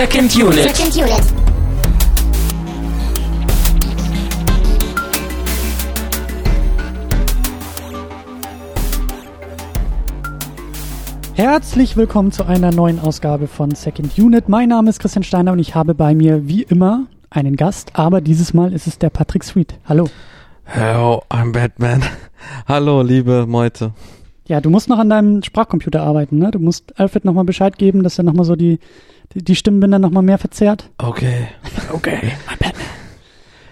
Second Unit. Second Unit. Herzlich willkommen zu einer neuen Ausgabe von Second Unit. Mein Name ist Christian Steiner und ich habe bei mir wie immer einen Gast, aber dieses Mal ist es der Patrick Sweet. Hallo. Hello, I'm Batman. Hallo, liebe Meute. Ja, du musst noch an deinem Sprachcomputer arbeiten, ne? Du musst Alfred nochmal Bescheid geben, dass er nochmal so die, die, die Stimmbänder nochmal mehr verzerrt. Okay. Okay, I'm Batman.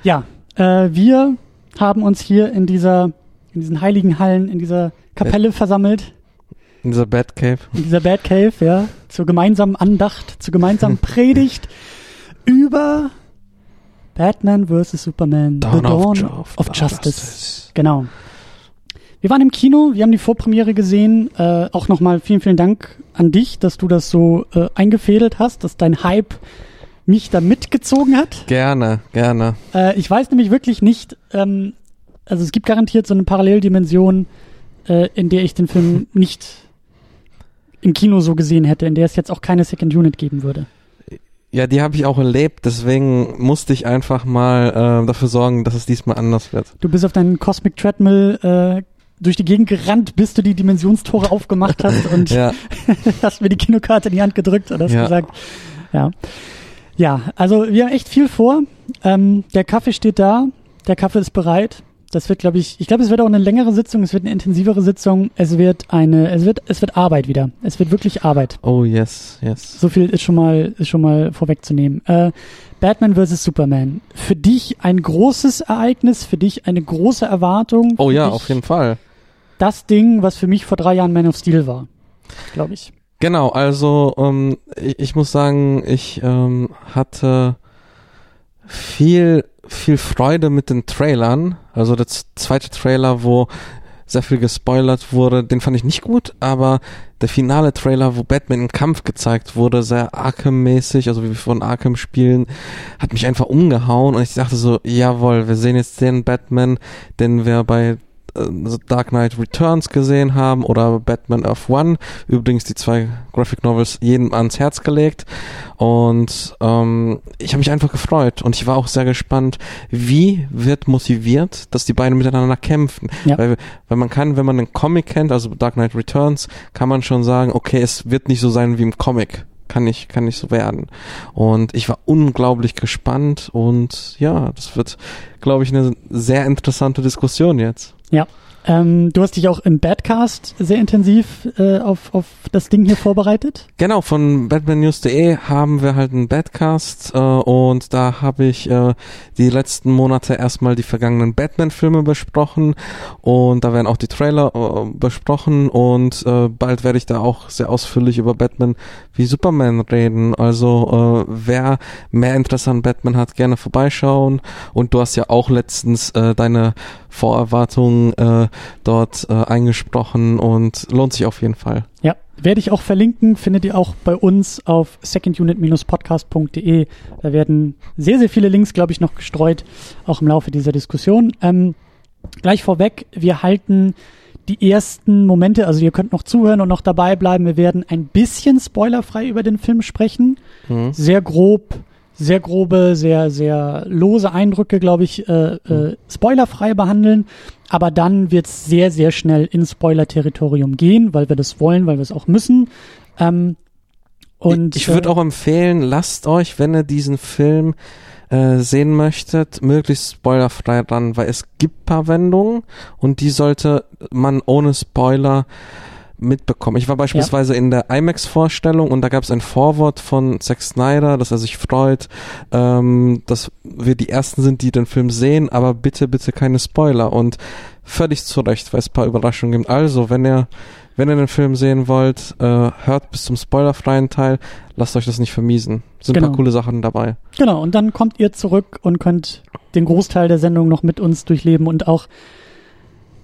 Ja, äh, wir haben uns hier in dieser, in diesen heiligen Hallen, in dieser Kapelle versammelt, In dieser Batcave. in dieser Batcave, ja, zur gemeinsamen Andacht, zur gemeinsamen Predigt über Batman vs. Superman, Dawn The Dawn of, of, Ju- Justice. Genau. Wir waren im Kino, wir haben die Vorpremiere gesehen. Äh, auch nochmal vielen, vielen Dank an dich, dass du das so äh, eingefädelt hast, dass dein Hype mich da mitgezogen hat. Gerne, gerne. Äh, ich weiß nämlich wirklich nicht, ähm, also es gibt garantiert so eine Paralleldimension, äh, in der ich den Film nicht im Kino so gesehen hätte, in der es jetzt auch keine Second Unit geben würde. Ja, die habe ich auch erlebt, deswegen musste ich einfach mal äh, dafür sorgen, dass es diesmal anders wird. Du bist auf deinen Cosmic Treadmill äh, durch die Gegend gerannt, bis du die Dimensionstore aufgemacht hast und Ja, hast mir die Kinokarte in die Hand gedrückt und hast Ja. gesagt, ja. Ja, also wir haben echt viel vor. Ähm, der Kaffee steht da, der Kaffee ist bereit. Das wird, glaube ich, ich glaube, es wird auch eine längere Sitzung, es wird eine intensivere Sitzung, es wird eine, es wird, es wird Arbeit wieder. Es wird wirklich Arbeit. oh yes, yes. So viel ist schon mal, ist schon mal vorwegzunehmen. Äh, Batman vs. Superman. Für dich ein großes Ereignis, für dich eine große Erwartung. Oh ja, auf jeden Fall. Das Ding, was für mich vor drei Jahren Man of Steel war. Glaube ich. Genau, also ähm, ich, ich muss sagen, ich ähm, hatte viel, viel Freude mit den Trailern. Also der zweite Trailer, wo sehr viel gespoilert wurde, den fand ich nicht gut, aber der finale Trailer, wo Batman im Kampf gezeigt wurde, sehr Arkham-mäßig, also wie wir von Arkham spielen, hat mich einfach umgehauen und ich dachte so, jawohl, wir sehen jetzt den Batman, den wir bei äh, Dark Knight Returns gesehen haben oder Batman Earth One. Übrigens die zwei Graphic Novels jedem ans Herz gelegt. Und ähm, ich habe mich einfach gefreut und ich war auch sehr gespannt, wie wird motiviert, dass die beiden miteinander kämpfen. Ja. Weil, weil man kann, wenn man den Comic kennt, also Dark Knight Returns, kann man schon sagen, okay, es wird nicht so sein wie im Comic. Kann nicht, kann nicht so werden. Und ich war unglaublich gespannt und ja, das wird, glaube ich, eine sehr interessante Diskussion jetzt. Ja. Ähm, du hast dich auch im Badcast sehr intensiv äh, auf, auf das Ding hier vorbereitet. Genau, von batmannews.de haben wir halt einen Badcast äh, und da habe ich äh, die letzten Monate erstmal die vergangenen Batman-Filme besprochen und da werden auch die Trailer äh, besprochen und äh, bald werde ich da auch sehr ausführlich über Batman wie Superman reden. Also äh, wer mehr Interesse an Batman hat, gerne vorbeischauen und du hast ja auch letztens deine Vorerwartungen dort äh, eingesprochen und lohnt sich auf jeden Fall. Ja, werde ich auch verlinken, findet ihr auch bei uns auf secondunit-podcast.de. Da werden sehr, sehr viele Links, glaube ich, noch gestreut, auch im Laufe dieser Diskussion. Ähm, gleich vorweg, wir halten die ersten Momente, also ihr könnt noch zuhören und noch dabei bleiben. Wir werden ein bisschen spoilerfrei über den Film sprechen. Mhm. Sehr grob, sehr grobe, sehr, sehr lose Eindrücke, glaube ich, äh, äh, spoilerfrei behandeln. Aber dann wird es sehr, sehr schnell ins Spoiler-Territorium gehen, weil wir das wollen, weil wir es auch müssen. Ähm, und ich würde äh, auch empfehlen, lasst euch, wenn ihr diesen Film äh, sehen möchtet, möglichst spoilerfrei ran, weil es gibt paar Wendungen und die sollte man ohne Spoiler mitbekommen. Ich war beispielsweise in der IMAX-Vorstellung und da gab es ein Vorwort von Zack Snyder, dass er sich freut, ähm, dass wir die Ersten sind, die den Film sehen, aber bitte, bitte keine Spoiler und völlig zu Recht, weil es ein paar Überraschungen gibt. Also, wenn ihr wenn ihr den Film sehen wollt, äh, hört bis zum spoilerfreien Teil. Lasst euch das nicht vermiesen. Sind ein Genau. paar coole Sachen dabei. Genau, und dann kommt ihr zurück und könnt den Großteil der Sendung noch mit uns durchleben und auch,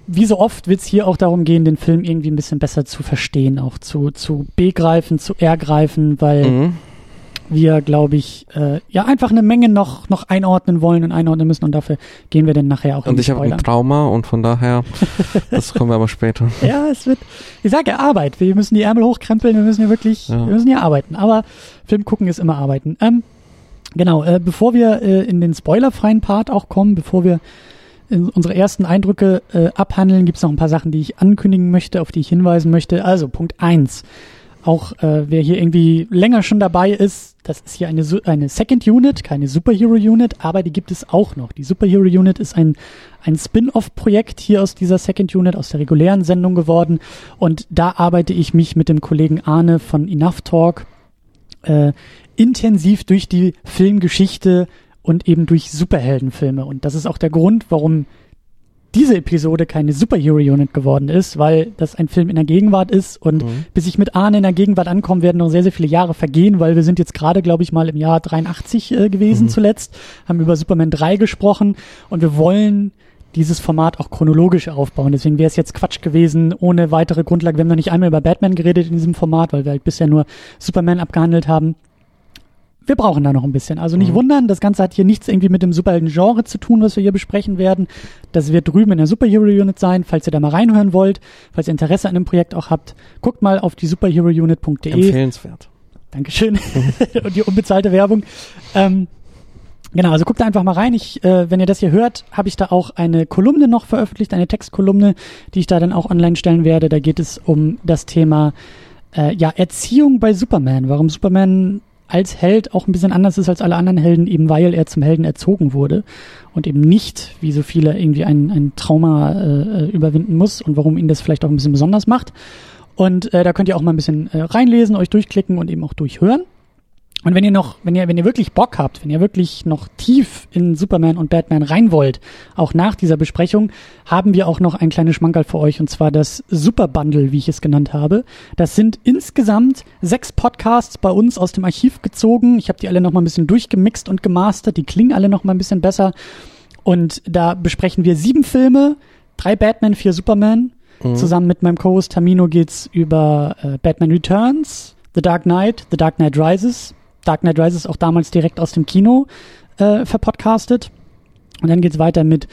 wie so oft, wird es hier auch darum gehen, den Film irgendwie ein bisschen besser zu verstehen, auch zu, zu begreifen, zu ergreifen, weil Mhm. wir, glaube ich, äh, ja einfach eine Menge noch, noch einordnen wollen und einordnen müssen und dafür gehen wir dann nachher auch Und ich habe ein Trauma und von daher, das kommen wir aber später. ja, es wird, ich sage ja Arbeit. Wir müssen die Ärmel hochkrempeln, wir müssen hier wirklich, ja. wir müssen hier arbeiten. Aber Film gucken ist immer arbeiten. Ähm, genau, äh, bevor wir äh, in den spoilerfreien Part auch kommen, bevor wir unsere ersten Eindrücke äh, abhandeln, gibt es noch ein paar Sachen, die ich ankündigen möchte, auf die ich hinweisen möchte. Also Punkt eins auch äh, wer hier irgendwie länger schon dabei ist, das ist hier eine, eine Second Unit, keine Superhero Unit, aber die gibt es auch noch. Die Superhero Unit ist ein, ein Spin-off-Projekt hier aus dieser Second Unit, aus der regulären Sendung geworden. Und da arbeite ich mich mit dem Kollegen Arne von Enough Talk äh, intensiv durch die Filmgeschichte und eben durch Superheldenfilme. Und das ist auch der Grund, warum diese Episode keine Superhero-Unit geworden ist, weil das ein Film in der Gegenwart ist und mhm. bis ich mit Arne in der Gegenwart ankomme, werden noch sehr, sehr viele Jahre vergehen, weil wir sind jetzt gerade, glaube ich, mal im Jahr 83 äh, gewesen mhm. zuletzt, haben über Superman 3 gesprochen und wir wollen dieses Format auch chronologisch aufbauen. Deswegen wäre es jetzt Quatsch gewesen, ohne weitere Grundlage. Wir haben noch nicht einmal über Batman geredet in diesem Format, weil wir halt bisher nur Superman abgehandelt haben wir brauchen da noch ein bisschen. Also nicht mhm. wundern, das Ganze hat hier nichts irgendwie mit dem Superhelden-Genre zu tun, was wir hier besprechen werden. Das wird drüben in der Superhero-Unit sein, falls ihr da mal reinhören wollt, falls ihr Interesse an dem Projekt auch habt. Guckt mal auf die superherounit.de. Empfehlenswert. Dankeschön. Und die unbezahlte Werbung. Ähm, Genau, also guckt da einfach mal rein. Ich, äh, wenn ihr das hier hört, habe ich da auch eine Kolumne noch veröffentlicht, eine Textkolumne, die ich da dann auch online stellen werde. Da geht es um das Thema äh, ja Erziehung bei Superman. Warum Superman als Held auch ein bisschen anders ist als alle anderen Helden, eben weil er zum Helden erzogen wurde und eben nicht, wie so viele, irgendwie ein, ein Trauma äh, überwinden muss und warum ihn das vielleicht auch ein bisschen besonders macht. Und äh, da könnt ihr auch mal ein bisschen äh, reinlesen, euch durchklicken und eben auch durchhören. Und wenn ihr noch, wenn ihr, wenn ihr wirklich Bock habt, wenn ihr wirklich noch tief in Superman und Batman rein wollt, auch nach dieser Besprechung, haben wir auch noch ein kleines Schmankerl für euch und zwar das Super Bundle, wie ich es genannt habe. Das sind insgesamt sechs Podcasts bei uns aus dem Archiv gezogen. Ich habe die alle noch mal ein bisschen durchgemixt und gemastert. Die klingen alle noch mal ein bisschen besser. Und da besprechen wir sieben Filme, drei Batman, vier Superman. Mhm. Zusammen mit meinem Co-Host Tamino geht's über äh, Batman Returns, The Dark Knight, The Dark Knight Rises, Dark Knight Rises auch damals direkt aus dem Kino äh, verpodcastet. Und dann geht's weiter mit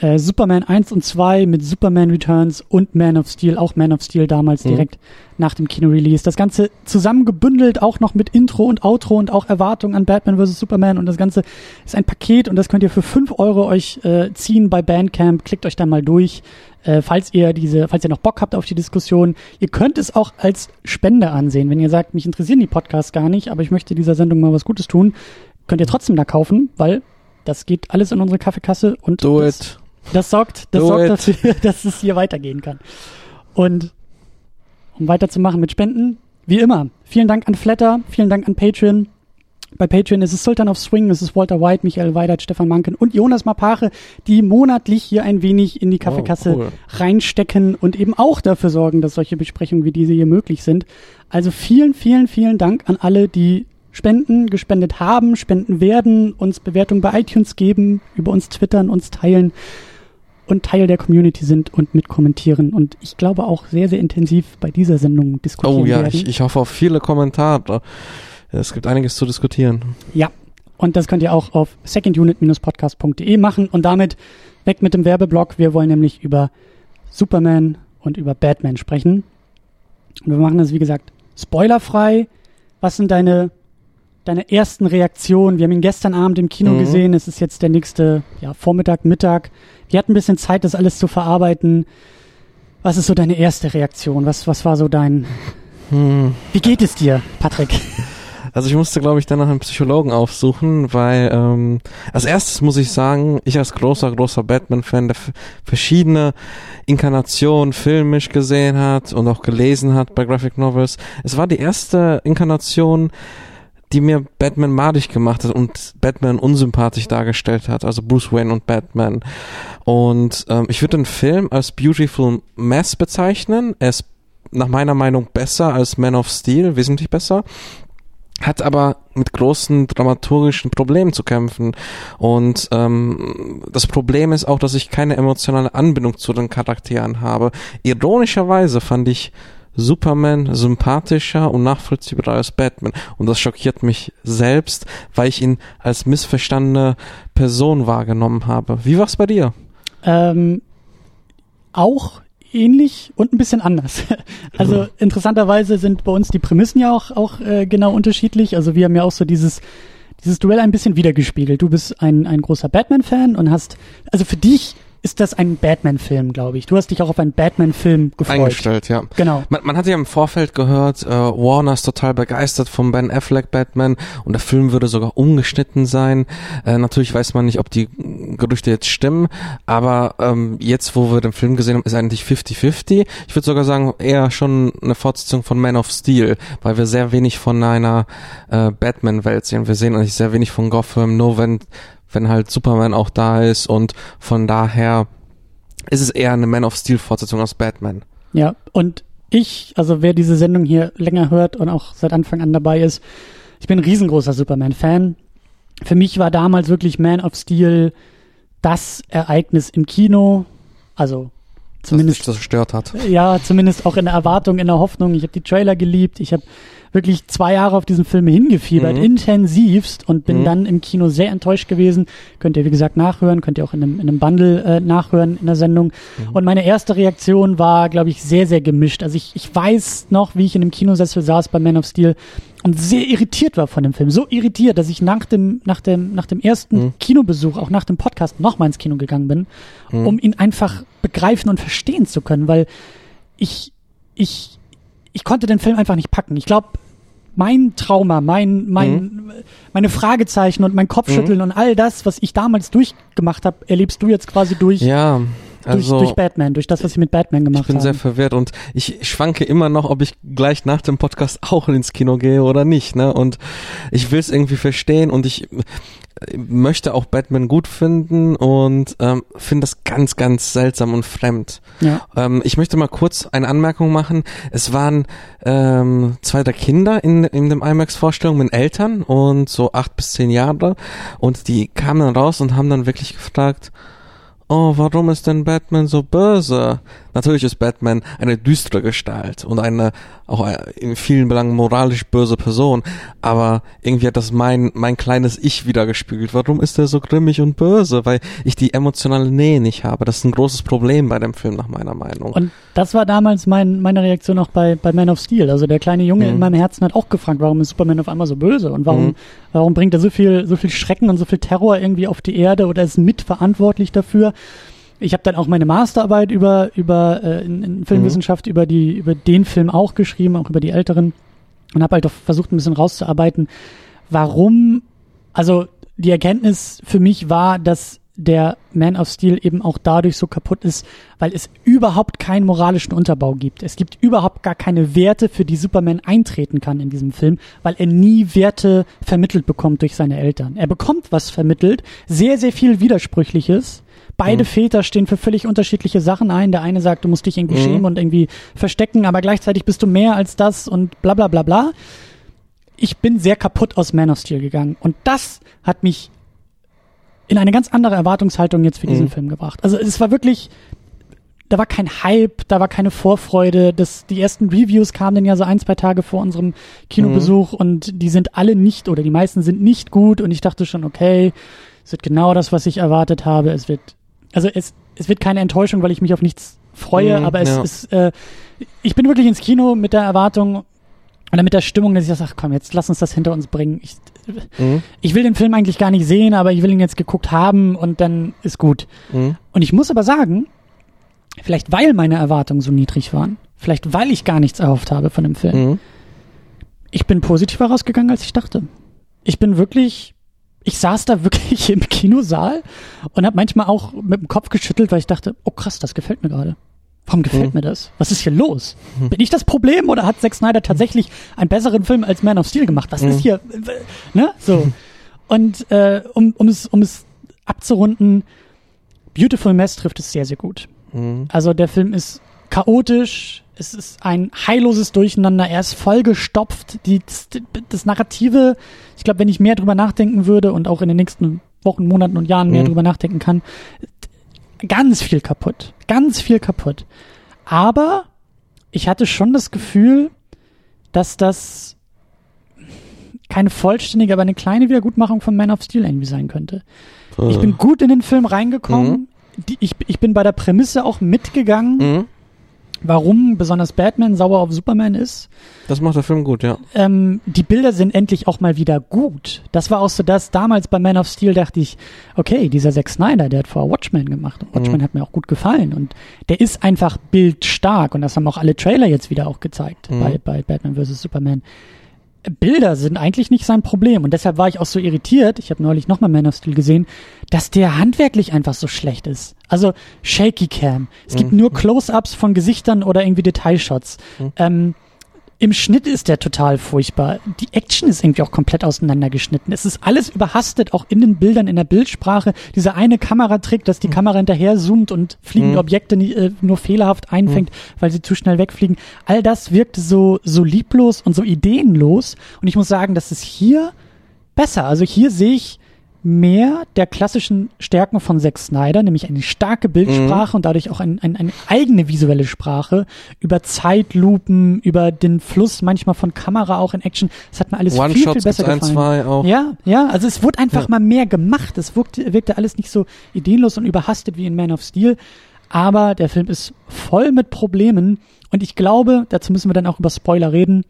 äh, Superman 1 und 2, mit Superman Returns und Man of Steel, auch Man of Steel damals mhm. direkt nach dem Kino-Release. Das Ganze zusammengebündelt, auch noch mit Intro und Outro und auch Erwartungen an Batman vs. Superman. Und das Ganze ist ein Paket und das könnt ihr für 5 Euro euch äh, ziehen bei Bandcamp. Klickt euch da mal durch, äh, falls ihr diese, falls ihr noch Bock habt auf die Diskussion. Ihr könnt es auch als Spende ansehen. Wenn ihr sagt, mich interessieren die Podcasts gar nicht, aber ich möchte dieser Sendung mal was Gutes tun, könnt ihr trotzdem da kaufen, weil das geht alles in unsere Kaffeekasse und Do das, it. Das sorgt, das Do sorgt it. dafür, dass es hier weitergehen kann. Und um weiterzumachen mit Spenden, wie immer, vielen Dank an Flatter, vielen Dank an Patreon. Bei Patreon ist es Sultan of Swing, es ist Walter White, Michael Weidert, Stefan Manken und Jonas Mapache, die monatlich hier ein wenig in die Kaffeekasse oh, cool. reinstecken und eben auch dafür sorgen, dass solche Besprechungen wie diese hier möglich sind. Also vielen, vielen, vielen Dank an alle, die spenden, gespendet haben, spenden werden, uns Bewertungen bei iTunes geben, über uns twittern, uns teilen und Teil der Community sind und mitkommentieren und ich glaube auch sehr, sehr intensiv bei dieser Sendung diskutieren Oh ja, werden. Ich, ich hoffe auf viele Kommentare. Es gibt einiges zu diskutieren. Ja, und das könnt ihr auch auf secondunit-podcast.de machen und damit weg mit dem Werbeblock. Wir wollen nämlich über Superman und über Batman sprechen. Und wir machen das, wie gesagt, spoilerfrei. Was sind deine, deine ersten Reaktionen? Wir haben ihn gestern Abend im Kino mhm. gesehen. Es ist jetzt der nächste ja, Vormittag, Mittag. Wir hatten ein bisschen Zeit, das alles zu verarbeiten. Was ist so deine erste Reaktion? Was, was war so dein. Hm. Wie geht es dir, Patrick? Also ich musste, glaube ich, dann nach einem Psychologen aufsuchen, weil ähm, als erstes muss ich sagen, ich als großer, großer Batman-Fan, der verschiedene Inkarnationen filmisch gesehen hat und auch gelesen hat bei Graphic Novels, es war die erste Inkarnation, die mir Batman madig gemacht hat und Batman unsympathisch dargestellt hat, also Bruce Wayne und Batman. Und ähm, ich würde den Film als Beautiful Mess bezeichnen. Er ist nach meiner Meinung besser als Man of Steel, wesentlich besser hat aber mit großen dramaturgischen Problemen zu kämpfen. Und ähm, das Problem ist auch, dass ich keine emotionale Anbindung zu den Charakteren habe. Ironischerweise fand ich Superman sympathischer und nachvollziehbarer als Batman. Und das schockiert mich selbst, weil ich ihn als missverstandene Person wahrgenommen habe. Wie war's bei dir? Ähm, auch ähnlich und ein bisschen anders. Also mhm. interessanterweise sind bei uns die Prämissen ja auch, auch äh, genau unterschiedlich. Also wir haben ja auch so dieses, dieses Duell ein bisschen wiedergespiegelt. Du bist ein, ein großer Batman-Fan und hast, also für dich ist das ein Batman-Film, glaube ich. Du hast dich auch auf einen Batman-Film gefreut. Eingestellt, ja. Genau. Man, man hat ja im Vorfeld gehört, äh, Warner ist total begeistert vom Ben Affleck Batman und der Film würde sogar umgeschnitten sein. Äh, natürlich weiß man nicht, ob die Gerüchte jetzt stimmen, aber ähm, jetzt, wo wir den Film gesehen haben, ist eigentlich 50-50. Ich würde sogar sagen, eher schon eine Fortsetzung von Man of Steel, weil wir sehr wenig von einer äh, Batman-Welt sehen. Wir sehen eigentlich sehr wenig von Gotham, nur wenn wenn halt Superman auch da ist und von daher ist es eher eine Man of Steel Fortsetzung aus Batman. Ja, und ich, also wer diese Sendung hier länger hört und auch seit Anfang an dabei ist, ich bin ein riesengroßer Superman-Fan. Für mich war damals wirklich Man of Steel das Ereignis im Kino, also zumindest das zerstört hat. Ja, zumindest auch in der Erwartung, in der Hoffnung. Ich habe die Trailer geliebt, ich habe wirklich zwei Jahre auf diesen Film hingefiebert, mhm. intensivst und bin mhm. dann im Kino sehr enttäuscht gewesen. Könnt ihr, wie gesagt, nachhören, könnt ihr auch in einem, in einem Bundle äh, nachhören in der Sendung. Mhm. Und meine erste Reaktion war, glaube ich, sehr, sehr gemischt. Also ich, ich weiß noch, wie ich in dem Kinosessel saß bei Man of Steel und sehr irritiert war von dem Film. So irritiert, dass ich nach dem, nach dem, nach dem ersten mhm. Kinobesuch, auch nach dem Podcast, nochmal ins Kino gegangen bin, mhm. um ihn einfach begreifen und verstehen zu können, weil ich, ich, ich konnte den Film einfach nicht packen. Ich glaube, mein Trauma, mein, mein, mhm. meine Fragezeichen und mein Kopfschütteln mhm. und all das, was ich damals durchgemacht habe, erlebst du jetzt quasi durch. Ja. Also, durch, durch Batman, durch das, was sie mit Batman gemacht haben. Ich bin haben. sehr verwirrt und ich schwanke immer noch, ob ich gleich nach dem Podcast auch ins Kino gehe oder nicht. Ne? Und ich will es irgendwie verstehen und ich möchte auch Batman gut finden und ähm, finde das ganz, ganz seltsam und fremd. Ja. Ähm, ich möchte mal kurz eine Anmerkung machen. Es waren ähm, zwei der Kinder in, in dem IMAX-Vorstellung mit Eltern und so acht bis zehn Jahre und die kamen dann raus und haben dann wirklich gefragt, oh, warum ist denn Batman so böse? Natürlich ist Batman eine düstere Gestalt und eine auch in vielen Belangen moralisch böse Person, aber irgendwie hat das mein mein kleines Ich wieder gespiegelt. Warum ist er so grimmig und böse? Weil ich die emotionale Nähe nicht habe. Das ist ein großes Problem bei dem Film nach meiner Meinung. Und das war damals mein, meine Reaktion auch bei bei Man of Steel. Also der kleine Junge mhm. in meinem Herzen hat auch gefragt, warum ist Superman auf einmal so böse und warum mhm. warum bringt er so viel so viel Schrecken und so viel Terror irgendwie auf die Erde oder ist mitverantwortlich dafür? Ich habe dann auch meine Masterarbeit über über äh, in, in Filmwissenschaft mhm. über die über den Film auch geschrieben, auch über die älteren und habe halt auch versucht ein bisschen rauszuarbeiten, warum also die Erkenntnis für mich war, dass der Man of Steel eben auch dadurch so kaputt ist, weil es überhaupt keinen moralischen Unterbau gibt. Es gibt überhaupt gar keine Werte, für die Superman eintreten kann in diesem Film, weil er nie Werte vermittelt bekommt durch seine Eltern. Er bekommt was vermittelt, sehr, sehr viel Widersprüchliches, Beide mhm. Väter stehen für völlig unterschiedliche Sachen ein. Der eine sagt, du musst dich irgendwie mhm. schämen und irgendwie verstecken, aber gleichzeitig bist du mehr als das und bla bla bla bla. Ich bin sehr kaputt aus Man of Steel gegangen. Und das hat mich in eine ganz andere Erwartungshaltung jetzt für diesen mhm. Film gebracht. Also es war wirklich, da war kein Hype, da war keine Vorfreude. Das, die ersten Reviews kamen dann ja so ein, zwei Tage vor unserem Kinobesuch mhm. und die sind alle nicht oder die meisten sind nicht gut und ich dachte schon, okay, es wird genau das, was ich erwartet habe. Es wird also es, es wird keine Enttäuschung, weil ich mich auf nichts freue, mhm, aber es ja. ist, äh, ich bin wirklich ins Kino mit der Erwartung oder mit der Stimmung, dass ich sage, komm, jetzt lass uns das hinter uns bringen. Ich, mhm. ich will den Film eigentlich gar nicht sehen, aber ich will ihn jetzt geguckt haben und dann ist gut. Mhm. Und ich muss aber sagen, vielleicht weil meine Erwartungen so niedrig waren, vielleicht weil ich gar nichts erhofft habe von dem Film, mhm. ich bin positiver rausgegangen, als ich dachte. Ich bin wirklich ich saß da wirklich im Kinosaal und habe manchmal auch mit dem Kopf geschüttelt, weil ich dachte, oh krass, das gefällt mir gerade. Warum gefällt mhm. mir das? Was ist hier los? Mhm. Bin ich das Problem oder hat Zack Snyder tatsächlich einen besseren Film als Man of Steel gemacht? Was mhm. ist hier? Ne? So. Und äh, um, um, es, um es abzurunden, Beautiful Mess trifft es sehr, sehr gut. Mhm. Also der Film ist chaotisch, es ist ein heilloses Durcheinander. Er ist vollgestopft. Die, das, Narrative, ich glaube, wenn ich mehr drüber nachdenken würde und auch in den nächsten Wochen, Monaten und Jahren mehr mhm. drüber nachdenken kann, ganz viel kaputt. Ganz viel kaputt. Aber ich hatte schon das Gefühl, dass das keine vollständige, aber eine kleine Wiedergutmachung von Man of Steel irgendwie sein könnte. Ich Äh. bin gut in den Film reingekommen. Die, ich, ich bin bei der Prämisse auch mitgegangen, Mhm. Warum besonders Batman sauer auf Superman ist. Das macht der Film gut, ja. Ähm, die Bilder sind endlich auch mal wieder gut. Das war auch so das, damals bei Man of Steel dachte ich, okay, dieser Zack Snyder, der hat vorher Watchmen gemacht. Und Watchmen Mhm. hat mir auch gut gefallen. Und der ist einfach bildstark. Und das haben auch alle Trailer jetzt wieder auch gezeigt Mhm. bei, bei Batman vs. Superman. Bilder sind eigentlich nicht sein Problem. Und deshalb war ich auch so irritiert, ich habe neulich nochmal Man of Steel gesehen, dass der handwerklich einfach so schlecht ist. Also Shaky Cam. Es gibt Mhm. nur Close-Ups von Gesichtern oder irgendwie Detailshots. Mhm. Ähm, im Schnitt ist der total furchtbar. Die Action ist irgendwie auch komplett auseinandergeschnitten. Es ist alles überhastet, auch in den Bildern, in der Bildsprache. Dieser eine Kameratrick, dass die Kamera hinterher zoomt und fliegende Mhm. Objekte nie, äh, nur fehlerhaft einfängt, weil sie zu schnell wegfliegen. All das wirkte so, so lieblos und so ideenlos. Und ich muss sagen, das ist hier besser. Also hier sehe ich mehr der klassischen Stärken von Zack Snyder, nämlich eine starke Bildsprache und dadurch auch ein, ein, eine eigene visuelle Sprache über Zeitlupen, über den Fluss manchmal von Kamera auch in Action. Das hat mir alles viel, viel One-Shots besser gibt's ein, gefallen. zwei auch. Ja, ja, also es wurde einfach Ja. mal mehr gemacht. Es wirkte, wirkte alles nicht so ideenlos und überhastet wie in Man of Steel. Aber der Film ist voll mit Problemen. Und ich glaube, dazu müssen wir dann auch über Spoiler reden.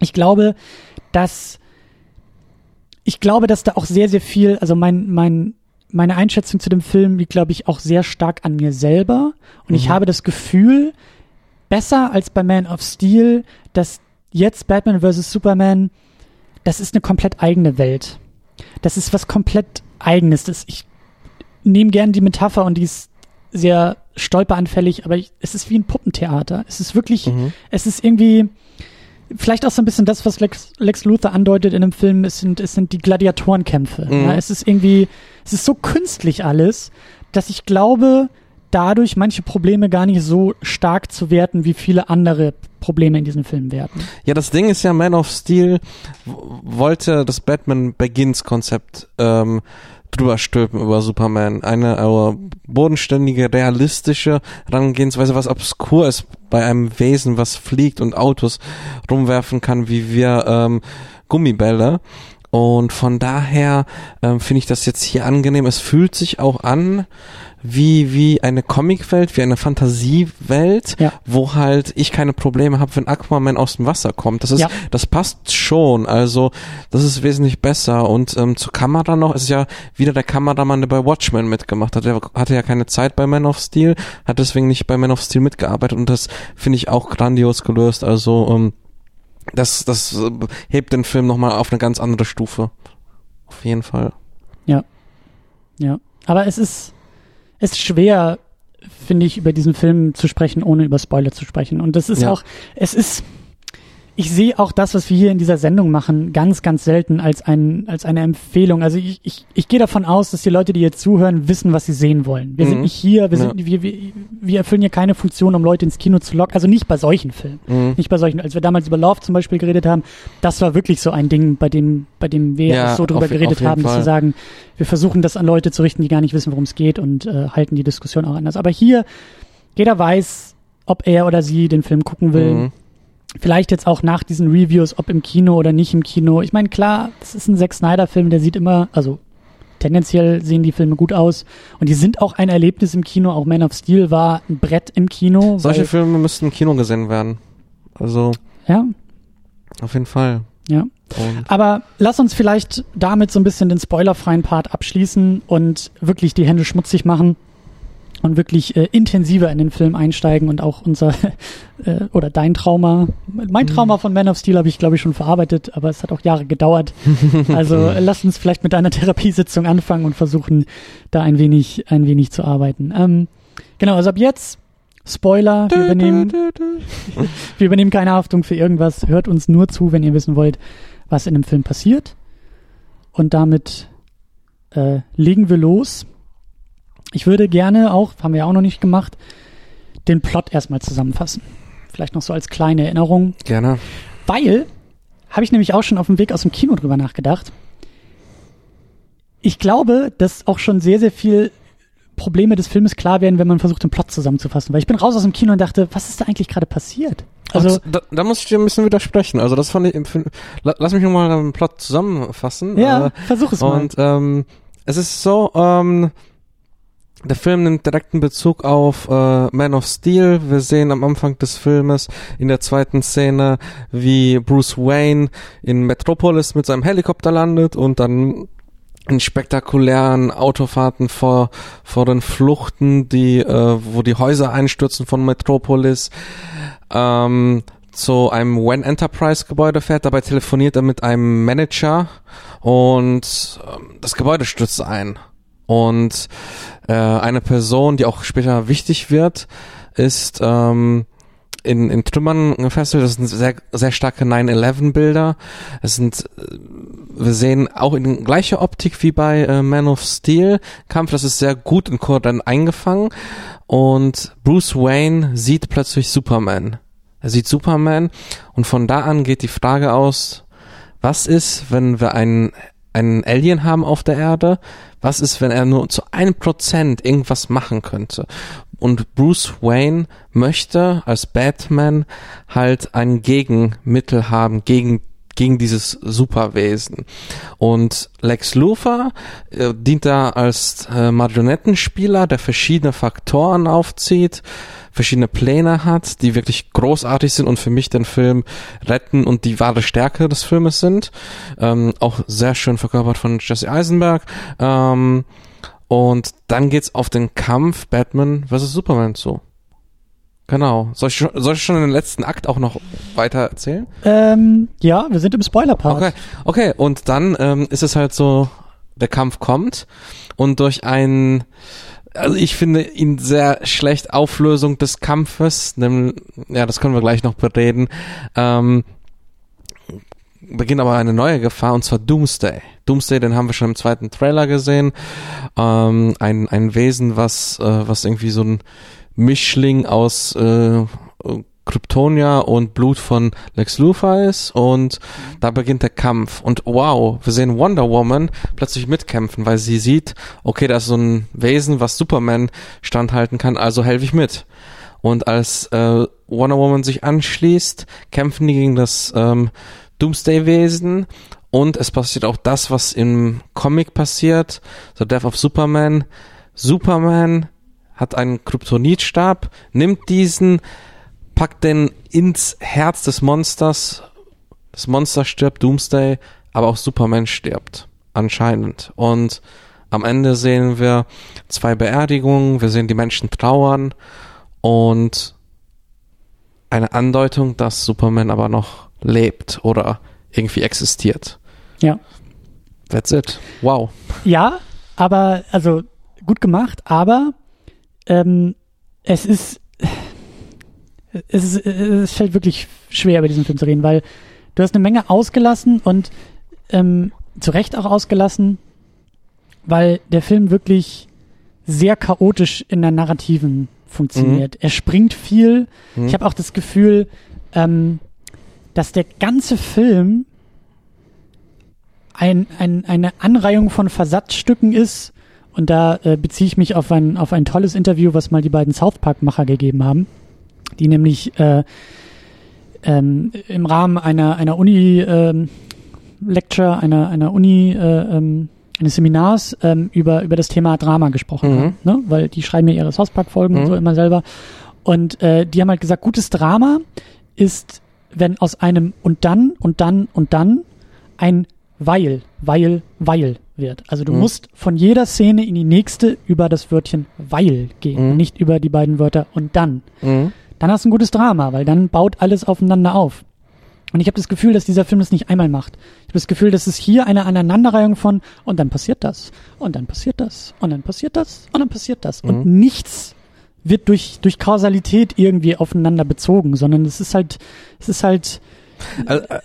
Ich glaube, dass ich glaube, dass da auch sehr, sehr viel, also mein, mein, meine Einschätzung zu dem Film liegt, glaube ich, auch sehr stark an mir selber. Und ich Mhm. habe das Gefühl, besser als bei Man of Steel, dass jetzt Batman vs. Superman, das ist eine komplett eigene Welt. Das ist was komplett eigenes. Das, ich nehme gern die Metapher und die ist sehr stolperanfällig, aber ich, es ist wie ein Puppentheater. Es ist wirklich, Mhm. es ist irgendwie, vielleicht auch so ein bisschen das, was Lex, Lex Luthor andeutet in dem Film, es sind, es sind die Gladiatorenkämpfe. Mhm. Ja, es ist irgendwie, es ist so künstlich alles, dass ich glaube, dadurch manche Probleme gar nicht so stark zu werten, wie viele andere Probleme in diesem Film werten. Ja, das Ding ist ja, Man of Steel wollte das Batman Begins Konzept ähm, drüber stülpen über Superman. Eine äh, bodenständige, realistische Herangehensweise, was obskur ist bei einem Wesen, was fliegt und Autos rumwerfen kann, wie wir ähm, Gummibälle. Und von daher ähm, finde ich das jetzt hier angenehm. Es fühlt sich auch an wie, wie eine Comicwelt, wie eine Fantasiewelt, Ja. wo halt ich keine Probleme habe, wenn Aquaman aus dem Wasser kommt. Das ist, Ja. das passt schon. Also das ist wesentlich besser. Und ähm, zur Kamera noch, es ist ja wieder der Kameramann, der bei Watchmen mitgemacht hat. Der hatte ja keine Zeit bei Man of Steel, hat deswegen nicht bei Man of Steel mitgearbeitet und das finde ich auch grandios gelöst. Also ähm, das, das äh, hebt den Film nochmal auf eine ganz andere Stufe. Auf jeden Fall. Ja. Aber es ist, es ist schwer, finde ich, über diesen Film zu sprechen, ohne über Spoiler zu sprechen. Und das ist Ja. auch, es ist, ich sehe auch das, was wir hier in dieser Sendung machen, ganz, ganz selten als ein, als eine Empfehlung. Also ich, ich, ich gehe davon aus, dass die Leute, die jetzt zuhören, wissen, was sie sehen wollen. Wir sind Mhm. nicht hier, wir Ja. sind, wir, wir, wir erfüllen hier keine Funktion, um Leute ins Kino zu locken. Also nicht bei solchen Filmen. Mhm. Nicht bei solchen, als wir damals über Love zum Beispiel geredet haben, das war wirklich so ein Ding, bei dem, bei dem wir Ja, so drüber auf- geredet auf haben, Fall. zu sagen, wir versuchen das an Leute zu richten, die gar nicht wissen, worum es geht und äh, halten die Diskussion auch anders. Aber hier, jeder weiß, ob er oder sie den Film gucken will. Mhm. Vielleicht jetzt auch nach diesen Reviews, ob im Kino oder nicht im Kino. Ich meine, klar, das ist ein Zack Snyder-Film, der sieht immer, also tendenziell sehen die Filme gut aus und die sind auch ein Erlebnis im Kino. Auch Man of Steel war ein Brett im Kino. Solche Filme müssten im Kino gesehen werden. Also ja, auf jeden Fall. ja. Und Aber lass uns vielleicht damit so ein bisschen den spoilerfreien Part abschließen und wirklich die Hände schmutzig machen und wirklich äh, intensiver in den Film einsteigen und auch unser äh, oder dein Trauma, mein Trauma von Man of Steel habe ich glaube ich schon verarbeitet, aber es hat auch Jahre gedauert. Also äh, lass uns vielleicht mit einer Therapiesitzung anfangen und versuchen da ein wenig ein wenig zu arbeiten. Ähm, genau, also ab jetzt Spoiler, wir übernehmen wir übernehmen keine Haftung für irgendwas. Hört uns nur zu, wenn ihr wissen wollt, was in dem Film passiert. Und damit äh, legen wir los. Ich würde gerne auch, haben wir ja auch noch nicht gemacht, den Plot erstmal zusammenfassen. Vielleicht noch so als kleine Erinnerung. Gerne. Weil, habe ich nämlich auch schon auf dem Weg aus dem Kino drüber nachgedacht. Ich glaube, dass auch schon sehr, sehr viel Probleme des Filmes klar werden, wenn man versucht, den Plot zusammenzufassen. Weil ich bin raus aus dem Kino und dachte, was ist da eigentlich gerade passiert? Also da, da muss ich dir ein bisschen widersprechen. Also das fand ich im Film. Lass mich nochmal den Plot zusammenfassen. Ja, äh, versuch es mal. Und ähm, es ist so, ähm, der Film nimmt direkten Bezug auf äh, Man of Steel. Wir sehen am Anfang des Filmes in der zweiten Szene, wie Bruce Wayne in Metropolis mit seinem Helikopter landet und dann in spektakulären Autofahrten vor, vor den Fluchten, die, äh, wo die Häuser einstürzen von Metropolis, ähm, zu einem When Enterprise Gebäude fährt. Dabei telefoniert er mit einem Manager und ähm, das Gebäude stürzt ein. Und äh, eine Person, die auch später wichtig wird, ist ähm, in, in Trümmern gefesselt. Das sind sehr, sehr starke 9-11-Bilder. Es sind, äh, wir sehen auch in gleicher Optik wie bei äh, Man of Steel Kampf, das ist sehr gut in Kodan eingefangen. Und Bruce Wayne sieht plötzlich Superman. Er sieht Superman und von da an geht die Frage aus, was ist, wenn wir einen, einen Alien haben auf der Erde? Was ist, wenn er nur zu einem Prozent irgendwas machen könnte? Und Bruce Wayne möchte als Batman halt ein Gegenmittel haben gegen gegen dieses Superwesen. Und Lex Luthor äh, dient da als äh, Marionettenspieler, der verschiedene Faktoren aufzieht, verschiedene Pläne hat, die wirklich großartig sind und für mich den Film retten und die wahre Stärke des Filmes sind. Ähm, auch sehr schön verkörpert von Jesse Eisenberg. Ähm, und dann geht's auf den Kampf Batman vs. Superman zu. Genau. Soll ich, soll ich schon den letzten Akt auch noch weiter erzählen? Ähm, ja, wir sind im Spoiler-Part. Okay, okay. Und dann ähm, ist es halt so, der Kampf kommt und durch ein, also ich finde ihn sehr schlecht Auflösung des Kampfes, nämlich, ja, das können wir gleich noch bereden, ähm, beginnt aber eine neue Gefahr und zwar Doomsday. Doomsday, den haben wir schon im zweiten Trailer gesehen. Ähm, ein, ein Wesen, was, äh, was irgendwie so ein Mischling aus äh, Kryptonia und Blut von Lex Luthor ist und da beginnt der Kampf und wow, wir sehen Wonder Woman plötzlich mitkämpfen, weil sie sieht, okay, da ist so ein Wesen, was Superman standhalten kann, also helfe ich mit. Und als äh, Wonder Woman sich anschließt, kämpfen die gegen das ähm, Doomsday-Wesen und es passiert auch das, was im Comic passiert, The Death of Superman. Superman hat einen Kryptonitstab, nimmt diesen, packt den ins Herz des Monsters. Das Monster stirbt, Doomsday, aber auch Superman stirbt. Anscheinend. Und am Ende sehen wir zwei Beerdigungen, wir sehen die Menschen trauern und eine Andeutung, dass Superman aber noch lebt oder irgendwie existiert. Ja. That's it. Wow. Ja, aber, also gut gemacht, aber ähm, es ist, es ist, es fällt wirklich schwer, über diesen Film zu reden, weil du hast eine Menge ausgelassen und ähm, zu Recht auch ausgelassen, weil der Film wirklich sehr chaotisch in der Narrativen funktioniert. Mhm. Er springt viel. Mhm. Ich habe auch das Gefühl, ähm, dass der ganze Film ein, ein, eine Anreihung von Versatzstücken ist, und da äh, beziehe ich mich auf ein, auf ein tolles Interview, was mal die beiden South Park-Macher gegeben haben, die nämlich äh, ähm, im Rahmen einer, einer Uni-Lecture, ähm, einer, einer Uni, äh, ähm, eines Seminars ähm, über, über das Thema Drama gesprochen mhm. haben, ne? weil die schreiben ja ihre South Park-Folgen mhm. und so immer selber. Und äh, die haben halt gesagt, gutes Drama ist, wenn aus einem und dann und dann und dann ein weil, weil, weil wird. Also du mhm. musst von jeder Szene in die nächste über das Wörtchen weil gehen, mhm. nicht über die beiden Wörter und dann. Mhm. Dann hast du ein gutes Drama, weil dann baut alles aufeinander auf. Und ich habe das Gefühl, dass dieser Film das nicht einmal macht. Ich habe das Gefühl, dass es hier eine Aneinanderreihung von und dann passiert das und dann passiert das und dann passiert das und dann passiert das und mhm. nichts wird durch durch Kausalität irgendwie aufeinander bezogen, sondern es ist halt es ist halt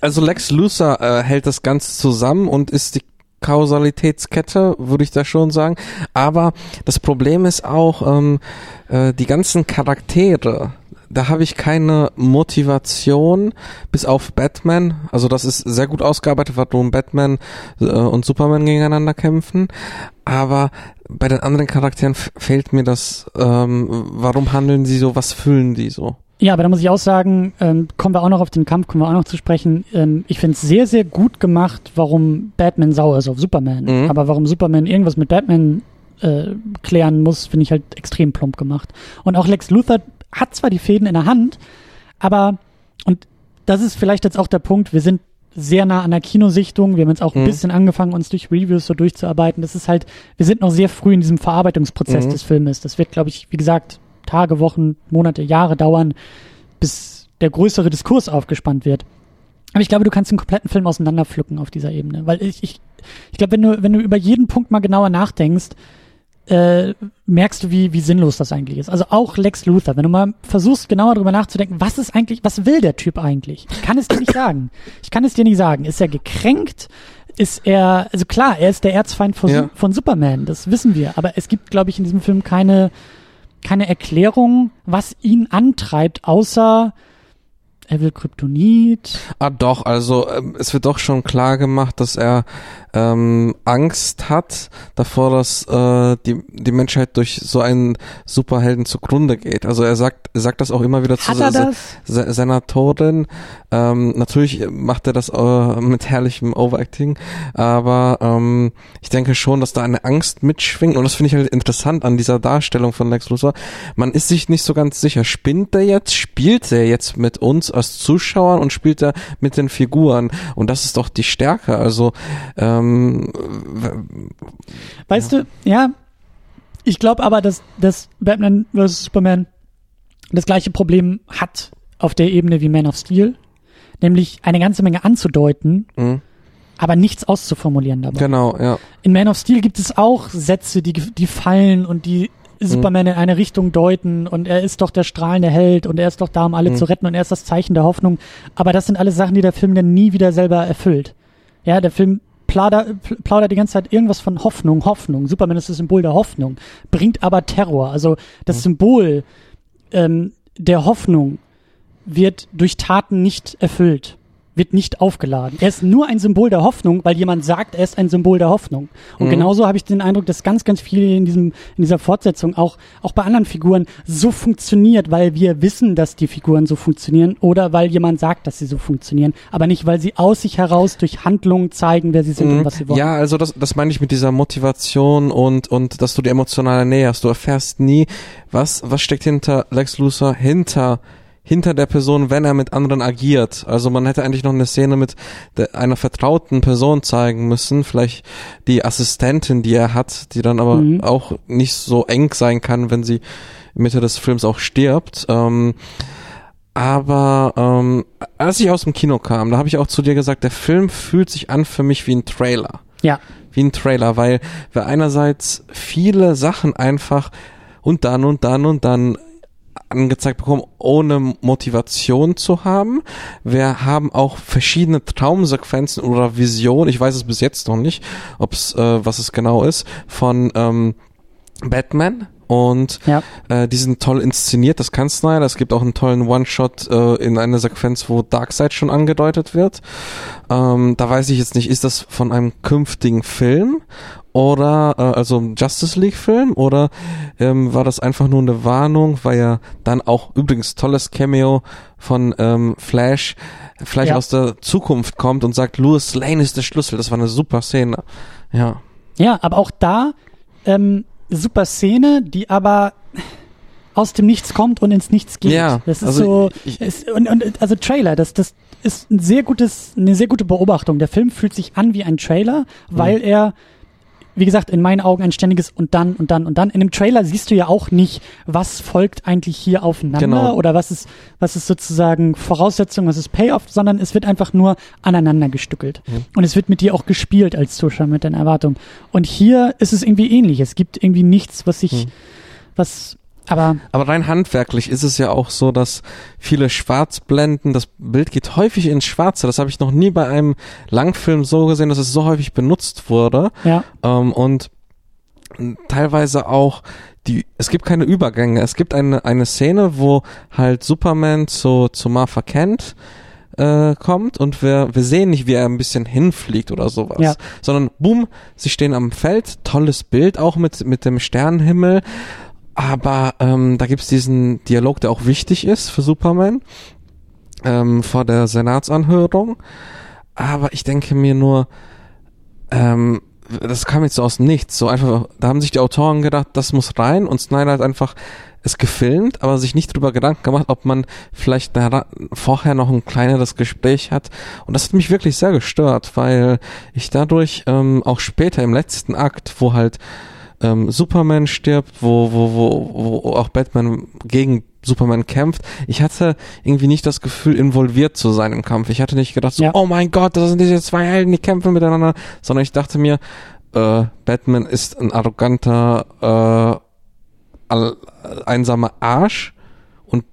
also Lex Luthor äh, hält das Ganze zusammen und ist die Kausalitätskette, würde ich da schon sagen. Aber das Problem ist auch, ähm, äh, die ganzen Charaktere, da habe ich keine Motivation, bis auf Batman. Also das ist sehr gut ausgearbeitet, warum Batman äh, und Superman gegeneinander kämpfen. Aber bei den anderen Charakteren fehlt mir das, ähm, warum handeln sie so, was fühlen die so? Ja, aber da muss ich auch sagen, ähm, kommen wir auch noch auf den Kampf, kommen wir auch noch zu sprechen. Ähm, ich finde es sehr, sehr gut gemacht, warum Batman sauer ist auf Superman. Mhm. Aber warum Superman irgendwas mit Batman äh, klären muss, finde ich halt extrem plump gemacht. Und auch Lex Luthor hat zwar die Fäden in der Hand, aber, und das ist vielleicht jetzt auch der Punkt, wir sind sehr nah an der Kinosichtung. Wir haben jetzt auch mhm. ein bisschen angefangen, uns durch Reviews so durchzuarbeiten. Das ist halt, wir sind noch sehr früh in diesem Verarbeitungsprozess mhm. des Filmes. Das wird, glaube ich, wie gesagt, Tage, Wochen, Monate, Jahre dauern, bis der größere Diskurs aufgespannt wird. Aber ich glaube, du kannst den kompletten Film auseinanderpflücken auf dieser Ebene. Weil ich, ich, ich glaube, wenn du, wenn du über jeden Punkt mal genauer nachdenkst, äh, merkst du, wie, wie sinnlos das eigentlich ist. Also auch Lex Luthor, wenn du mal versuchst, genauer darüber nachzudenken, was ist eigentlich, was will der Typ eigentlich? Ich kann es dir nicht sagen. Ich kann es dir nicht sagen. Ist er gekränkt? Ist er, also klar, er ist der Erzfeind von, ja. von Superman, das wissen wir. Aber es gibt, glaube ich, in diesem Film keine, keine Erklärung, was ihn antreibt, außer er will Kryptonit. Ah doch, also ähm, es wird doch schon klar gemacht, dass er ähm, Angst hat davor, dass äh, die, die Menschheit durch so einen Superhelden zugrunde geht. Also er sagt, er sagt das auch immer wieder zu se se seiner Torin. Ähm, natürlich macht er das äh, mit herrlichem Overacting, aber ähm, ich denke schon, dass da eine Angst mitschwingt und das finde ich halt interessant an dieser Darstellung von Lex Luthor. Man ist sich nicht so ganz sicher, spinnt er jetzt, spielt er jetzt mit uns als Zuschauern und spielt er mit den Figuren und das ist doch die Stärke. Also ähm, weißt ja. du, ja, ich glaube aber, dass, dass Batman vs. Superman das gleiche Problem hat auf der Ebene wie Man of Steel, nämlich eine ganze Menge anzudeuten, mhm. aber nichts auszuformulieren dabei. Genau, ja. In Man of Steel gibt es auch Sätze, die, die fallen und die Superman in eine Richtung deuten und er ist doch der strahlende Held und er ist doch da, um alle mhm. zu retten und er ist das Zeichen der Hoffnung. Aber das sind alles Sachen, die der Film dann nie wieder selber erfüllt. Ja, der Film plaudert, plaudert die ganze Zeit irgendwas von Hoffnung, Hoffnung. Superman ist das Symbol der Hoffnung, bringt aber Terror. Also das mhm. Symbol ähm, der Hoffnung wird durch Taten nicht erfüllt wird nicht aufgeladen. Er ist nur ein Symbol der Hoffnung, weil jemand sagt, er ist ein Symbol der Hoffnung. Und mhm. genauso habe ich den Eindruck, dass ganz, ganz viel in diesem, in dieser Fortsetzung auch, auch bei anderen Figuren so funktioniert, weil wir wissen, dass die Figuren so funktionieren oder weil jemand sagt, dass sie so funktionieren, aber nicht, weil sie aus sich heraus durch Handlungen zeigen, wer sie sind mhm. und was sie wollen. Ja, also das, das meine ich mit dieser Motivation und, und dass du die emotionale Nähe hast. Du erfährst nie, was, was steckt hinter Lex Luthor, hinter hinter der Person, wenn er mit anderen agiert. Also man hätte eigentlich noch eine Szene mit einer vertrauten Person zeigen müssen, vielleicht die Assistentin, die er hat, die dann aber mhm. auch nicht so eng sein kann, wenn sie Mitte des Films auch stirbt. Ähm, aber ähm, als ich aus dem Kino kam, da habe ich auch zu dir gesagt, der Film fühlt sich an für mich wie ein Trailer. Ja. Wie ein Trailer, weil wir einerseits viele Sachen einfach und dann und dann und dann angezeigt bekommen, ohne Motivation zu haben. Wir haben auch verschiedene Traumsequenzen oder Visionen, ich weiß es bis jetzt noch nicht, ob es, äh, was es genau ist, von ähm, Batman, und ja. äh, die sind toll inszeniert, das kann Snyder. Es gibt auch einen tollen One-Shot äh, in einer Sequenz, wo Darkseid schon angedeutet wird. Ähm, da weiß ich jetzt nicht, ist das von einem künftigen Film oder äh, also Justice League Film oder ähm, war das einfach nur eine Warnung, weil ja dann auch übrigens tolles Cameo von ähm, Flash vielleicht ja. aus der Zukunft kommt und sagt, Louis Lane ist der Schlüssel. Das war eine super Szene. Ja. Ja, aber auch da ähm, super Szene, die aber aus dem Nichts kommt und ins Nichts geht. Ja, das ist also so ich, ist, und, und also Trailer, das das ist ein sehr gutes eine sehr gute Beobachtung. Der Film fühlt sich an wie ein Trailer, weil mhm. er wie gesagt, in meinen Augen ein ständiges und dann und dann und dann. In dem Trailer siehst du ja auch nicht, was folgt eigentlich hier aufeinander genau. oder was ist, was ist sozusagen Voraussetzung, was ist Payoff, sondern es wird einfach nur aneinander gestückelt. Mhm. Und es wird mit dir auch gespielt als Zuschauer mit deinen Erwartungen. Und hier ist es irgendwie ähnlich. Es gibt irgendwie nichts, was sich, mhm. was aber, aber rein handwerklich ist es ja auch so, dass viele Schwarzblenden, das Bild geht häufig ins Schwarze. Das habe ich noch nie bei einem Langfilm so gesehen, dass es so häufig benutzt wurde. Ja. Ähm, und teilweise auch die, es gibt keine Übergänge. Es gibt eine, eine Szene, wo halt Superman zu, zu Martha Kent äh, kommt und wir, wir sehen nicht, wie er ein bisschen hinfliegt oder sowas, Ja. sondern boom, sie stehen am Feld, tolles Bild auch mit, mit dem Sternenhimmel, aber ähm, da gibt's diesen Dialog, der auch wichtig ist für Superman ähm, vor der Senatsanhörung, aber ich denke mir nur, ähm, das kam jetzt so aus Nichts, so einfach, da haben sich die Autoren gedacht, das muss rein und Snyder hat einfach es gefilmt, aber sich nicht drüber Gedanken gemacht, ob man vielleicht vorher noch ein kleineres Gespräch hat. Und das hat mich wirklich sehr gestört, weil ich dadurch ähm, auch später im letzten Akt, wo halt ähm, Superman stirbt, wo, wo, wo, wo auch Batman gegen Superman kämpft, ich hatte irgendwie nicht das Gefühl, involviert zu sein im Kampf. Ich hatte nicht gedacht, so, Ja. oh mein Gott, das sind diese zwei Helden, die kämpfen miteinander, sondern ich dachte mir, äh, Batman ist ein arroganter, äh, einsamer Arsch und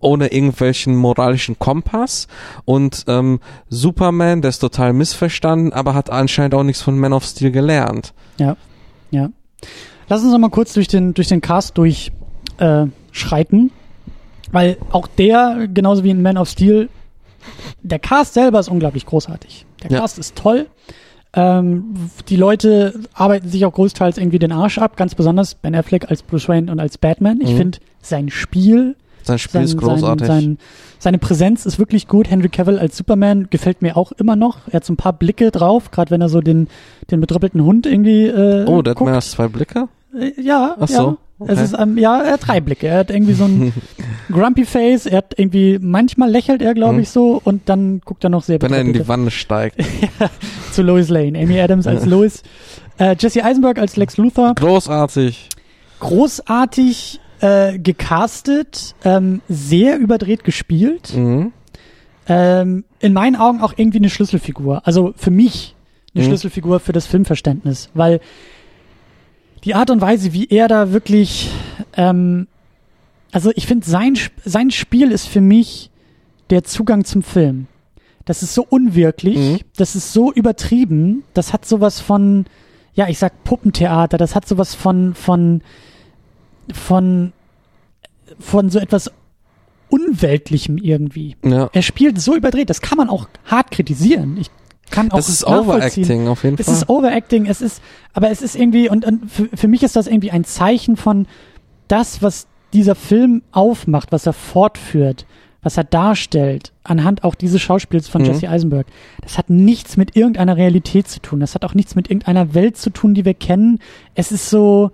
ohne irgendwelchen moralischen Kompass und ähm, Superman, der ist total missverstanden, aber hat anscheinend auch nichts von Man of Steel gelernt. Ja, ja. Lass uns noch mal kurz durch den, durch den Cast durchschreiten, äh, weil auch der, genauso wie in Man of Steel, der Cast selber ist unglaublich großartig. Der Ja. Cast ist toll. Ähm, die Leute arbeiten sich auch großteils irgendwie den Arsch ab, ganz besonders Ben Affleck als Bruce Wayne und als Batman. Ich Mhm. finde sein Spiel Sein Spiel sein, ist großartig. Sein, sein, seine Präsenz ist wirklich gut. Henry Cavill als Superman gefällt mir auch immer noch. Er hat so ein paar Blicke drauf, gerade wenn er so den, den bedrüppelten Hund irgendwie. Äh, oh, der hat guckt. mehr als zwei Blicke? Äh, Ja, Ach ja. so, Es okay. ist, ähm, ja, er hat drei Blicke. Er hat irgendwie so ein Grumpy Face. Er hat irgendwie, manchmal lächelt er, glaube Mhm. ich, so und dann guckt er noch sehr Wenn er in die Wanne steigt. zu Lois Lane. Amy Adams als Lois. Äh, Jesse Eisenberg als Lex Luthor. Großartig. Großartig äh, gecastet, ähm, sehr überdreht gespielt. Mhm. ähm, in meinen Augen auch irgendwie eine Schlüsselfigur. Also für mich eine Mhm. Schlüsselfigur für das Filmverständnis, weil die Art und Weise, wie er da wirklich, ähm, also ich finde, sein, sein Spiel ist für mich der Zugang zum Film. Das ist so unwirklich, Mhm. das ist so übertrieben, das hat sowas von, ja, ich sag Puppentheater, das hat sowas von, von, von, von so etwas Unweltlichem irgendwie. Ja. Er spielt so überdreht, das kann man auch hart kritisieren. Ich kann auch Das ist. Overacting auf jeden Es Fall. ist Overacting, es ist, aber es ist irgendwie, und, und für, für mich ist das irgendwie ein Zeichen von das, was dieser Film aufmacht, was er fortführt, was er darstellt, anhand auch dieses Schauspiels von Mhm. Jesse Eisenberg. Das hat nichts mit irgendeiner Realität zu tun. Das hat auch nichts mit irgendeiner Welt zu tun, die wir kennen. Es ist so,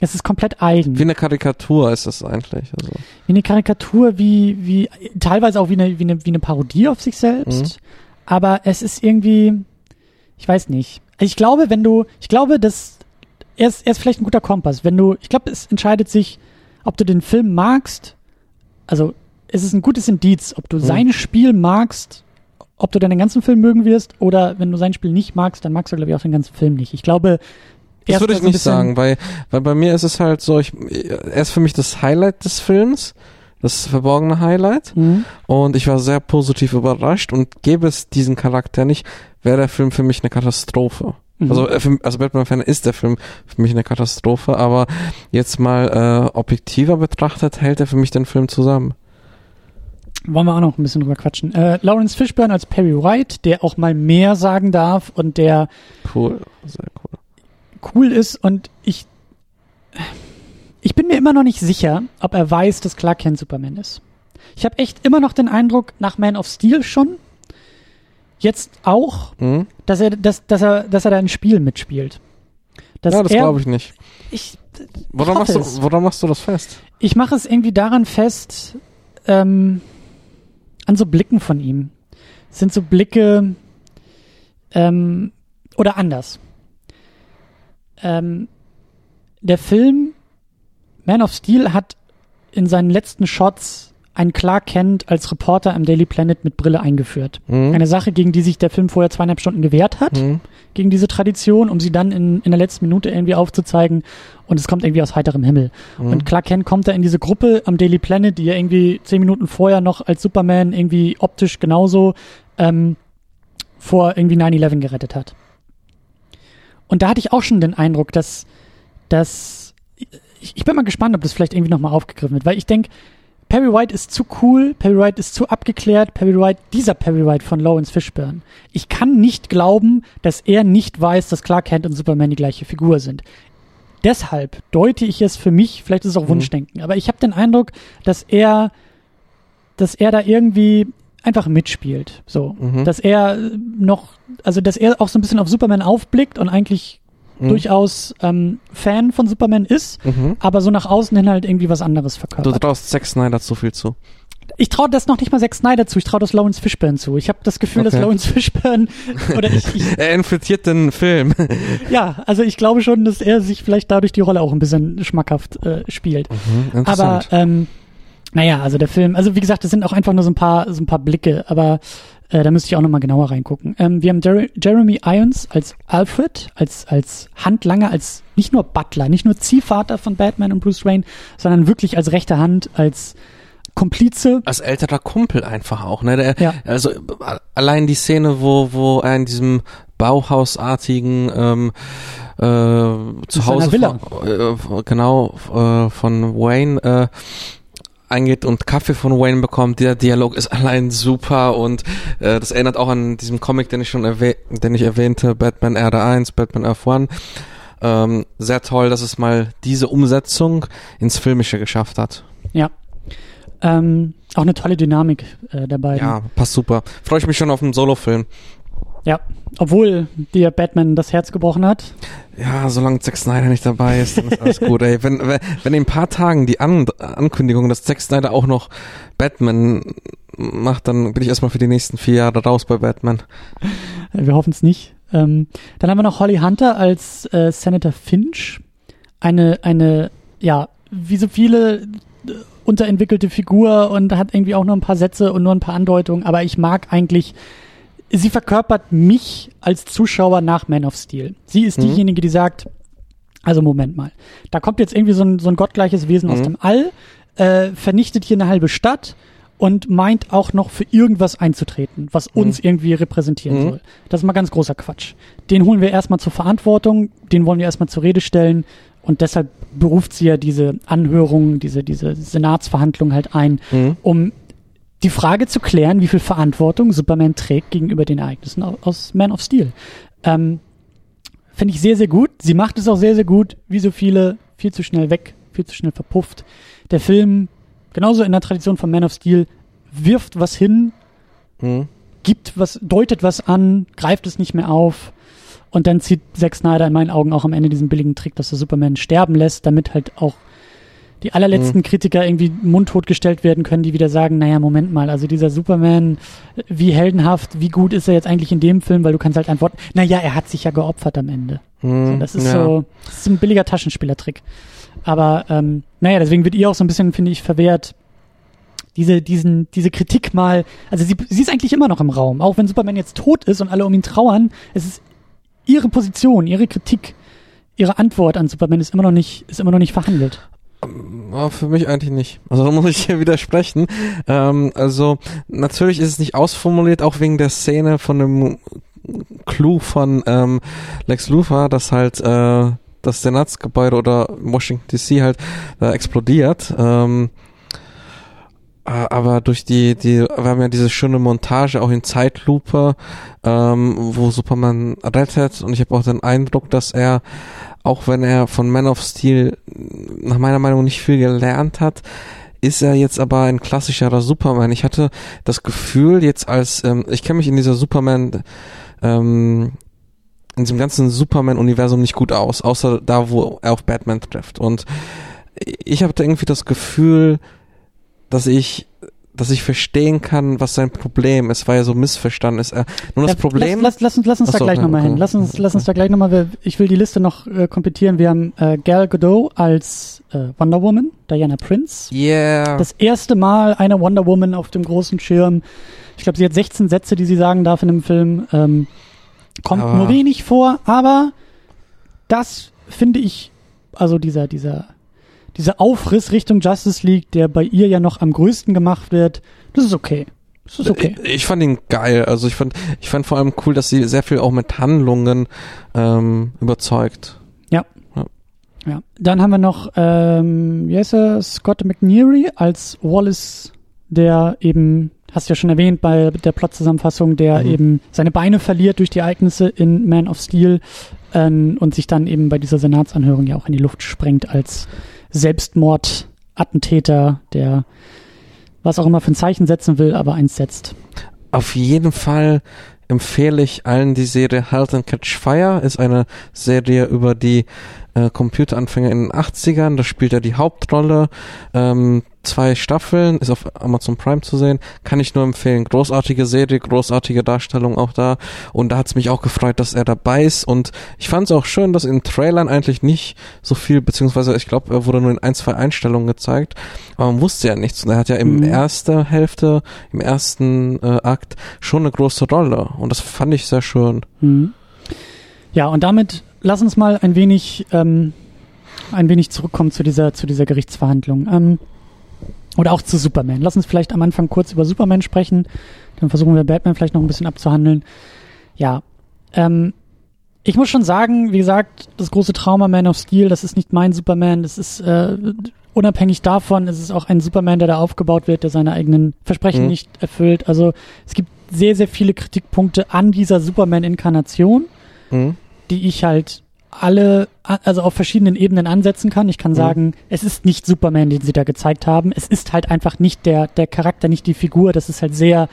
es ist komplett eigen. Wie eine Karikatur ist es eigentlich. Also. Wie eine Karikatur, wie, wie, teilweise auch wie eine, wie eine, wie eine Parodie auf sich selbst. Aber es ist irgendwie, ich weiß nicht. Ich glaube, wenn du, ich glaube, dass, er ist, er ist vielleicht ein guter Kompass. Wenn du, ich glaube, es entscheidet sich, ob du den Film magst. Also, es ist ein gutes Indiz, ob du sein Spiel magst, ob du dann den ganzen Film mögen wirst, oder wenn du sein Spiel nicht magst, dann magst du, glaube ich, auch den ganzen Film nicht. Ich glaube, Das würde ich nicht sagen, weil, weil bei mir ist es halt so, ich, er ist für mich das Highlight des Films, das verborgene Highlight. Mhm. Und ich war sehr positiv überrascht und gäbe es diesen Charakter nicht, wäre der Film für mich eine Katastrophe. Mhm. Also, äh, also Batman-Fan ist der Film für mich eine Katastrophe, aber jetzt mal äh, objektiver betrachtet, hält er für mich den Film zusammen. Wollen wir auch noch ein bisschen drüber quatschen. Äh, Lawrence Fishburne als Perry White, der auch mal mehr sagen darf und der Cool, sehr cool. Cool ist und ich ich bin mir immer noch nicht sicher, ob er weiß, dass Clark Kent Superman ist. Ich habe echt immer noch den Eindruck, nach Man of Steel schon, jetzt auch, Mhm. dass er, dass, dass er, dass er da ein Spiel mitspielt. Dass Ja, das glaube ich nicht. ich. Woran hoffe machst, du, woran machst du das fest? Ich mache es irgendwie daran fest, ähm, an so Blicken von ihm. Es sind so Blicke, ähm, oder anders. Ähm, der Film Man of Steel hat in seinen letzten Shots einen Clark Kent als Reporter am Daily Planet mit Brille eingeführt. Mhm. Eine Sache, gegen die sich der Film vorher zweieinhalb Stunden gewehrt hat Mhm. gegen diese Tradition, um sie dann in, in der letzten Minute irgendwie aufzuzeigen und es kommt irgendwie aus heiterem Himmel. Mhm. Und Clark Kent kommt da in diese Gruppe am Daily Planet, die er irgendwie zehn Minuten vorher noch als Superman irgendwie optisch genauso ähm, vor irgendwie 9-11 gerettet hat. Und da hatte ich auch schon den Eindruck, dass, dass ich, ich bin mal gespannt, ob das vielleicht irgendwie nochmal aufgegriffen wird, weil ich denke, Perry White ist zu cool, Perry White ist zu abgeklärt, Perry White, dieser Perry White von Lawrence Fishburne. Ich kann nicht glauben, dass er nicht weiß, dass Clark Kent und Superman die gleiche Figur sind. Deshalb deute ich es für mich, vielleicht ist es auch Wunschdenken, aber ich habe den Eindruck, dass er, dass er da irgendwie einfach mitspielt. So, Mhm. dass er noch, also dass er auch so ein bisschen auf Superman aufblickt und eigentlich Mhm. durchaus ähm, Fan von Superman ist, Mhm. aber so nach außen hin halt irgendwie was anderes Du verkörpert. traust Zack Snyder zu viel zu. Ich traue das noch nicht mal Zack Snyder zu, ich traue das Lawrence Fishburne zu. Ich habe das Gefühl, dass Okay. Lawrence Fishburne oder ich, ich Er infiltriert den Film. ja, also ich glaube schon, dass er sich vielleicht dadurch die Rolle auch ein bisschen schmackhaft äh, spielt. Mhm, Aber ähm, naja, also der Film, also wie gesagt, das sind auch einfach nur so ein paar, so ein paar Blicke, aber äh, da müsste ich auch nochmal genauer reingucken. Ähm, wir haben Jer Jeremy Irons als Alfred, als, als Handlanger, als nicht nur Butler, nicht nur Ziehvater von Batman und Bruce Wayne, sondern wirklich als rechte Hand, als Komplize. als älterer Kumpel einfach auch, ne? Der, Ja. Also allein die Szene, wo wo er in diesem Bauhausartigen ähm, äh, zu seiner Hause Villa. Von, äh, genau äh, von Wayne äh, eingeht und Kaffee von Wayne bekommt. Der Dialog ist allein super und äh, das erinnert auch an diesen Comic, den ich schon erwäh den ich erwähnte, Batman Erde 1, Batman Earth 1. Ähm, sehr toll, dass es mal diese Umsetzung ins Filmische geschafft hat. Ja. Ähm, auch eine tolle Dynamik äh, der beiden. Ja, passt super. Freue ich mich schon auf einen Solo-Film. Ja. Obwohl dir Batman das Herz gebrochen hat. Ja, solange Zack Snyder nicht dabei ist, dann ist alles gut. Ey, wenn, wenn, in ein paar Tagen die An Ankündigung, dass Zack Snyder auch noch Batman macht, dann bin ich erstmal für die nächsten vier Jahre raus bei Batman. Wir hoffen es nicht. Ähm, dann haben wir noch Holly Hunter als äh, Senator Finch. Eine, eine, ja, wie so viele äh, unterentwickelte Figur und hat irgendwie auch nur ein paar Sätze und nur ein paar Andeutungen, aber ich mag eigentlich, sie verkörpert mich als Zuschauer nach Man of Steel. Sie ist Mhm. diejenige, die sagt, also Moment mal, da kommt jetzt irgendwie so ein, so ein gottgleiches Wesen aus Mhm. dem All, äh, vernichtet hier eine halbe Stadt und meint auch noch für irgendwas einzutreten, was uns irgendwie repräsentieren Mhm. soll. Das ist mal ganz großer Quatsch. Den holen wir erstmal zur Verantwortung, den wollen wir erstmal zur Rede stellen und deshalb beruft sie ja diese Anhörung, diese, diese Senatsverhandlung halt ein, Mhm. um die Frage zu klären, wie viel Verantwortung Superman trägt gegenüber den Ereignissen au- aus Man of Steel. Ähm, Finde ich sehr, sehr gut. Sie macht es auch sehr, sehr gut, wie so viele, viel zu schnell weg, viel zu schnell verpufft. Der Film, genauso in der Tradition von Man of Steel, wirft was hin, Mhm. gibt was, deutet was an, greift es nicht mehr auf. Und dann zieht Zack Snyder in meinen Augen auch am Ende diesen billigen Trick, dass er Superman sterben lässt, damit halt auch die allerletzten Kritiker irgendwie mundtot gestellt werden können, die wieder sagen, naja, Moment mal, also dieser Superman, wie heldenhaft, wie gut ist er jetzt eigentlich in dem Film, weil du kannst halt antworten, naja, er hat sich ja geopfert am Ende. So, Mhm. das ist ja. so, das ist ein billiger Taschenspielertrick. Aber ähm, naja, deswegen wird ihr auch so ein bisschen, finde ich, verwehrt, diese, diesen, diese Kritik mal, also sie, sie ist eigentlich immer noch im Raum, auch wenn Superman jetzt tot ist und alle um ihn trauern, es ist ihre Position, ihre Kritik, ihre Antwort an Superman ist immer noch nicht, ist immer noch nicht verhandelt. Für mich eigentlich nicht. Also da muss ich hier widersprechen. Ähm, also natürlich ist es nicht ausformuliert, auch wegen der Szene von dem Clou von ähm, Lex Luthor, dass halt äh, das Senatsgebäude oder Washington DC halt äh, explodiert. Ähm, äh, aber durch die, die, wir haben ja diese schöne Montage auch in Zeitlupe, ähm, wo Superman rettet und ich habe auch den Eindruck, dass er, auch wenn er von Man of Steel nach meiner Meinung nicht viel gelernt hat, ist er jetzt aber ein klassischerer Superman. Ich hatte das Gefühl jetzt als, ähm, ich kenne mich in dieser Superman, ähm, in diesem ganzen Superman-Universum nicht gut aus, außer da, wo er auf Batman trifft. Und ich habe irgendwie das Gefühl, dass ich dass ich verstehen kann, was sein Problem ist, weil er so missverstanden ist. Nur das Ja, Problem. Lass, lass, lass uns, lass uns Ach da gleich ja, nochmal okay. hin. Lass uns, lass uns da gleich nochmal, ich will die Liste noch äh, komplettieren. Wir haben äh, Gal Gadot als äh, Wonder Woman, Diana Prince. yeah. Das erste Mal eine Wonder Woman auf dem großen Schirm. Ich glaube, sie hat 16 Sätze, die sie sagen darf in dem Film. Ähm, kommt Aber- nur wenig vor, aber das finde ich, also dieser, dieser, dieser Aufriss Richtung Justice League, der bei ihr ja noch am größten gemacht wird, das ist okay. Das ist okay. Ich, ich fand ihn geil. Also ich fand, ich fand vor allem cool, dass sie sehr viel auch mit Handlungen ähm, überzeugt. Ja, dann haben wir noch, ähm, wie heißt er, Scott McNeary als Wallace, der eben, hast du ja schon erwähnt bei der Plot-Zusammenfassung, der Mhm. eben seine Beine verliert durch die Ereignisse in Man of Steel ähm, und sich dann eben bei dieser Senatsanhörung ja auch in die Luft sprengt als Selbstmordattentäter, der was auch immer für ein Zeichen setzen will, aber eins setzt. Auf jeden Fall empfehle ich allen die Serie Halt and Catch Fire. Ist eine Serie über die äh, Computeranfänger in den 80ern. Da spielt er die Hauptrolle. Ähm, zwei Staffeln, ist auf Amazon Prime zu sehen. Kann ich nur empfehlen. Großartige Serie, großartige Darstellung auch da. Und da hat es mich auch gefreut, dass er dabei ist. Und ich fand es auch schön, dass in Trailern eigentlich nicht so viel, beziehungsweise ich glaube, er wurde nur in ein, zwei Einstellungen gezeigt. Aber man wusste ja nichts. Und er hat ja im Mhm. ersten Hälfte, im ersten äh, Akt schon eine große Rolle. Und das fand ich sehr schön. Mhm. Ja, und damit lass uns mal ein wenig, ähm, ein wenig zurückkommen zu dieser, zu dieser Gerichtsverhandlung. Ähm, oder auch zu Superman. Lass uns vielleicht am Anfang kurz über Superman sprechen. Dann versuchen wir Batman vielleicht noch ein bisschen abzuhandeln. Ja, ähm, ich muss schon sagen, wie gesagt, das große Trauma Man of Steel, das ist nicht mein Superman, das ist äh, unabhängig davon, es ist auch ein Superman, der da aufgebaut wird, der seine eigenen Versprechen Mhm. nicht erfüllt. Also es gibt sehr, sehr viele Kritikpunkte an dieser Superman-Inkarnation, Mhm. die ich halt alle, also auf verschiedenen Ebenen ansetzen kann. Ich kann Mhm. sagen, es ist nicht Superman, den sie da gezeigt haben. Es ist halt einfach nicht der, der Charakter, nicht die Figur. Das ist halt sehr,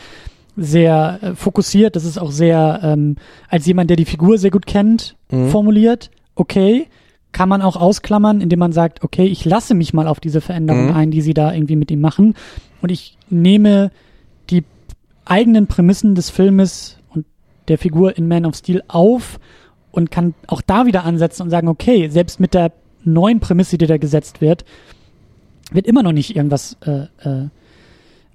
sehr äh, fokussiert. Das ist auch sehr, ähm, als jemand, der die Figur sehr gut kennt, Mhm. formuliert. Okay, kann man auch ausklammern, indem man sagt, okay, ich lasse mich mal auf diese Veränderungen Mhm. ein, die sie da irgendwie mit ihm machen. Und ich nehme die eigenen Prämissen des Filmes und der Figur in Man of Steel auf und kann auch da wieder ansetzen und sagen, okay, selbst mit der neuen Prämisse, die da gesetzt wird, wird immer noch nicht irgendwas, äh, äh,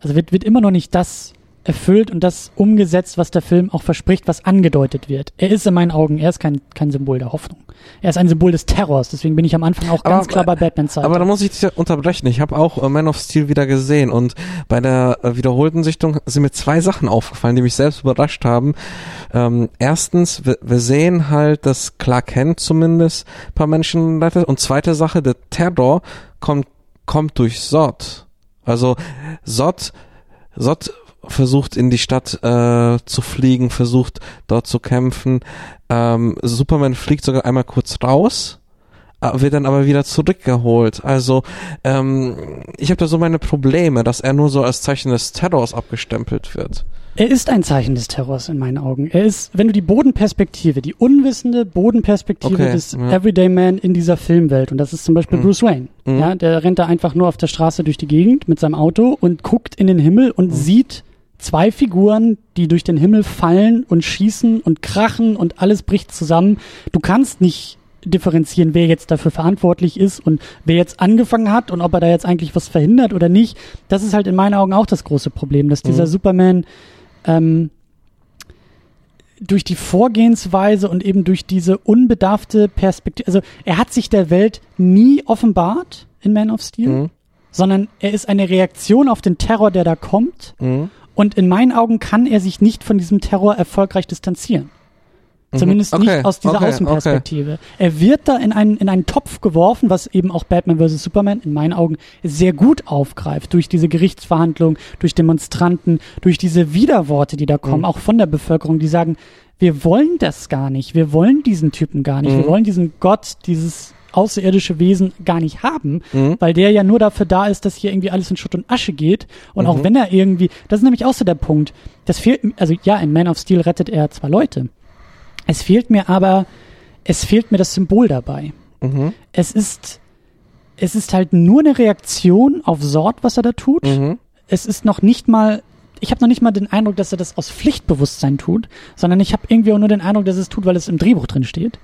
also wird, wird immer noch nicht das erfüllt und das umgesetzt, was der Film auch verspricht, was angedeutet wird. Er ist in meinen Augen, er ist kein, kein Symbol der Hoffnung. Er ist ein Symbol des Terrors, deswegen bin ich am Anfang auch Aber- ganz klar bei Batman Seite. Aber da muss ich dich unterbrechen. Ich habe auch äh, Man of Steel wieder gesehen und bei der äh, wiederholten Sichtung sind mir zwei Sachen aufgefallen, die mich selbst überrascht haben. Ähm, erstens, wir, wir sehen halt, dass Clark Kent zumindest ein paar Menschen rettet und zweite Sache, der Terror kommt, kommt durch Zod. Also Zod, Zod versucht in die Stadt äh, zu fliegen, versucht dort zu kämpfen. Ähm, Superman fliegt sogar einmal kurz raus äh, wird dann aber wieder zurückgeholt. Also ähm, ich habe da so meine Probleme, dass er nur so als Zeichen des Terrors abgestempelt wird. Er ist ein Zeichen des Terrors in meinen Augen. Er ist, wenn du die Bodenperspektive, die unwissende Bodenperspektive Okay, des ja. Everyday Man in dieser Filmwelt, und das ist zum Beispiel Mhm. Bruce Wayne, Mhm. ja, der rennt da einfach nur auf der Straße durch die Gegend mit seinem Auto und guckt in den Himmel und Mhm. sieht zwei Figuren, die durch den Himmel fallen und schießen und krachen und alles bricht zusammen. Du kannst nicht differenzieren, wer jetzt dafür verantwortlich ist und wer jetzt angefangen hat und ob er da jetzt eigentlich was verhindert oder nicht. Das ist halt in meinen Augen auch das große Problem, dass dieser Mhm. Superman ähm, durch die Vorgehensweise und eben durch diese unbedarfte Perspektive, also er hat sich der Welt nie offenbart in Man of Steel, Mhm. sondern er ist eine Reaktion auf den Terror, der da kommt. Mhm. Und in meinen Augen kann er sich nicht von diesem Terror erfolgreich distanzieren. Mhm. Zumindest Okay, nicht aus dieser okay, Außenperspektive. Er wird da in einen, in einen Topf geworfen, was eben auch Batman vs. Superman in meinen Augen sehr gut aufgreift. Durch diese Gerichtsverhandlung, durch Demonstranten, durch diese Widerworte, die da kommen, Mhm. auch von der Bevölkerung, die sagen, wir wollen das gar nicht. Wir wollen diesen Typen gar nicht. Mhm. Wir wollen diesen Gott, dieses außerirdische Wesen gar nicht haben, Mhm. weil der ja nur dafür da ist, dass hier irgendwie alles in Schutt und Asche geht. Und Mhm. auch wenn er irgendwie, das ist nämlich auch so der Punkt, das fehlt, also ja, in Man of Steel rettet er zwei Leute. Es fehlt mir aber, es fehlt mir das Symbol dabei. Mhm. Es ist, es ist halt nur eine Reaktion auf Sort, was er da tut. Mhm. Es ist noch nicht mal, ich habe noch nicht mal den Eindruck, dass er das aus Pflichtbewusstsein tut, sondern ich habe irgendwie auch nur den Eindruck, dass er es tut, weil es im Drehbuch drin steht.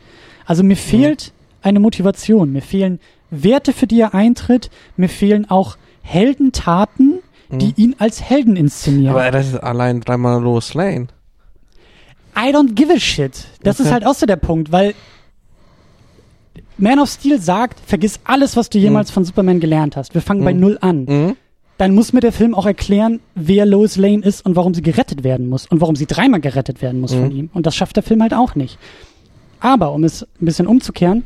Also mir fehlt eine Motivation, mir fehlen Werte, für die er eintritt, mir fehlen auch Heldentaten, die Mhm. ihn als Helden inszenieren. Aber er rettet allein dreimal Lois Lane. I don't give a shit. Das Okay. ist halt auch so der Punkt, weil Man of Steel sagt, vergiss alles, was du jemals von Superman gelernt hast. Wir fangen bei Mhm. Null an. Mhm. Dann muss mir der Film auch erklären, wer Lois Lane ist und warum sie gerettet werden muss und warum sie dreimal gerettet werden muss von Mhm. ihm. Und das schafft der Film halt auch nicht. Aber, um es ein bisschen umzukehren,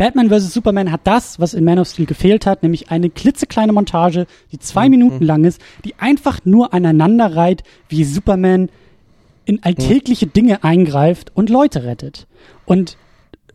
Batman vs. Superman hat das, was in Man of Steel gefehlt hat, nämlich eine klitzekleine Montage, die zwei Mhm. Minuten lang ist, die einfach nur aneinander reiht, wie Superman in alltägliche Dinge eingreift und Leute rettet. Und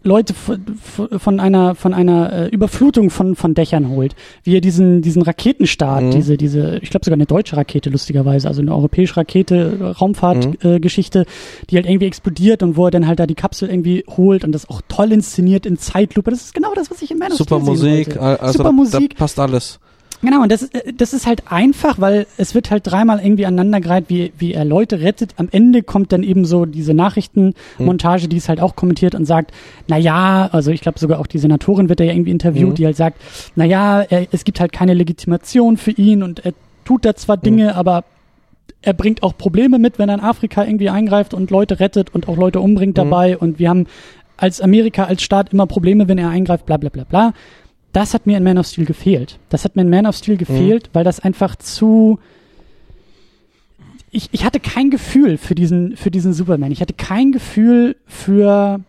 Leute von einer von einer äh, Überflutung von von Dächern holt, wie er diesen diesen Raketenstart, Mhm. diese diese ich glaube sogar eine deutsche Rakete lustigerweise, also eine europäische Rakete Mhm. Raumfahrtgeschichte, äh, Geschichte, die halt irgendwie explodiert und wo er dann halt da die Kapsel irgendwie holt und das auch toll inszeniert in Zeitlupe. Das ist genau das, was ich in Man of Super Musik, also Super da, Musik, da passt alles. Genau, und das, ist- äh, das ist halt einfach, weil es wird halt dreimal irgendwie aneinandergereiht, wie, wie er Leute rettet. Am Ende kommt dann eben so diese Nachrichtenmontage, die es halt auch kommentiert und sagt, na ja, also ich glaube sogar auch die Senatorin wird da ja irgendwie interviewt, Mhm. die halt sagt, na ja, er, es gibt halt keine Legitimation für ihn und er tut da zwar Dinge, aber er bringt auch Probleme mit, wenn er in Afrika irgendwie eingreift und Leute rettet und auch Leute umbringt Mhm. dabei und wir haben als Amerika, als Staat immer Probleme, wenn er eingreift, bla bla bla bla. Das hat mir in Man of Steel gefehlt. Das hat mir in Man of Steel gefehlt, weil das einfach zu ich, ich hatte kein Gefühl für diesen, für diesen Superman. Ich hatte kein Gefühl für,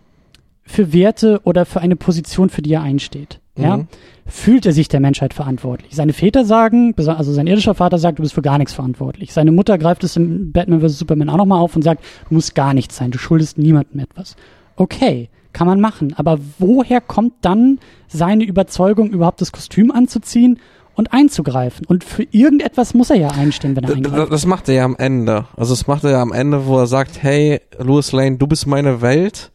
für Werte oder für eine Position, für die er einsteht. Ja? Mhm. Fühlt er sich der Menschheit verantwortlich? Seine Väter sagen, also sein irdischer Vater sagt, du bist für gar nichts verantwortlich. Seine Mutter greift es in Batman vs. Superman auch nochmal auf und sagt, du musst gar nichts sein, du schuldest niemandem etwas. Okay, kann man machen. Aber woher kommt dann seine Überzeugung, überhaupt das Kostüm anzuziehen und einzugreifen? Und für irgendetwas muss er ja einstehen, wenn er eingreift. Das macht er ja am Ende. Also das macht er ja am Ende, wo er sagt, hey, Louis Lane, du bist meine Welt.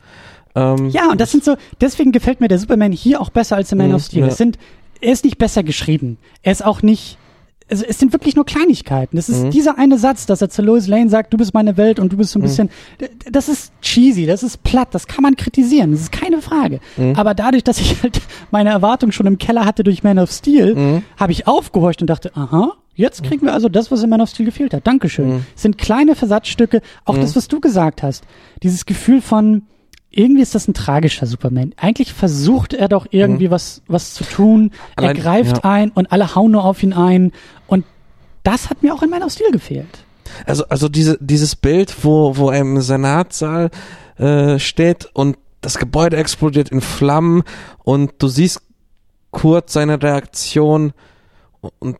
Ähm, Ja, und das sind so, deswegen gefällt mir der Superman hier auch besser als in Man Mhm, of Steel. ja. Es sind, er ist nicht besser geschrieben. Er ist auch nicht, also es sind wirklich nur Kleinigkeiten. Das ist Mhm. dieser eine Satz, dass er zu Lois Lane sagt, du bist meine Welt und du bist so ein bisschen, d- das ist cheesy, das ist platt, das kann man kritisieren, das ist keine Frage. Mhm. Aber dadurch, dass ich halt meine Erwartung schon im Keller hatte durch Man of Steel, Mhm. habe ich aufgehorcht und dachte, aha, jetzt kriegen wir also das, was in Man of Steel gefehlt hat. Dankeschön. Mhm. Es sind kleine Versatzstücke, auch Mhm. das, was du gesagt hast. Dieses Gefühl von, irgendwie ist das ein tragischer Superman. Eigentlich versucht er doch irgendwie was, was zu tun. Mhm. Allein- er greift ja. ein und alle hauen nur auf ihn ein. Und das hat mir auch in of Steel gefehlt. Also, also diese, dieses Bild, wo, wo er im Senatssaal äh, steht und das Gebäude explodiert in Flammen und du siehst kurz seine Reaktion und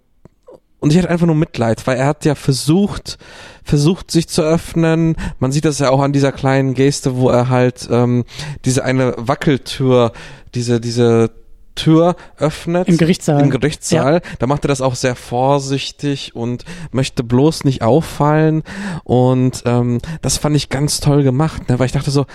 und ich hatte einfach nur Mitleid, weil er hat ja versucht, versucht sich zu öffnen. Man sieht das ja auch an dieser kleinen Geste, wo er halt ähm, diese eine Wackeltür, diese diese Tür öffnet. Im Gerichtssaal. Im Gerichtssaal. Da macht er das auch sehr vorsichtig und möchte bloß nicht auffallen. Und ähm, das fand ich ganz toll gemacht, ne? weil ich dachte so,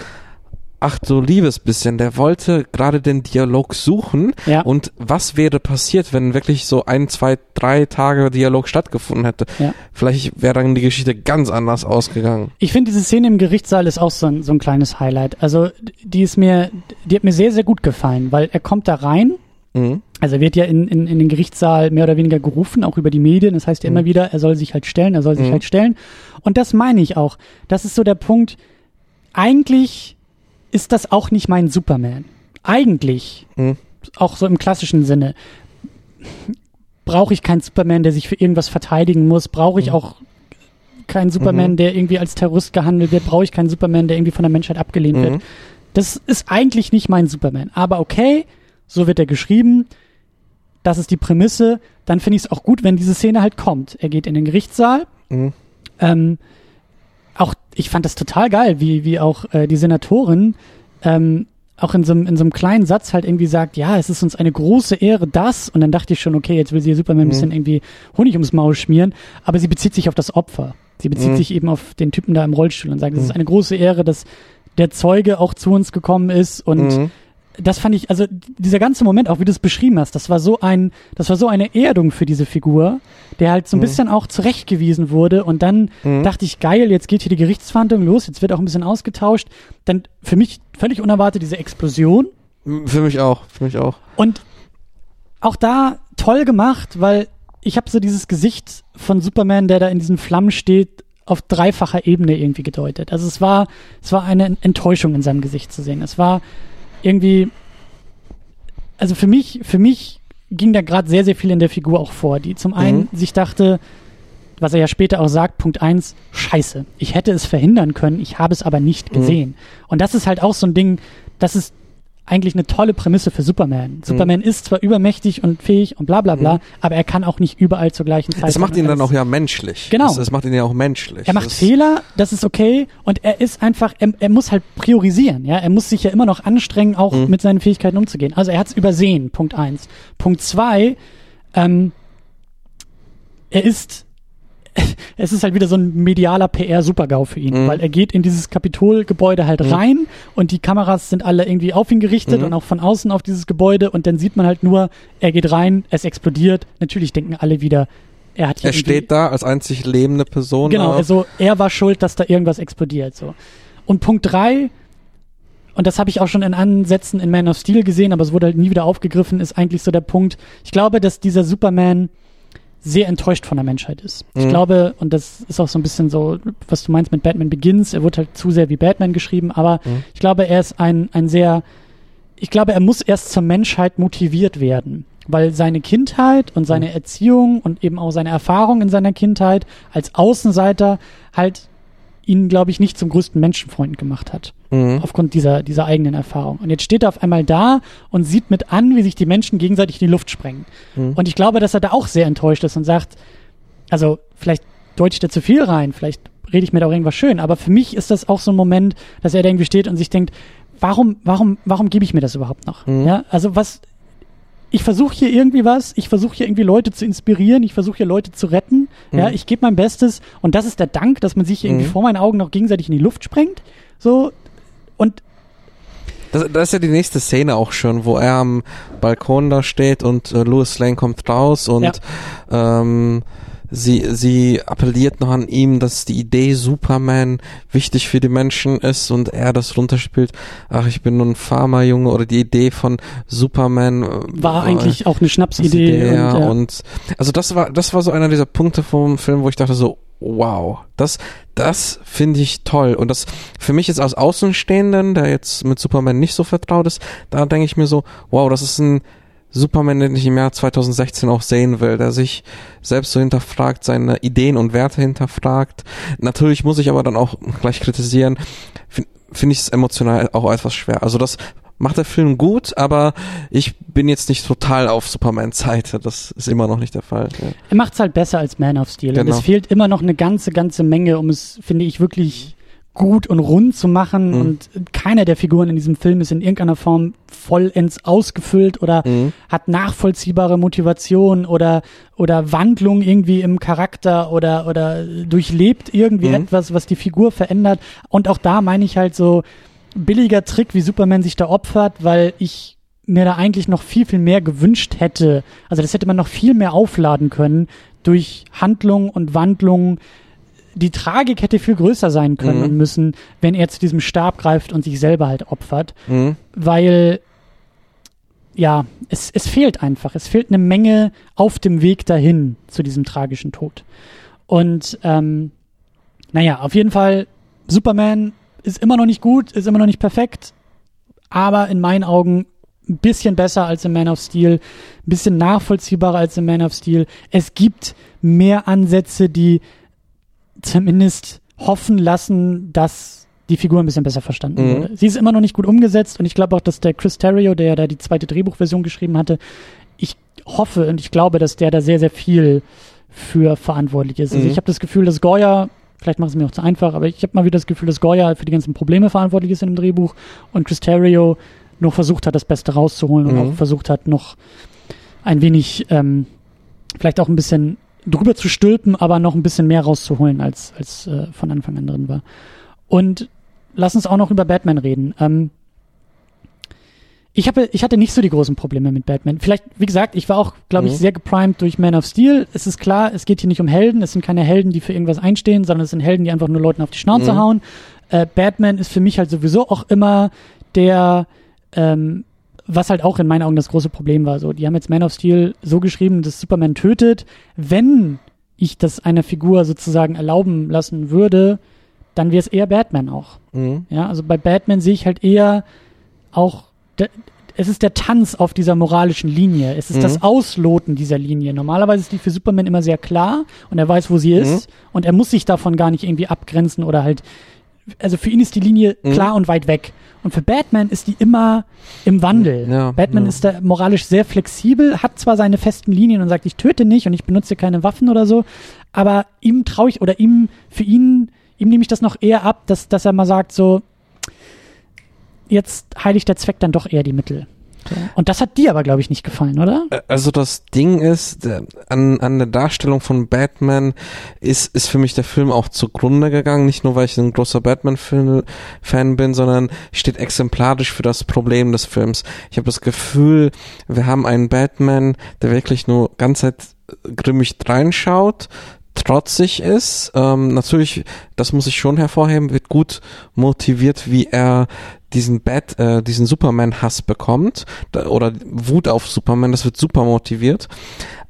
ach du liebes bisschen, der wollte gerade den Dialog suchen. Ja. Und was wäre passiert, wenn wirklich so ein, zwei, drei Tage Dialog stattgefunden hätte? Ja. Vielleicht wäre dann die Geschichte ganz anders ausgegangen. Ich finde, diese Szene im Gerichtssaal ist auch so ein, so ein kleines Highlight. Also, die ist mir, die hat mir sehr, sehr gut gefallen, weil er kommt da rein. Mhm. Also er wird ja in, in, in den Gerichtssaal mehr oder weniger gerufen, auch über die Medien. Das heißt ja immer Mhm. wieder, er soll sich halt stellen, er soll sich Mhm. halt stellen. Und das meine ich auch. Das ist so der Punkt. Eigentlich ist das auch nicht mein Superman. Eigentlich, Mhm. auch so im klassischen Sinne, brauche ich keinen Superman, der sich für irgendwas verteidigen muss. Brauche ich Mhm. auch keinen Superman, Mhm. der irgendwie als Terrorist gehandelt wird. Brauche ich keinen Superman, der irgendwie von der Menschheit abgelehnt wird. Mhm. Das ist eigentlich nicht mein Superman. Aber okay, so wird er geschrieben. Das ist die Prämisse. Dann finde ich es auch gut, wenn diese Szene halt kommt. Er geht in den Gerichtssaal. Mhm. Ähm, auch, ich fand das total geil, wie, wie auch äh, die Senatorin ähm, auch in so, einem- in so einem kleinen Satz halt irgendwie sagt, ja, es ist uns eine große Ehre, das. Und dann dachte ich schon, okay, jetzt will sie Superman ein Mhm. bisschen irgendwie Honig ums Maul schmieren. Aber sie bezieht sich auf das Opfer. Sie bezieht Mhm. sich eben auf den Typen da im Rollstuhl und sagt, es Mhm. ist eine große Ehre, dass der Zeuge auch zu uns gekommen ist und Mhm. Das fand ich, also dieser ganze Moment, auch wie du es beschrieben hast, das war so ein, das war so eine Erdung für diese Figur, der halt so ein Mhm. bisschen auch zurechtgewiesen wurde und dann Mhm. dachte ich, geil, jetzt geht hier die Gerichtsverhandlung los, jetzt wird auch ein bisschen ausgetauscht. Dann für mich völlig unerwartet diese Explosion Für mich auch, für mich auch. und auch da toll gemacht, weil ich habe so dieses Gesicht von Superman, der da in diesen Flammen steht, auf dreifacher Ebene irgendwie gedeutet. Also es war, es war eine Enttäuschung in seinem Gesicht zu sehen. Es war irgendwie, also für mich, für mich ging da gerade sehr, sehr viel in der Figur auch vor, die zum einen sich dachte, was er ja später auch sagt, Punkt eins, scheiße, ich hätte es verhindern können, ich habe es aber nicht Mhm. gesehen. Und das ist halt auch so ein Ding, das ist eigentlich eine tolle Prämisse für Superman. Superman ist zwar übermächtig und fähig und bla bla bla, Mhm. aber er kann auch nicht überall zur gleichen Zeit. Das macht ihn dann auch ja menschlich. Genau. Das, das macht ihn ja auch menschlich. Er macht das, Fehler, das ist okay. Und er ist einfach, er, er muss halt priorisieren. Ja, er muss sich ja immer noch anstrengen, auch Mhm. mit seinen Fähigkeiten umzugehen. Also er hat es übersehen. Punkt eins. Punkt zwei. Ähm, er ist, es ist halt wieder so ein medialer PR-Supergau für ihn, Mhm. weil er geht in dieses Kapitolgebäude halt Mhm. rein und die Kameras sind alle irgendwie auf ihn gerichtet Mhm. und auch von außen auf dieses Gebäude und dann sieht man halt nur, er geht rein, es explodiert. Natürlich denken alle wieder, er hat hier er steht da als einzig lebende Person. Genau, auch. also er war schuld, dass da irgendwas explodiert. So. Und Punkt drei, und das habe ich auch schon in Ansätzen in Man of Steel gesehen, aber es wurde halt nie wieder aufgegriffen, ist eigentlich so der Punkt. Ich glaube, dass dieser Superman sehr enttäuscht von der Menschheit ist. Ich Mhm. glaube, und das ist auch so ein bisschen so, was du meinst mit Batman Begins, er wurde halt zu sehr wie Batman geschrieben, aber Mhm. ich glaube, er ist ein, ein sehr, ich glaube, er muss erst zur Menschheit motiviert werden, weil seine Kindheit und seine Erziehung und eben auch seine Erfahrung in seiner Kindheit als Außenseiter halt ihn, glaube ich, nicht zum größten Menschenfreund gemacht hat Mhm. aufgrund dieser, dieser eigenen Erfahrung. Und jetzt steht er auf einmal da und sieht mit an, wie sich die Menschen gegenseitig in die Luft sprengen. Mhm. Und ich glaube, dass er da auch sehr enttäuscht ist und sagt, also vielleicht deute ich da zu viel rein, vielleicht rede ich mir da auch irgendwas schön, aber für mich ist das auch so ein Moment, dass er da irgendwie steht und sich denkt, warum, warum, warum gebe ich mir das überhaupt noch? Mhm. Ja, also was, ich versuche hier irgendwie was, ich versuche hier irgendwie Leute zu inspirieren, ich versuche hier Leute zu retten, ja, Mhm. ich gebe mein Bestes. Und das ist der Dank, dass man sich hier irgendwie Mhm. vor meinen Augen noch gegenseitig in die Luft sprengt, so, und Das, das ist ja die nächste Szene auch schon, wo er am Balkon da steht und äh, Louis Lane kommt raus und ähm, sie, sie appelliert noch an ihm, dass die Idee Superman wichtig für die Menschen ist und er das runterspielt. Ach, ich bin nur ein Farmerjunge oder die Idee von Superman äh, war äh, eigentlich auch eine Schnapsidee. Idee, ja, und, ja. und also das war das war so einer dieser Punkte vom Film, wo ich dachte so wow, das das finde ich toll und das für mich jetzt als Außenstehenden, der jetzt mit Superman nicht so vertraut ist, da denke ich mir so wow, das ist ein Superman, den ich im Jahr 2016 auch sehen will, der sich selbst so hinterfragt, seine Ideen und Werte hinterfragt. Natürlich muss ich aber dann auch gleich kritisieren, finde find ich es emotional auch etwas schwer. Also das macht der Film gut, aber ich bin jetzt nicht total auf Supermans Seite. Das ist immer noch nicht der Fall. Ja. Er macht's halt besser als Man of Steel. Und Genau. es fehlt immer noch eine ganze, ganze Menge, um es, finde ich, wirklich gut und rund zu machen. Mhm. Und keiner der Figuren in diesem Film ist in irgendeiner Form vollends ausgefüllt oder Mhm. hat nachvollziehbare Motivation oder, oder Wandlung irgendwie im Charakter oder, oder durchlebt irgendwie Mhm. etwas, was die Figur verändert. Und auch da meine ich halt so billiger Trick, wie Superman sich da opfert, weil ich mir da eigentlich noch viel, viel mehr gewünscht hätte. Also das hätte man noch viel mehr aufladen können durch Handlung und Wandlung. Die Tragik hätte viel größer sein können Mhm. und müssen, wenn er zu diesem Stab greift und sich selber halt opfert Mhm. weil ja, es, es fehlt einfach. Es fehlt eine Menge auf dem Weg dahin zu diesem tragischen Tod. Und ähm, naja, auf jeden Fall, Superman ist immer noch nicht gut, ist immer noch nicht perfekt, aber in meinen Augen ein bisschen besser als in Man of Steel, ein bisschen nachvollziehbarer als in Man of Steel. Es gibt mehr Ansätze, die zumindest hoffen lassen, dass die Figur ein bisschen besser verstanden Mhm. wurde. Sie ist immer noch nicht gut umgesetzt und ich glaube auch, dass der Chris Terrio, der ja da die zweite Drehbuchversion geschrieben hatte, ich hoffe und ich glaube, dass der da sehr, sehr viel für verantwortlich ist. Also Mhm. ich habe das Gefühl, dass Goya, vielleicht macht es mir auch zu einfach, aber ich habe mal wieder das Gefühl, dass Goya für die ganzen Probleme verantwortlich ist in dem Drehbuch und Chris Terrio noch versucht hat, das Beste rauszuholen und Mhm. auch versucht hat, noch ein wenig, ähm, vielleicht auch ein bisschen drüber zu stülpen, aber noch ein bisschen mehr rauszuholen, als, als äh, von Anfang an drin war. Und lass uns auch noch über Batman reden. Ähm, ich, habe, ich hatte nicht so die großen Probleme mit Batman. Vielleicht, wie gesagt, ich war auch, glaube ich, Mhm. sehr geprimed durch Man of Steel. Es ist klar, es geht hier nicht um Helden. Es sind keine Helden, die für irgendwas einstehen, sondern es sind Helden, die einfach nur Leuten auf die Schnauze Mhm. hauen. Äh, Batman ist für mich halt sowieso auch immer der, ähm, was halt auch in meinen Augen das große Problem war. So, die haben jetzt Man of Steel so geschrieben, dass Superman tötet. Wenn ich das einer Figur sozusagen erlauben lassen würde, dann wäre es eher Batman auch. Mhm. Ja, also bei Batman sehe ich halt eher auch, es ist der Tanz auf dieser moralischen Linie. Es ist Mhm. das Ausloten dieser Linie. Normalerweise ist die für Superman immer sehr klar und er weiß, wo sie ist und er muss sich davon gar nicht irgendwie abgrenzen oder halt also für ihn ist die Linie Mhm. klar und weit weg. Und für Batman ist die immer im Wandel. Ja, Batman ja. ist da moralisch sehr flexibel, hat zwar seine festen Linien und sagt, ich töte nicht und ich benutze keine Waffen oder so, aber ihm traue ich oder ihm, für ihn, ihm nehme ich das noch eher ab, dass, dass er mal sagt, so, jetzt heiligt der Zweck dann doch eher die Mittel. Und das hat dir aber, glaube ich, nicht gefallen, oder? Also das Ding ist, der, an, an der Darstellung von Batman ist, ist für mich der Film auch zugrunde gegangen. Nicht nur, weil ich ein großer Batman-Fan bin, sondern steht exemplarisch für das Problem des Films. Ich habe das Gefühl, wir haben einen Batman, der wirklich nur ganz Zeit grimmig reinschaut, trotzig ist. Ähm, natürlich, das muss ich schon hervorheben, wird gut motiviert, wie er diesen Bat, äh, diesen Superman-Hass bekommt da, oder Wut auf Superman. Das wird super motiviert.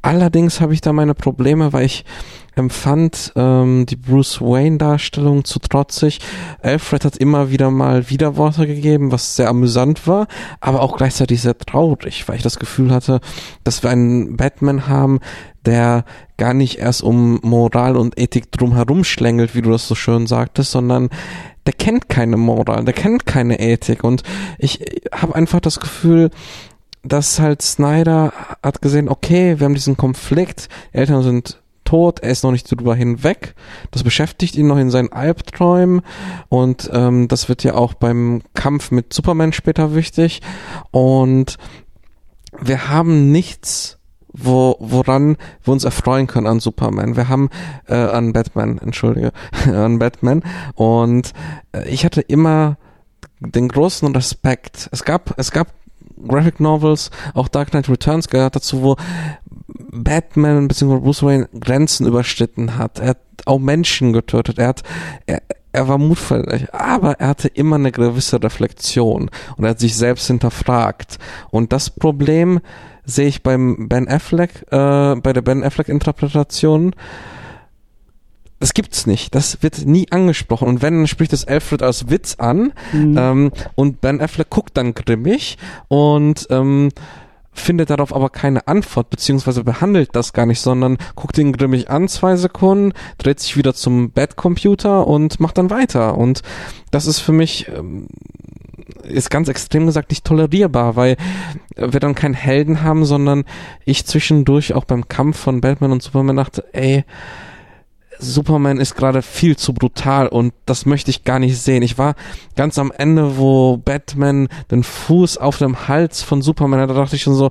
Allerdings habe ich da meine Probleme, weil ich empfand ähm, die Bruce Wayne-Darstellung zu trotzig. Alfred hat immer wieder mal Widerworte gegeben, was sehr amüsant war, aber auch gleichzeitig sehr traurig, weil ich das Gefühl hatte, dass wir einen Batman haben, der gar nicht erst um Moral und Ethik drumherum schlängelt, wie du das so schön sagtest, sondern der kennt keine Moral, der kennt keine Ethik. Und ich habe einfach das Gefühl, dass halt Snyder hat gesehen, okay, wir haben diesen Konflikt, Eltern sind tot, er ist noch nicht drüber hinweg, das beschäftigt ihn noch in seinen Albträumen. Und ähm, das wird ja auch beim Kampf mit Superman später wichtig. Und wir haben nichts wo, woran wir uns erfreuen können an Superman. Wir haben äh, an Batman, entschuldige, an Batman. Und äh, ich hatte immer den großen Respekt. Es gab, es gab Graphic Novels, auch Dark Knight Returns gehört dazu, wo Batman bzw. Bruce Wayne Grenzen überschritten hat. Er hat auch Menschen getötet. Er hat, er, er war mutfällig, aber er hatte immer eine gewisse Reflexion und er hat sich selbst hinterfragt. Und das Problem sehe ich beim Ben Affleck, äh, bei der Ben Affleck Interpretation. Das gibt's nicht. Das wird nie angesprochen. Und wenn, dann spricht es Alfred als Witz an. Mhm. Ähm, und Ben Affleck guckt dann grimmig und ähm, findet darauf aber keine Antwort, beziehungsweise behandelt das gar nicht, sondern guckt ihn grimmig an, zwei Sekunden, dreht sich wieder zum Bad-Computer und macht dann weiter. Und das ist für mich, ähm, ist ganz extrem gesagt nicht tolerierbar, weil wir dann keinen Helden haben, sondern ich zwischendurch auch beim Kampf von Batman und Superman dachte, ey, Superman ist gerade viel zu brutal und das möchte ich gar nicht sehen. Ich war ganz am Ende, wo Batman den Fuß auf dem Hals von Superman hat, da dachte ich schon so,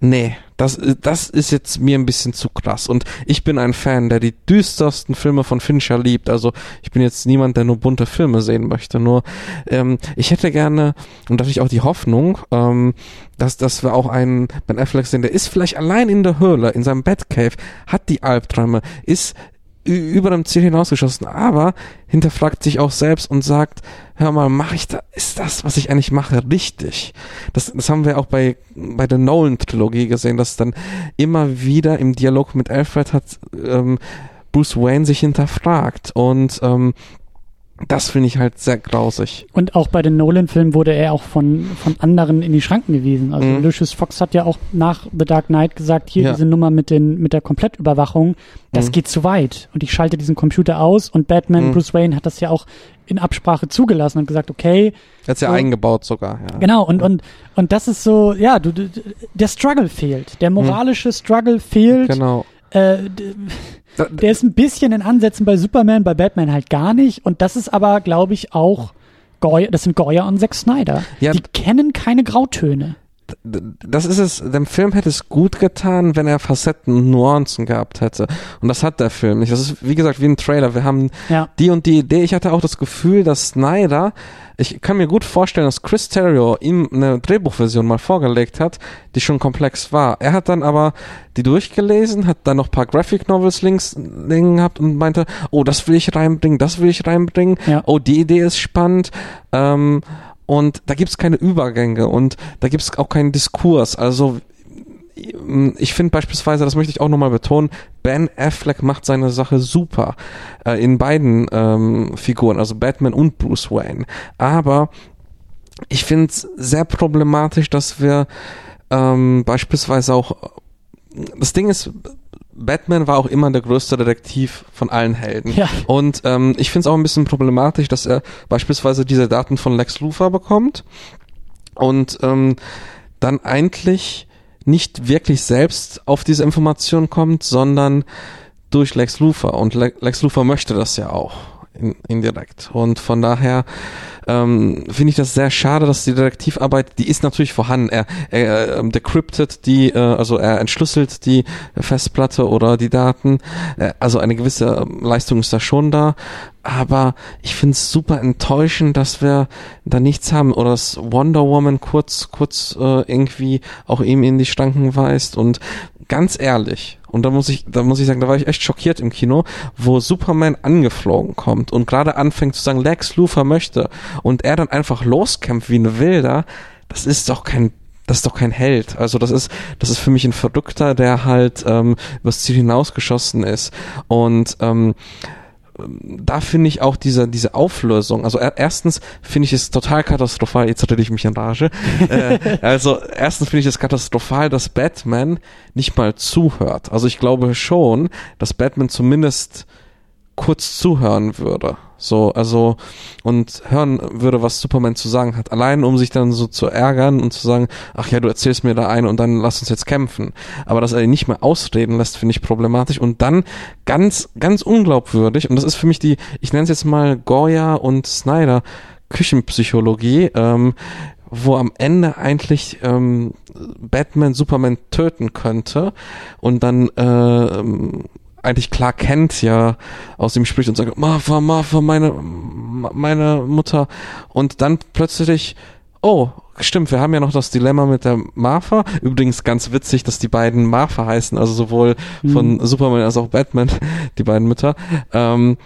nee, das, das ist jetzt mir ein bisschen zu krass. Und ich bin ein Fan, der die düstersten Filme von Fincher liebt. Also ich bin jetzt niemand, der nur bunte Filme sehen möchte. Nur ähm, ich hätte gerne, und da hatte ich auch die Hoffnung, ähm, dass, dass wir auch einen Ben Affleck sehen, der ist vielleicht allein in der Höhle, in seinem Batcave, hat die Albträume, ist über dem Ziel hinausgeschossen, aber hinterfragt sich auch selbst und sagt, hör mal, mache ich da, ist das, was ich eigentlich mache, richtig? Das, das haben wir auch bei, bei der Nolan-Trilogie gesehen, dass dann immer wieder im Dialog mit Alfred hat ähm, Bruce Wayne sich hinterfragt und ähm, das finde ich halt sehr grausig. Und auch bei den Nolan-Filmen wurde er auch von, von anderen in die Schranken gewiesen. Also Mhm. Lucius Fox hat ja auch nach The Dark Knight gesagt, hier Ja. diese Nummer mit, den, mit der Komplettüberwachung, das Mhm. geht zu weit. Und ich schalte diesen Computer aus und Batman, Mhm. Bruce Wayne hat das ja auch in Absprache zugelassen und gesagt, okay, Er hat ja So. eingebaut sogar, ja. genau, und, und, und das ist so, ja, du, du, der Struggle fehlt. Der moralische Struggle fehlt. Genau. Äh, der ist ein bisschen in Ansätzen bei Superman, bei Batman halt gar nicht. Und das ist aber, glaube ich, auch Goya, das sind Goya und Zack Snyder. Ja, Die kennen keine Grautöne. Das ist es, dem Film hätte es gut getan, wenn er Facetten und Nuancen gehabt hätte. Und das hat der Film nicht. Das ist, wie gesagt, wie ein Trailer. Wir haben Ja. die und die Idee. Ich hatte auch das Gefühl, dass Snyder, ich kann mir gut vorstellen, dass Chris Terrio ihm eine Drehbuchversion mal vorgelegt hat, die schon komplex war. Er hat dann aber die durchgelesen, hat dann noch ein paar Graphic Novels links liegen gehabt und meinte, oh, das will ich reinbringen, das will ich reinbringen, Ja. oh, die Idee ist spannend. Ähm, und da gibt's keine Übergänge und da gibt's auch keinen Diskurs. Also ich finde beispielsweise, das möchte ich auch nochmal betonen, Ben Affleck macht seine Sache super äh, in beiden ähm, Figuren, also Batman und Bruce Wayne. Aber ich finde es sehr problematisch, dass wir ähm, beispielsweise auch das Ding ist, Batman war auch immer der größte Detektiv von allen Helden. Ja. Und ähm, ich finde es auch ein bisschen problematisch, dass er beispielsweise diese Daten von Lex Luthor bekommt und ähm, dann eigentlich nicht wirklich selbst auf diese Information kommt, sondern durch Lex Luthor. Und Le Lex Luthor möchte das ja auch in, indirekt. Und von daher ähm, finde ich das sehr schade, dass die Detektivarbeit, die ist natürlich vorhanden. Er, er ähm, decryptet die, äh, also er entschlüsselt die Festplatte oder die Daten. Äh, also eine gewisse ähm, Leistung ist da schon da. Aber ich finde es super enttäuschend, dass wir da nichts haben oder dass Wonder Woman kurz, kurz äh, irgendwie auch ihm in die Stanken weist. Und ganz ehrlich, und da muss ich, da muss ich sagen, da war ich echt schockiert im Kino, wo Superman angeflogen kommt und gerade anfängt zu sagen, Lex Luthor möchte und er dann einfach loskämpft wie ein Wilder, das ist doch kein das ist doch kein Held. Also das ist, das ist für mich ein Verrückter, der halt ähm, übers Ziel hinausgeschossen ist. Und ähm, da finde ich auch diese, diese Auflösung, also erstens finde ich es total katastrophal, jetzt rede ich mich in Rage, äh, also erstens finde ich es katastrophal, dass Batman nicht mal zuhört. Also ich glaube schon, dass Batman zumindest kurz zuhören würde. So, also, und hören würde, was Superman zu sagen hat. Allein, um sich dann so zu ärgern und zu sagen, ach ja, du erzählst mir da ein und dann lass uns jetzt kämpfen. Aber dass er ihn nicht mehr ausreden lässt, finde ich problematisch. Und dann ganz, ganz unglaubwürdig, und das ist für mich die, ich nenne es jetzt mal Goya und Snyder Küchenpsychologie, ähm, wo am Ende eigentlich ähm, Batman Superman töten könnte und dann äh, eigentlich klar kennt, ja aus ihm spricht und sagt, Martha, Martha, meine, meine Mutter. Und dann plötzlich, oh, stimmt, wir haben ja noch das Dilemma mit der Martha. Übrigens ganz witzig, dass die beiden Martha heißen, also sowohl mhm. von Superman als auch Batman, die beiden Mütter. Ähm,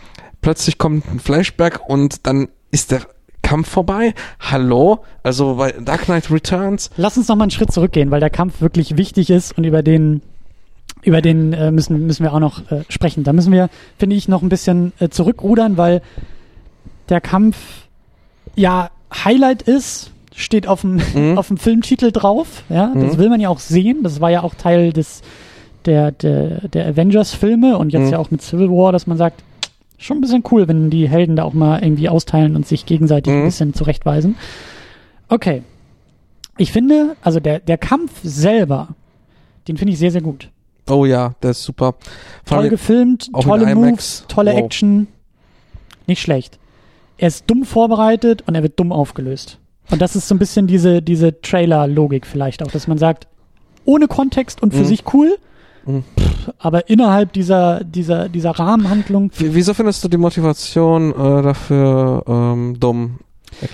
plötzlich kommt ein Flashback und dann ist der Kampf vorbei. Hallo? Also bei Dark Knight Returns. Lass uns noch mal einen Schritt zurückgehen, weil der Kampf wirklich wichtig ist und über den über den äh, müssen, müssen wir auch noch äh, sprechen. Da müssen wir, finde ich, noch ein bisschen äh, zurückrudern, weil der Kampf ja Highlight ist, steht auf dem, mhm. auf dem Filmtitel drauf. Ja, das mhm. will man ja auch sehen. Das war ja auch Teil des der, der, der Avengers-Filme und jetzt mhm. ja auch mit Civil War, dass man sagt, schon ein bisschen cool, wenn die Helden da auch mal irgendwie austeilen und sich gegenseitig ein mhm. bisschen zurechtweisen. Okay. Ich finde, also der, der Kampf selber, den finde ich sehr, sehr gut. Oh ja, der ist super. Toll gefilmt, tolle Moves, tolle wow. Action. Nicht schlecht. Er ist dumm vorbereitet und er wird dumm aufgelöst. Und das ist so ein bisschen diese, diese Trailer-Logik vielleicht auch, dass man sagt, ohne Kontext und für mhm. sich cool, mhm. pff, aber innerhalb dieser, dieser, dieser Rahmenhandlung. Wieso findest du die Motivation äh, dafür ähm, dumm?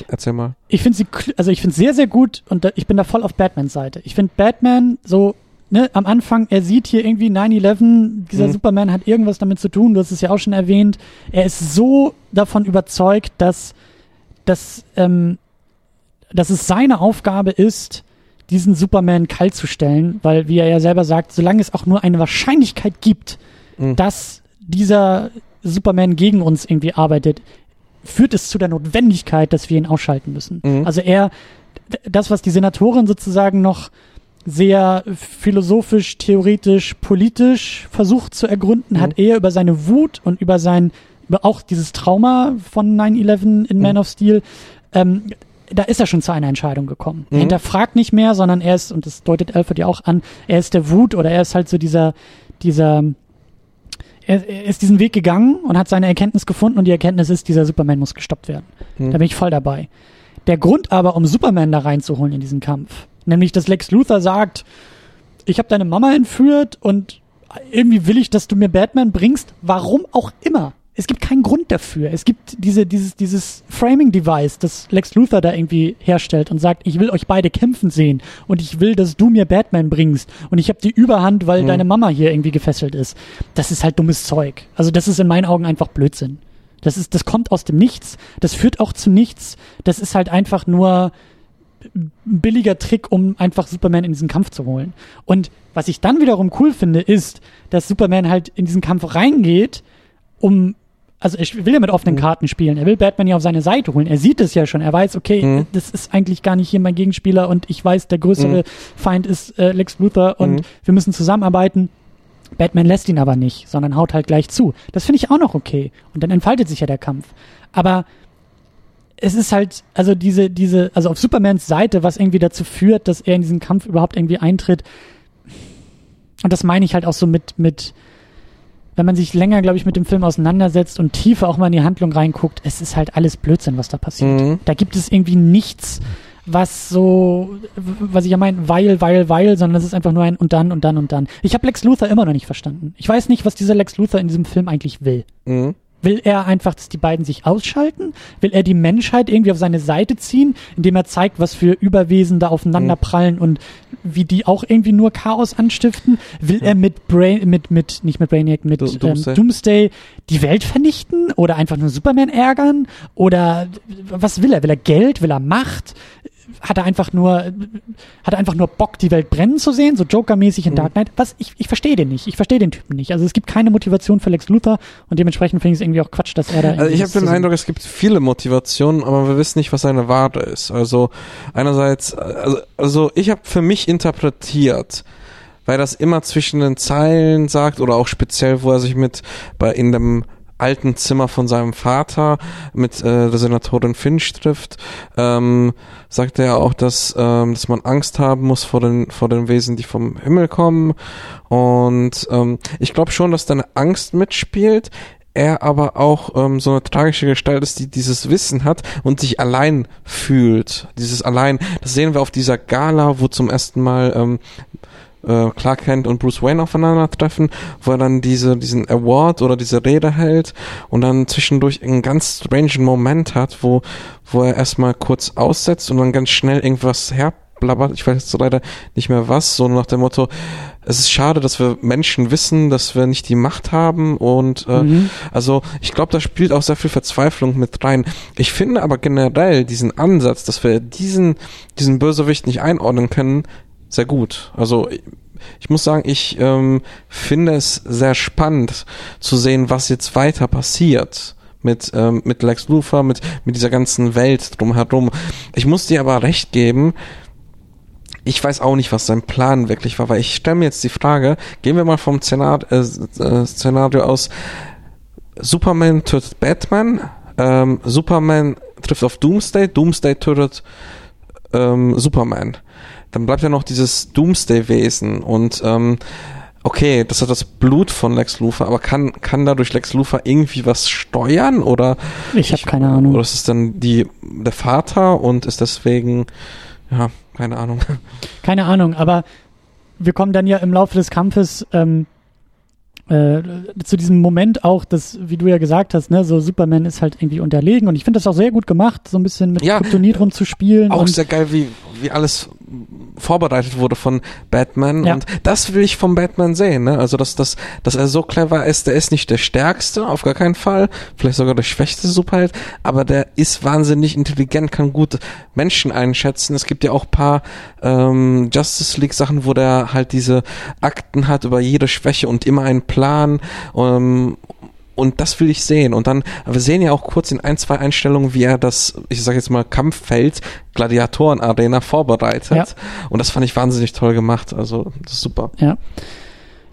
Erzähl mal. Ich finde sie, also ich finde sehr, sehr gut und da, ich bin da voll auf Batmans Seite. Ich finde Batman so ne, am Anfang, er sieht hier irgendwie 9-11, dieser mhm. Superman hat irgendwas damit zu tun, du hast es ja auch schon erwähnt. Er ist so davon überzeugt, dass, dass, ähm, dass es seine Aufgabe ist, diesen Superman kalt zu stellen, weil, wie er ja selber sagt, solange es auch nur eine Wahrscheinlichkeit gibt, mhm. dass dieser Superman gegen uns irgendwie arbeitet, führt es zu der Notwendigkeit, dass wir ihn ausschalten müssen. Mhm. Also er, das, was die Senatorin sozusagen noch sehr philosophisch, theoretisch, politisch versucht zu ergründen, mhm. hat er über seine Wut und über sein, über auch dieses Trauma von 9-11 in mhm. Man of Steel, ähm, da ist er schon zu einer Entscheidung gekommen. Mhm. Er hinterfragt nicht mehr, sondern er ist, und das deutet Alfred ja auch an, er ist der Wut oder er ist halt so dieser, dieser, er, er ist diesen Weg gegangen und hat seine Erkenntnis gefunden und die Erkenntnis ist, dieser Superman muss gestoppt werden. Mhm. Da bin ich voll dabei. Der Grund aber, um Superman da reinzuholen in diesen Kampf, Nämlich, dass Lex Luthor sagt, ich habe deine Mama entführt und irgendwie will ich, dass du mir Batman bringst. Warum auch immer. Es gibt keinen Grund dafür. Es gibt diese, dieses, dieses Framing-Device, das Lex Luthor da irgendwie herstellt und sagt, ich will euch beide kämpfen sehen und ich will, dass du mir Batman bringst und ich habe die Überhand, weil mhm. deine Mama hier irgendwie gefesselt ist. Das ist halt dummes Zeug. Also das ist in meinen Augen einfach Blödsinn. Das ist, das kommt aus dem Nichts. Das führt auch zu nichts. Das ist halt einfach nur, billiger Trick, um einfach Superman in diesen Kampf zu holen. Und was ich dann wiederum cool finde, ist, dass Superman halt in diesen Kampf reingeht, um also er will ja mit offenen mhm. Karten spielen. Er will Batman ja auf seine Seite holen. Er sieht es ja schon. Er weiß, okay, mhm. das ist eigentlich gar nicht hier mein Gegenspieler und ich weiß, der größere mhm. Feind ist äh, Lex Luthor und mhm. wir müssen zusammenarbeiten. Batman lässt ihn aber nicht, sondern haut halt gleich zu. Das finde ich auch noch okay. Und dann entfaltet sich ja der Kampf. Aber es ist halt, also diese, diese, also auf Supermans Seite, was irgendwie dazu führt, dass er in diesen Kampf überhaupt irgendwie eintritt. Und das meine ich halt auch so mit, mit, wenn man sich länger, glaube ich, mit dem Film auseinandersetzt und tiefer auch mal in die Handlung reinguckt, es ist halt alles Blödsinn, was da passiert. Mhm. Da gibt es irgendwie nichts, was so, was ich ja meine, weil, weil, weil, sondern es ist einfach nur ein und dann und dann und dann. Ich habe Lex Luthor immer noch nicht verstanden. Ich weiß nicht, was dieser Lex Luthor in diesem Film eigentlich will. Mhm. Will er einfach, dass die beiden sich ausschalten? Will er die Menschheit irgendwie auf seine Seite ziehen, indem er zeigt, was für Überwesen da aufeinander prallen und wie die auch irgendwie nur Chaos anstiften? Will er mit Brain, mit, mit, nicht mit Brainiac, mit Do- ähm, Doomsday. Doomsday die Welt vernichten? Oder einfach nur Superman ärgern? Oder was will er? Will er Geld? Will er Macht? Hat er einfach nur, hat er einfach nur Bock, die Welt brennen zu sehen, so Joker-mäßig in Mhm. Dark Knight? Was? Ich, ich verstehe den nicht. Ich verstehe den Typen nicht. Also es gibt keine Motivation für Lex Luthor und dementsprechend finde ich es irgendwie auch Quatsch, dass er da. Also ich habe den Eindruck, es gibt viele Motivationen, aber wir wissen nicht, was seine Ware ist. Also einerseits, also, also ich habe für mich interpretiert, weil das immer zwischen den Zeilen sagt oder auch speziell, wo er sich mit bei in dem alten Zimmer von seinem Vater mit äh, der Senatorin Finch trifft, ähm, sagt er auch, dass, ähm, dass man Angst haben muss vor den vor den Wesen, die vom Himmel kommen. Und ähm, ich glaube schon, dass deine Angst mitspielt er aber auch ähm, so eine tragische Gestalt ist, die dieses Wissen hat und sich allein fühlt. Dieses allein, das sehen wir auf dieser Gala, wo zum ersten Mal ähm, äh, Clark Kent und Bruce Wayne aufeinandertreffen, wo er dann diese, diesen Award oder diese Rede hält und dann zwischendurch einen ganz strangen Moment hat, wo, wo er erstmal kurz aussetzt und dann ganz schnell irgendwas herblabbert. Ich weiß jetzt leider nicht mehr was, so nach dem Motto, es ist schade, dass wir Menschen wissen, dass wir nicht die Macht haben und äh, Mhm. also ich glaube, da spielt auch sehr viel Verzweiflung mit rein. Ich finde aber generell diesen Ansatz, dass wir diesen, diesen Bösewicht nicht einordnen können, sehr gut. Also ich, muss sagen, ich ähm, finde es sehr spannend zu sehen, was jetzt weiter passiert mit, ähm, mit Lex Luthor, mit, mit dieser ganzen Welt drumherum. Ich muss dir aber recht geben, ich weiß auch nicht, was sein Plan wirklich war, weil ich stelle mir jetzt die Frage, gehen wir mal vom Szenario, äh, äh, Szenario aus, Superman tötet Batman, ähm, Superman trifft auf Doomsday, Doomsday tötet ähm, Superman. Dann bleibt ja noch dieses Doomsday-Wesen und ähm, okay, das hat das Blut von Lex Luthor, aber kann, kann dadurch Lex Luthor irgendwie was steuern oder Ich habe keine Ahnung. oder ist es dann die der Vater und ist deswegen ja, keine Ahnung. Keine Ahnung, aber wir kommen dann ja im Laufe des Kampfes ähm, äh, zu diesem Moment auch, dass, wie du ja gesagt hast, ne, so Superman ist halt irgendwie unterlegen und ich finde das auch sehr gut gemacht, so ein bisschen mit Ja, Kryptonit rumzuspielen. Auch und sehr geil, wie, wie alles vorbereitet wurde von Batman. Ja. Und das will ich vom Batman sehen, ne? Also, dass, dass, dass er so clever ist, der ist nicht der stärkste, auf gar keinen Fall. Vielleicht sogar der schwächste Superheld, aber der ist wahnsinnig intelligent, kann gut Menschen einschätzen. Es gibt ja auch paar ähm, Justice League Sachen, wo der halt diese Akten hat über jede Schwäche und immer einen Plan. Ähm, und das will ich sehen. Und dann, wir sehen ja auch kurz in ein, zwei Einstellungen, wie er das, ich sag jetzt mal, Kampffeld, Gladiatoren-Arena vorbereitet. Ja. Und das fand ich wahnsinnig toll gemacht. Also, das ist super. Ja.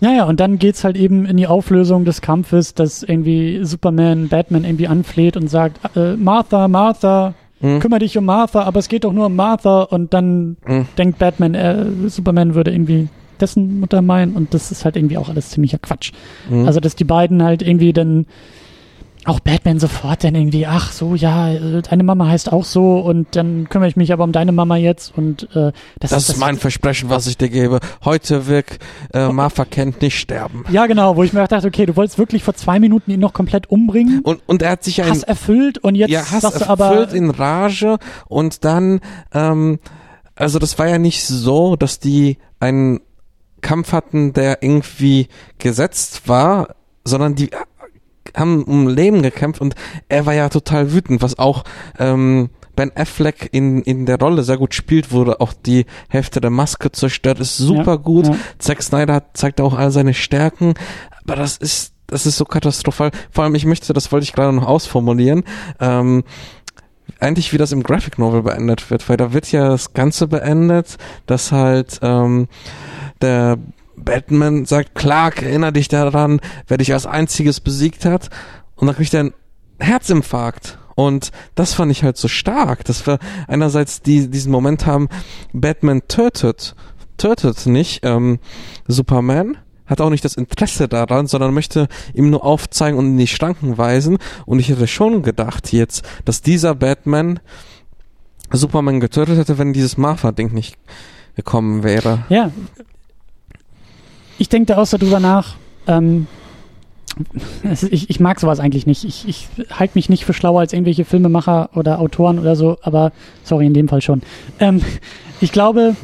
Ja, ja, und dann geht's halt eben in die Auflösung des Kampfes, dass irgendwie Superman Batman irgendwie anfleht und sagt, äh, Martha, Martha, Mhm. kümmere dich um Martha, aber es geht doch nur um Martha und dann Mhm. denkt Batman, äh, Superman würde irgendwie dessen Mutter meinen und das ist halt irgendwie auch alles ziemlicher Quatsch. Mhm. Also, dass die beiden halt irgendwie dann auch Batman sofort dann irgendwie, ach so, ja, äh, deine Mama heißt auch so und dann kümmere ich mich aber um deine Mama jetzt und äh, das, das ist mein Versprechen, was ich dir gebe. Heute wird äh, Martha Kent nicht sterben. Ja, genau, wo ich mir dachte, okay, du wolltest wirklich vor zwei Minuten ihn noch komplett umbringen, Und, und er hat sich ein Hass erfüllt und jetzt ja, Hass sagst du erfüllt aber, in Rage und dann, ähm, also das war ja nicht so, dass die einen Kampf hatten, der irgendwie gesetzt war, sondern die haben um Leben gekämpft und er war ja total wütend, was auch ähm, Ben Affleck in, in der Rolle sehr gut spielt, wurde auch die Hälfte der Maske zerstört, ist super Ja, gut. ja. Zack Snyder hat- zeigt auch all seine Stärken, aber das ist, das ist so katastrophal. Vor allem, ich möchte, das wollte ich gerade noch ausformulieren, ähm, eigentlich wie das im Graphic Novel beendet wird, weil da wird ja das Ganze beendet, dass halt ähm, der Batman sagt, Clark, erinnere dich daran, wer dich als einziges besiegt hat. Und dann kriegt er einen Herzinfarkt. Und das fand ich halt so stark, dass wir einerseits die, diesen Moment haben, Batman tötet, tötet nicht ähm, Superman, hat auch nicht das Interesse daran, sondern möchte ihm nur aufzeigen und in die Schranken weisen. Und ich hätte schon gedacht jetzt, dass dieser Batman Superman getötet hätte, wenn dieses Martha-Ding nicht gekommen wäre. Ja. Ich denke da auch so drüber nach. Ähm, ich, ich mag sowas eigentlich nicht. Ich, ich halte mich nicht für schlauer als irgendwelche Filmemacher oder Autoren oder so, aber sorry, in dem Fall schon. Ähm, ich glaube,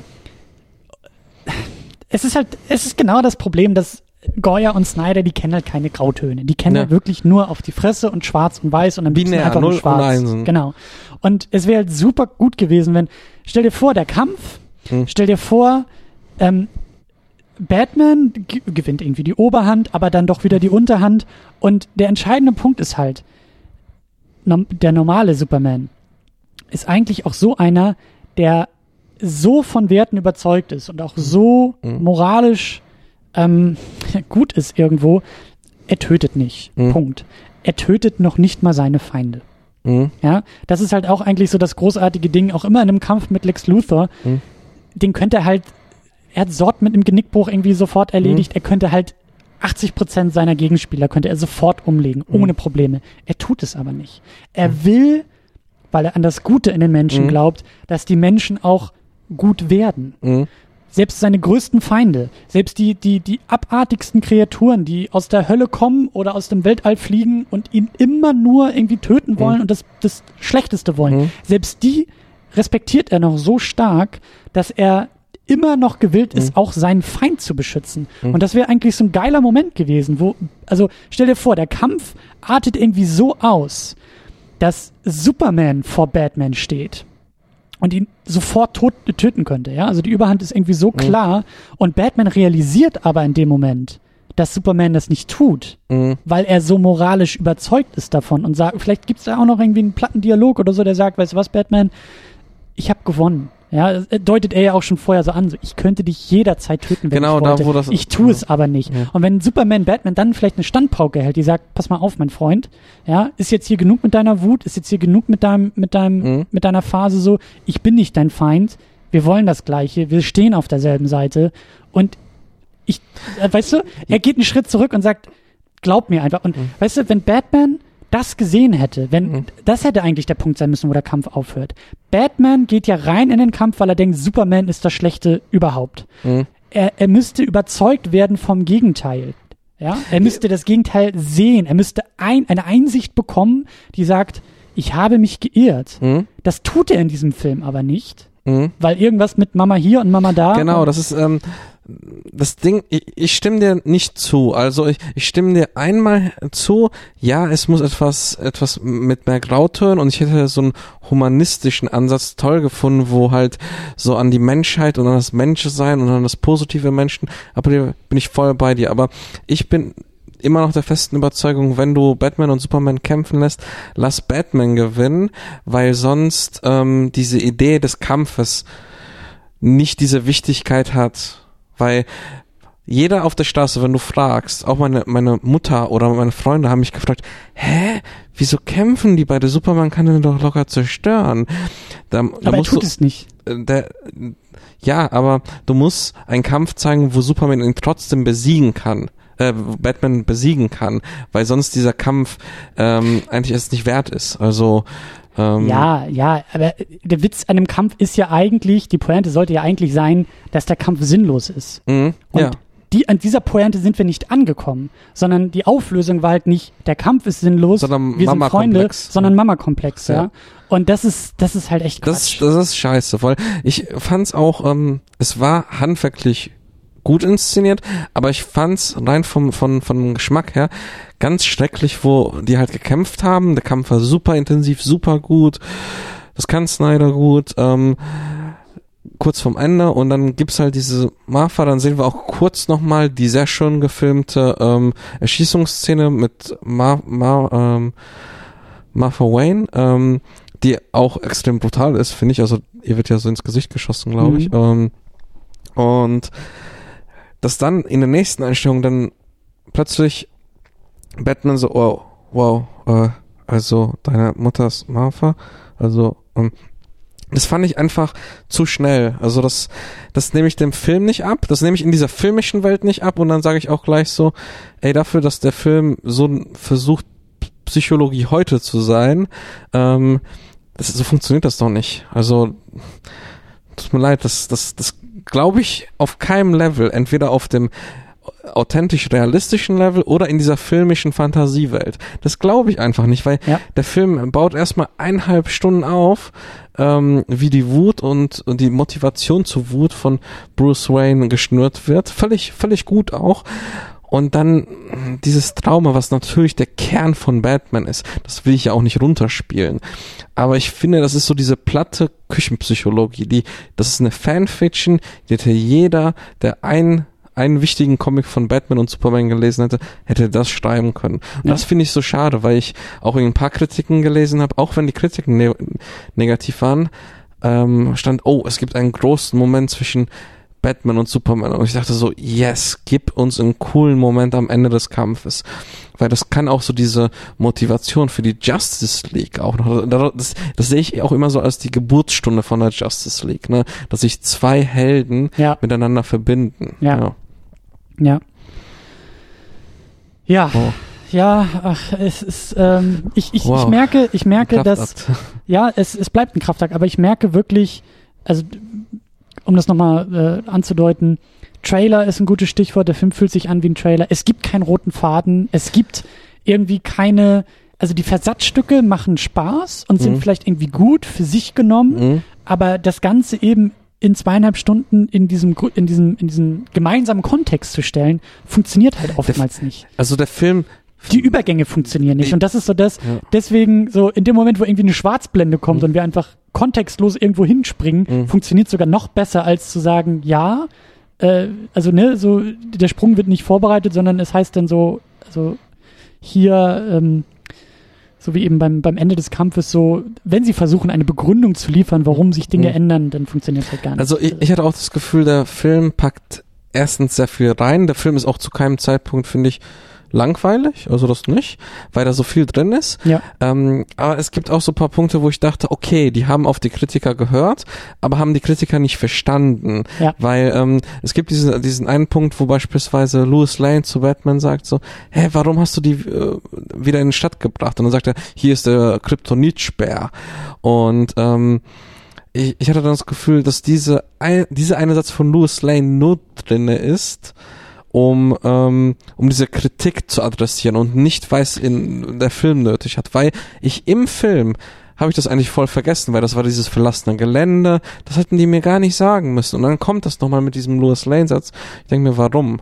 es ist halt, es ist genau das Problem, dass Goya und Snyder, die kennen halt keine Grautöne. Die kennen Ja. halt wirklich nur auf die Fresse und schwarz und weiß und liebsten Binär, einfach nur und schwarz. Einsen. Genau. Und es wäre halt super gut gewesen, wenn, stell dir vor, der Kampf, Hm. stell dir vor, ähm, Batman ge- gewinnt irgendwie die Oberhand, aber dann doch wieder die Unterhand. Und der entscheidende Punkt ist halt, der normale Superman ist eigentlich auch so einer, der so von Werten überzeugt ist und auch so Mhm. moralisch ähm, gut ist irgendwo. Er tötet nicht. Mhm. Punkt. Er tötet noch nicht mal seine Feinde. Mhm. Ja, das ist halt auch eigentlich so das großartige Ding, auch immer in einem Kampf mit Lex Luthor. Mhm. Den könnte er halt, er hat Sort mit einem Genickbruch irgendwie sofort erledigt. Mhm. Er könnte halt 80 Prozent seiner Gegenspieler könnte er sofort umlegen, Mhm. ohne Probleme. Er tut es aber nicht. Er will, weil er an das Gute in den Menschen Mhm. glaubt, dass die Menschen auch gut werden. Mhm. Selbst seine größten Feinde, selbst die, die, die abartigsten Kreaturen, die aus der Hölle kommen oder aus dem Weltall fliegen und ihn immer nur irgendwie töten wollen und das, das Schlechteste wollen, Mhm. selbst die respektiert er noch so stark, dass er immer noch gewillt ist, auch seinen Feind zu beschützen. Und das wäre eigentlich so ein geiler Moment gewesen, wo, also stell dir vor, der Kampf artet irgendwie so aus, dass Superman vor Batman steht und ihn sofort tot, töten könnte. Ja? Also die Überhand ist irgendwie so klar und Batman realisiert aber in dem Moment, dass Superman das nicht tut, Mhm. weil er so moralisch überzeugt ist davon und sagt, vielleicht gibt es da auch noch irgendwie einen platten Dialog oder so, der sagt, weißt du was, Batman, ich habe gewonnen. Ja, das deutet er ja auch schon vorher so an, so ich könnte dich jederzeit töten, wenn Genau, ich da, wollte. wo das- ich tue es aber nicht. Ja. Und wenn Superman Batman dann vielleicht eine Standpauke hält, die sagt, pass mal auf, mein Freund, ja, ist jetzt hier genug mit deiner Wut, ist jetzt hier genug mit deinem, mit deinem, Mhm. mit deiner Phase so, ich bin nicht dein Feind, wir wollen das Gleiche, wir stehen auf derselben Seite und ich, äh, weißt du, er geht einen Schritt zurück und sagt, glaub mir einfach. Und weißt du, wenn Batman das gesehen hätte, wenn, Mhm. das hätte eigentlich der Punkt sein müssen, wo der Kampf aufhört. Batman geht ja rein in den Kampf, weil er denkt, Superman ist das Schlechte überhaupt. Mhm. Er, er müsste überzeugt werden vom Gegenteil. Ja, er müsste das Gegenteil sehen. Er müsste ein, eine Einsicht bekommen, die sagt, ich habe mich geirrt. Mhm. Das tut er in diesem Film aber nicht, Mhm. weil irgendwas mit Mama hier und Mama da. Genau, das ist ähm, das Ding, ich, ich stimme dir nicht zu. Also ich, ich stimme dir einmal zu, ja, es muss etwas, etwas mit mehr Grautönen und ich hätte so einen humanistischen Ansatz toll gefunden, wo halt so an die Menschheit und an das Menschsein und an das positive Menschen, aber da bin ich voll bei dir. Aber ich bin immer noch der festen Überzeugung, wenn du Batman und Superman kämpfen lässt, lass Batman gewinnen, weil sonst ähm, diese Idee des Kampfes nicht diese Wichtigkeit hat, weil jeder auf der Straße, wenn du fragst, auch meine, meine Mutter oder meine Freunde haben mich gefragt, hä, wieso kämpfen die beide? Superman kann den doch locker zerstören. Da, da aber er tut du, es nicht. äh, der, ja, aber du musst einen Kampf zeigen, wo Superman ihn trotzdem besiegen kann. Äh, Batman besiegen kann, weil sonst dieser Kampf ähm, eigentlich erst nicht wert ist. Also ähm, Ja, ja, aber der Witz an dem Kampf ist ja eigentlich, die Pointe sollte ja eigentlich sein, dass der Kampf sinnlos ist. mh, Und ja. die, an dieser Pointe sind wir nicht angekommen, sondern die Auflösung war halt nicht, der Kampf ist sinnlos, Sondern wir sind Freunde, Mama-Komplex. sondern Mama-Komplex, ja. Ja. Und das ist, das ist halt echt Quatsch. Das, das ist scheiße, weil ich fand's auch, ähm, es war handwerklich gut inszeniert, aber ich fand's rein vom, von, vom Geschmack her ganz schrecklich, wo die halt gekämpft haben. Der Kampf war super intensiv, super gut. Das kann Snyder gut. Ähm, kurz vorm Ende und dann gibt's halt diese Martha, dann sehen wir auch kurz nochmal die sehr schön gefilmte ähm, Erschießungsszene mit Mar Mar ähm, Martha Wayne, ähm, die auch extrem brutal ist, finde ich. Also ihr wird ja so ins Gesicht geschossen, glaube ich. Ähm, und dass dann in der nächsten Einstellung dann plötzlich Batman so, oh, wow, äh, also deine Mutter ist Martha, also ähm, das fand ich einfach zu schnell. Also das, das nehme ich dem Film nicht ab, das nehme ich in dieser filmischen Welt nicht ab und dann sage ich auch gleich so, ey, dafür, dass der Film so versucht, Psychologie heute zu sein, ähm, das, so funktioniert das doch nicht. Also, tut mir leid, das, das, das glaube ich auf keinem Level, entweder auf dem authentisch realistischen Level oder in dieser filmischen Fantasiewelt. Das glaube ich einfach nicht, weil Ja. der Film baut erstmal eineinhalb Stunden auf, ähm, wie die Wut und, und die Motivation zur Wut von Bruce Wayne geschnürt wird. Völlig, völlig gut auch. Und dann dieses Trauma, was natürlich der Kern von Batman ist, das will ich ja auch nicht runterspielen. Aber ich finde, das ist so diese platte Küchenpsychologie, die, das ist eine Fanfiction, die hätte jeder, der ein einen wichtigen Comic von Batman und Superman gelesen hätte, hätte das schreiben können. Und Ja. das finde ich so schade, weil ich auch in ein paar Kritiken gelesen habe, auch wenn die Kritiken ne negativ waren, ähm, stand, oh, es gibt einen großen Moment zwischen Batman und Superman. Und ich dachte so, yes, gib uns einen coolen Moment am Ende des Kampfes. Weil das kann auch so diese Motivation für die Justice League auch noch, das, das sehe ich auch immer so als die Geburtsstunde von der Justice League, ne? Dass sich zwei Helden Ja. miteinander verbinden. Ja. Ja. Ja, Oh, ja, ach, es ist, ähm, ich, ich, ich Wow. merke, ich merke, dass, ja, es, es bleibt ein Kraftakt, aber ich merke wirklich, also, um das nochmal äh, anzudeuten, Trailer ist ein gutes Stichwort, der Film fühlt sich an wie ein Trailer. Es gibt keinen roten Faden, es gibt irgendwie keine, also die Versatzstücke machen Spaß und sind Mhm. vielleicht irgendwie gut für sich genommen, Mhm. aber das Ganze eben in zweieinhalb Stunden in diesem, in diesem, in diesem gemeinsamen Kontext zu stellen, funktioniert halt oftmals nicht. Also der Film, Die Übergänge funktionieren nicht. Und das ist so das, Ja. deswegen so in dem Moment, wo irgendwie eine Schwarzblende kommt und wir einfach kontextlos irgendwo hinspringen, Mhm. funktioniert sogar noch besser, als zu sagen, ja, äh, also ne, so der Sprung wird nicht vorbereitet, sondern es heißt dann so, also hier, ähm, so wie eben beim, beim Ende des Kampfes so, wenn sie versuchen, eine Begründung zu liefern, warum sich Dinge Mhm. ändern, dann funktioniert es halt gar nicht. also ich, ich hatte auch das Gefühl, der Film packt erstens sehr viel rein. Der Film ist auch zu keinem Zeitpunkt, finde ich, langweilig, also das nicht, weil da so viel drin ist. ja, Ähm, aber es gibt auch so ein paar Punkte, wo ich dachte, okay, die haben auf die Kritiker gehört, aber haben die Kritiker nicht verstanden. Ja. Weil ähm, es gibt diesen, diesen einen Punkt, wo beispielsweise Louis Lane zu Batman sagt so, hä, warum hast du die äh, wieder in die Stadt gebracht? Und dann sagt er, hier ist der Kryptonitsperr. Und ähm, ich, ich hatte dann das Gefühl, dass diese ein, dieser eine Satz von Louis Lane nur drinne ist, um, ähm, um diese Kritik zu adressieren und nicht, weil es in der Film nötig hat. Weil ich im Film habe ich das eigentlich voll vergessen, weil das war dieses verlassene Gelände. Das hätten die mir gar nicht sagen müssen. Und dann kommt das nochmal mit diesem Louis Lane-Satz. Ich denke mir, warum?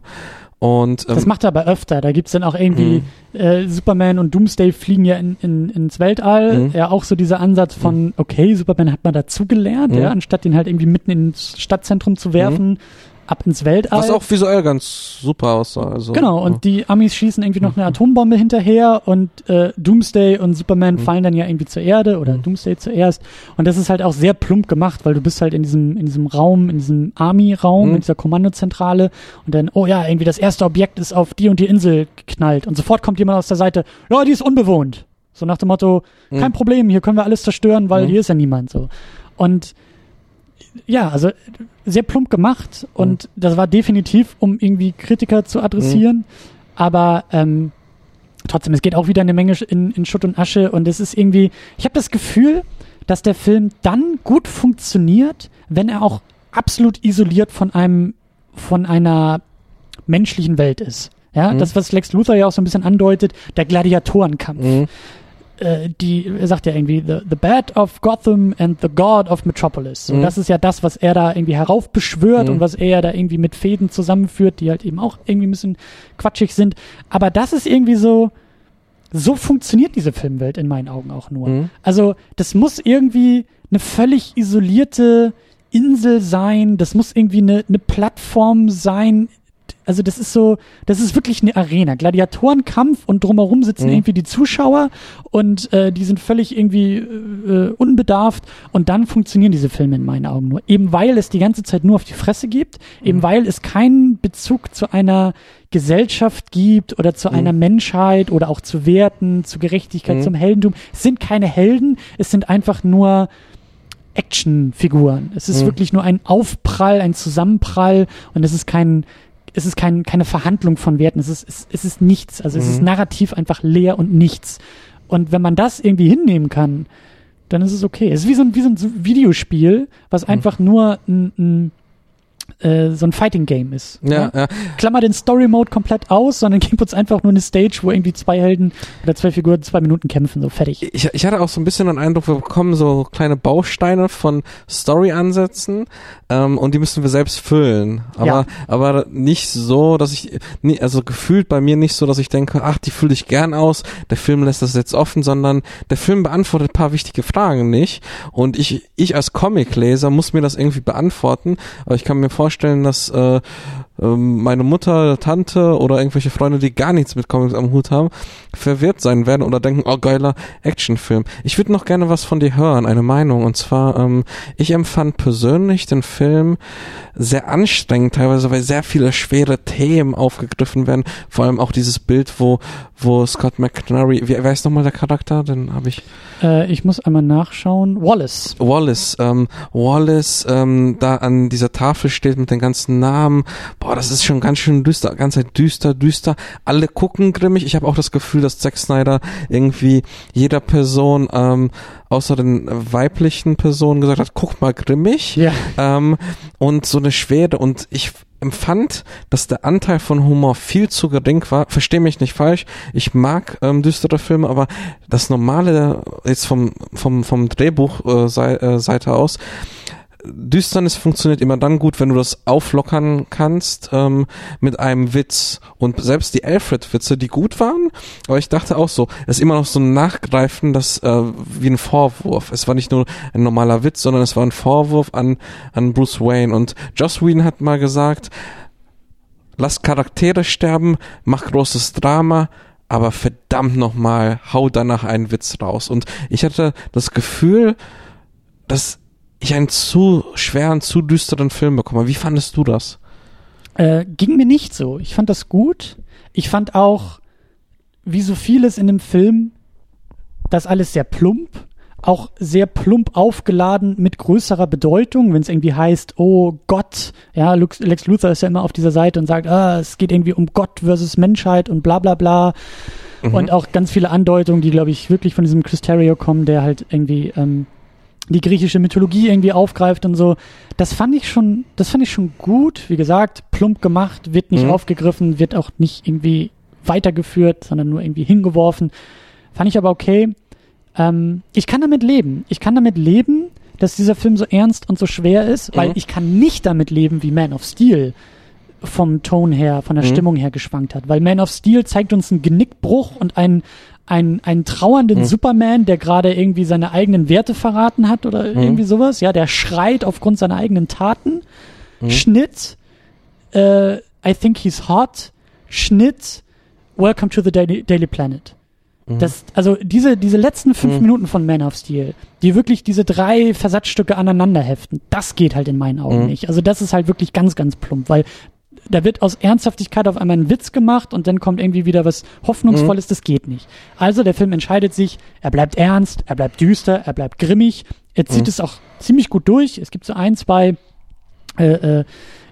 Und ähm, das macht er aber öfter. Da gibt's dann auch irgendwie äh, Superman und Doomsday fliegen ja in, in, ins Weltall. Mhm. Ja, auch so dieser Ansatz von, okay, Superman hat mal dazugelernt, Mhm. ja, anstatt den halt irgendwie mitten ins Stadtzentrum zu werfen, ab ins Weltall. was auch visuell ganz super aussah. Also, Genau, und die Amis schießen irgendwie noch eine Atombombe hinterher und äh, Doomsday und Superman Mhm. fallen dann ja irgendwie zur Erde oder Mhm. Doomsday zuerst. Und das ist halt auch sehr plump gemacht, weil du bist halt in diesem, in diesem Raum, in diesem Army-Raum, Mhm. in dieser Kommandozentrale und dann, oh ja, irgendwie das erste Objekt ist auf die und die Insel geknallt und sofort kommt jemand aus der Seite, ja, die ist unbewohnt. So nach dem Motto, Mhm. kein Problem, hier können wir alles zerstören, weil Mhm. hier ist ja niemand so. Und ja, also sehr plump gemacht und das war definitiv, um irgendwie Kritiker zu adressieren. Aber ähm, trotzdem, es geht auch wieder eine Menge in, in Schutt und Asche und es ist irgendwie, ich habe das Gefühl, dass der Film dann gut funktioniert, wenn er auch absolut isoliert von einem, von einer menschlichen Welt ist. Ja, Mhm. das, was Lex Luthor ja auch so ein bisschen andeutet, der Gladiatorenkampf Mhm. Äh, die, er sagt ja irgendwie, the, the Bad of Gotham and the God of Metropolis. So, Mhm. das ist ja das, was er da irgendwie heraufbeschwört Mhm. und was er da irgendwie mit Fäden zusammenführt, die halt eben auch irgendwie ein bisschen quatschig sind. Aber das ist irgendwie so, so funktioniert diese Filmwelt in meinen Augen auch nur. Mhm. Also, das muss irgendwie eine völlig isolierte Insel sein, das muss irgendwie eine, eine Plattform sein, also das ist so, das ist wirklich eine Arena. Gladiatorenkampf und drumherum sitzen Mhm. irgendwie die Zuschauer und äh, die sind völlig irgendwie äh, unbedarft und dann funktionieren diese Filme in meinen Augen nur. Eben weil es die ganze Zeit nur auf die Fresse gibt, eben Mhm. weil es keinen Bezug zu einer Gesellschaft gibt oder zu Mhm. einer Menschheit oder auch zu Werten, zu Gerechtigkeit, Mhm. zum Heldentum. Es sind keine Helden, es sind einfach nur Actionfiguren. Es ist Mhm. wirklich nur ein Aufprall, ein Zusammenprall und es ist kein, es ist kein, keine Verhandlung von Werten. Es ist, es, es ist nichts. Also es ist Mhm. narrativ einfach leer und nichts. Und wenn man das irgendwie hinnehmen kann, dann ist es okay. Es ist wie so ein, wie so ein Videospiel, was einfach nur ein, ein äh, so ein Fighting Game ist. Ja, ja. Klammer den Story Mode komplett aus, sondern gib uns einfach nur eine Stage, wo irgendwie zwei Helden oder zwei Figuren zwei Minuten kämpfen, so fertig. Ich, ich hatte auch so ein bisschen den Eindruck, wir bekommen so kleine Bausteine von Story-Ansätzen ähm, und die müssen wir selbst füllen. Aber, Ja. aber nicht so, dass ich, nie, also gefühlt bei mir nicht so, dass ich denke, ach, die fülle ich gern aus, der Film lässt das jetzt offen, sondern der Film beantwortet ein paar wichtige Fragen nicht und ich, ich als Comicleser muss mir das irgendwie beantworten, aber ich kann mir vorstellen, dass äh, ähm, meine Mutter, Tante oder irgendwelche Freunde, die gar nichts mit Comics am Hut haben, verwirrt sein werden oder denken, oh geiler Actionfilm. Ich würde noch gerne was von dir hören, eine Meinung. Und zwar, ähm, ich empfand persönlich den Film sehr anstrengend, teilweise, weil sehr viele schwere Themen aufgegriffen werden. Vor allem auch dieses Bild, wo, wo Scott McNary, wie, wer ist nochmal der Charakter? Den habe ich. Äh, ich muss einmal nachschauen. Wallace. Wallace, ähm, Wallace ähm, da an dieser Tafel steht mit den ganzen Namen. Boah, das ist schon ganz schön düster, ganz Zeit düster, düster. Alle gucken grimmig. Ich habe auch das Gefühl, dass Zack Snyder irgendwie jeder Person ähm, außer den weiblichen Personen gesagt hat, guck mal grimmig. Ja. Ähm, und so eine Schwere. Und ich empfand, dass der Anteil von Humor viel zu gering war. Versteh mich nicht falsch. Ich mag ähm, düstere Filme, aber das normale jetzt vom vom vom Drehbuch äh, äh, Seite aus Düsternis funktioniert immer dann gut, wenn du das auflockern kannst ähm, mit einem Witz. Und selbst die Alfred-Witze, die gut waren, aber ich dachte auch so, es ist immer noch so ein Nachgreifen, das äh, wie ein Vorwurf. Es war nicht nur ein normaler Witz, sondern es war ein Vorwurf an, an Bruce Wayne. Und Joss Whedon hat mal gesagt, lass Charaktere sterben, mach großes Drama, aber verdammt nochmal, hau danach einen Witz raus. Und ich hatte das Gefühl, dass ich einen zu schweren, zu düsteren Film bekomme. Wie fandest du das? Äh, ging mir nicht so. Ich fand das gut. Ich fand auch, wie so vieles in dem Film, das alles sehr plump, auch sehr plump aufgeladen mit größerer Bedeutung, wenn es irgendwie heißt, oh Gott, ja, Lux- Lex Luthor ist ja immer auf dieser Seite und sagt, ah, es geht irgendwie um Gott versus Menschheit und bla bla bla. Mhm. Und auch ganz viele Andeutungen, die, glaube ich, wirklich von diesem Chris Terrio kommen, der halt irgendwie ähm, die griechische Mythologie irgendwie aufgreift und so. Das fand ich schon, das fand ich schon gut. Wie gesagt, plump gemacht, wird nicht Mhm. aufgegriffen, wird auch nicht irgendwie weitergeführt, sondern nur irgendwie hingeworfen. Fand ich aber okay. Ähm, ich kann damit leben. Ich kann damit leben, dass dieser Film so ernst und so schwer ist, weil Mhm. ich kann nicht damit leben, wie Man of Steel vom Ton her, von der Mhm. Stimmung her geschwankt hat. Weil Man of Steel zeigt uns einen Genickbruch und einen, einen, einen trauernden Mhm. Superman, der gerade irgendwie seine eigenen Werte verraten hat oder Mhm. irgendwie sowas. Ja, der schreit aufgrund seiner eigenen Taten. Mhm. Schnitt, äh, I think he's hot. Schnitt, Welcome to the Daily, Daily Planet. Mhm. Das, also diese, diese letzten fünf Mhm. Minuten von Man of Steel, die wirklich diese drei Versatzstücke aneinander heften, das geht halt in meinen Augen Mhm. nicht. Also das ist halt wirklich ganz, ganz plump, weil da wird aus Ernsthaftigkeit auf einmal ein Witz gemacht und dann kommt irgendwie wieder was Hoffnungsvolles, das geht nicht. Also der Film entscheidet sich, er bleibt ernst, er bleibt düster, er bleibt grimmig, er zieht Mhm. es auch ziemlich gut durch. Es gibt so ein, zwei äh, äh,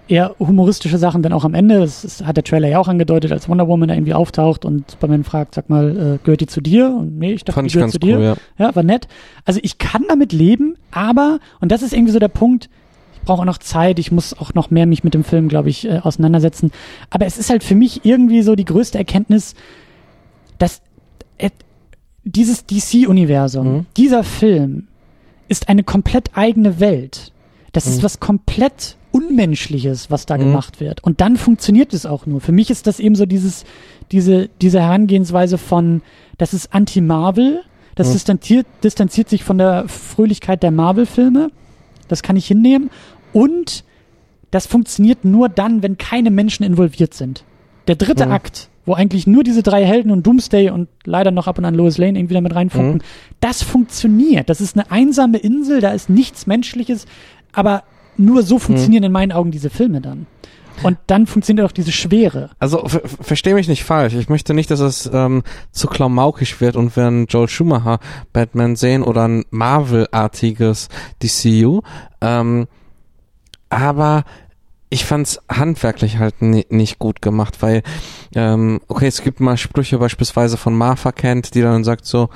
eher humoristische Sachen dann auch am Ende. Das ist, hat der Trailer ja auch angedeutet, als Wonder Woman da irgendwie auftaucht und bei mir fragt, sag mal, äh, gehört die zu dir? Und nee, ich dachte, Fand die gehört zu dir. cool, ja. Ja, war nett. Also ich kann damit leben, aber, und das ist irgendwie so der Punkt, brauche auch noch Zeit, ich muss auch noch mehr mich mit dem Film, glaube ich, äh, auseinandersetzen. Aber es ist halt für mich irgendwie so die größte Erkenntnis, dass äh, dieses DC-Universum, Mhm. dieser Film ist eine komplett eigene Welt. Das ist Mhm. was komplett Unmenschliches, was da Mhm. gemacht wird. Und dann funktioniert es auch nur. Für mich ist das eben so dieses, diese, diese Herangehensweise von, das ist Anti-Marvel, das Mhm. distanziert, distanziert sich von der Fröhlichkeit der Marvel-Filme. Das kann ich hinnehmen. Und das funktioniert nur dann, wenn keine Menschen involviert sind. Der dritte Mhm. Akt, wo eigentlich nur diese drei Helden und Doomsday und leider noch ab und an Lois Lane irgendwie damit reinfunken, Mhm. das funktioniert. Das ist eine einsame Insel, da ist nichts Menschliches, aber nur so funktionieren in meinen Augen diese Filme dann. Und dann funktioniert auch diese Schwere. Also ver verstehe mich nicht falsch. Ich möchte nicht, dass es ähm, zu klamaukig wird und wir einen Joel Schumacher Batman sehen oder ein Marvel-artiges DCU. Ähm, aber ich fand's handwerklich halt ni nicht gut gemacht, weil ähm, okay, es gibt mal Sprüche beispielsweise von Martha Kent, die dann sagt so,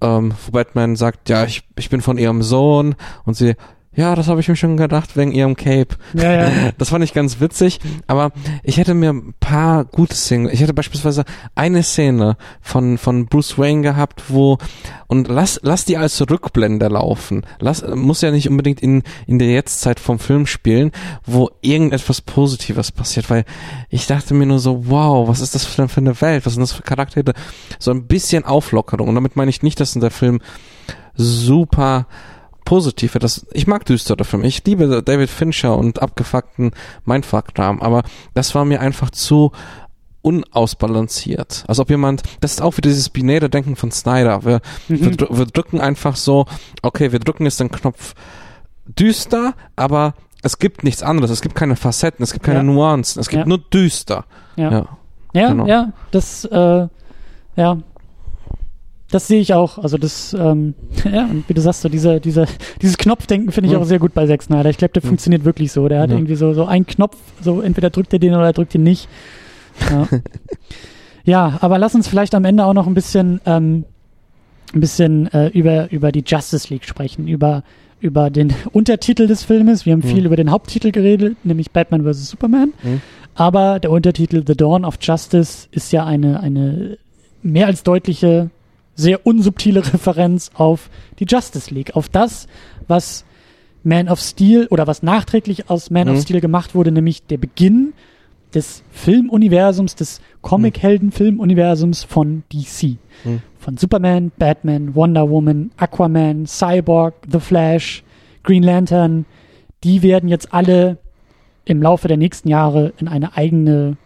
ähm, Batman sagt, ja, ich, ich bin von ihrem Sohn und sie, ja, das habe ich mir schon gedacht wegen ihrem Cape. Ja, ja. Das fand ich ganz witzig, aber ich hätte mir ein paar gute Szenen, ich hätte beispielsweise eine Szene von, von Bruce Wayne gehabt, wo, und lass, lass die als Rückblende laufen. Lass, muss ja nicht unbedingt in, in der Jetztzeit vom Film spielen, wo irgendetwas Positives passiert, weil ich dachte mir nur so, wow, was ist das für, für eine Welt? Was sind das für Charaktere? So ein bisschen Auflockerung. Und damit meine ich nicht, dass der Film super positiv wird. Das, ich mag düstere Filme. Ich liebe David Fincher und abgefuckten Mindfuck-Kram, aber das war mir einfach zu unausbalanciert. Als ob jemand, das ist auch wieder dieses binäre Denken von Snyder. Wir, wir, Mhm. dr- wir drücken einfach so, okay, wir drücken jetzt den Knopf düster, aber es gibt nichts anderes. Es gibt keine Facetten, es gibt keine Ja. Nuancen, es gibt Ja. nur düster. Ja. Ja. Ja, Genau. ja, das, äh, ja, das sehe ich auch. Also das, ähm, ja, und wie du sagst, so diese, diese, dieses Knopfdenken finde ich Ja. auch sehr gut bei Zack Snyder. Ich glaube, der Ja. funktioniert wirklich so. Der hat irgendwie so, so einen Knopf, so entweder drückt er den oder er drückt ihn nicht. Ja. ja, aber lass uns vielleicht am Ende auch noch ein bisschen, ähm, ein bisschen äh, über, über die Justice League sprechen, über, über den Untertitel des Filmes. Wir haben viel über den Haupttitel geredet, nämlich Batman vs. Superman. Aber der Untertitel The Dawn of Justice ist ja eine, eine mehr als deutliche, sehr unsubtile Referenz auf die Justice League, auf das, was Man of Steel oder was nachträglich aus Man of Mhm. Steel gemacht wurde, nämlich der Beginn des Filmuniversums, des Comic-Helden-Filmuniversums von DC. Mhm. Von Superman, Batman, Wonder Woman, Aquaman, Cyborg, The Flash, Green Lantern, die werden jetzt alle im Laufe der nächsten Jahre in eine eigene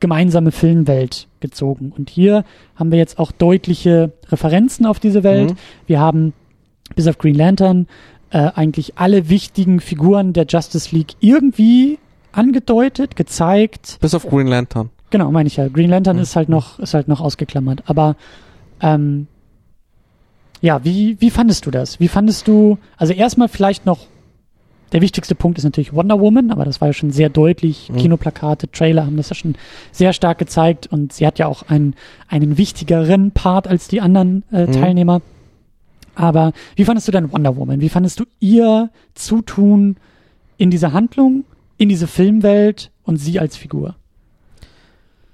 gemeinsame Filmwelt gezogen. Und hier haben wir jetzt auch deutliche Referenzen auf diese Welt. Mhm. Wir haben bis auf Green Lantern äh, eigentlich alle wichtigen Figuren der Justice League irgendwie angedeutet, gezeigt. Bis auf Green Lantern. Genau, meine ich ja. Green Lantern Mhm. ist halt noch, ist halt noch ausgeklammert. Aber ähm, ja, wie, wie fandest du das? Wie fandest du, also erstmal vielleicht noch, der wichtigste Punkt ist natürlich Wonder Woman, aber das war ja schon sehr deutlich. Mhm. Kinoplakate, Trailer haben das ja schon sehr stark gezeigt und sie hat ja auch einen, einen wichtigeren Part als die anderen äh, Mhm. Teilnehmer. Aber wie fandest du denn Wonder Woman? Wie fandest du ihr Zutun in dieser Handlung, in diese Filmwelt und sie als Figur?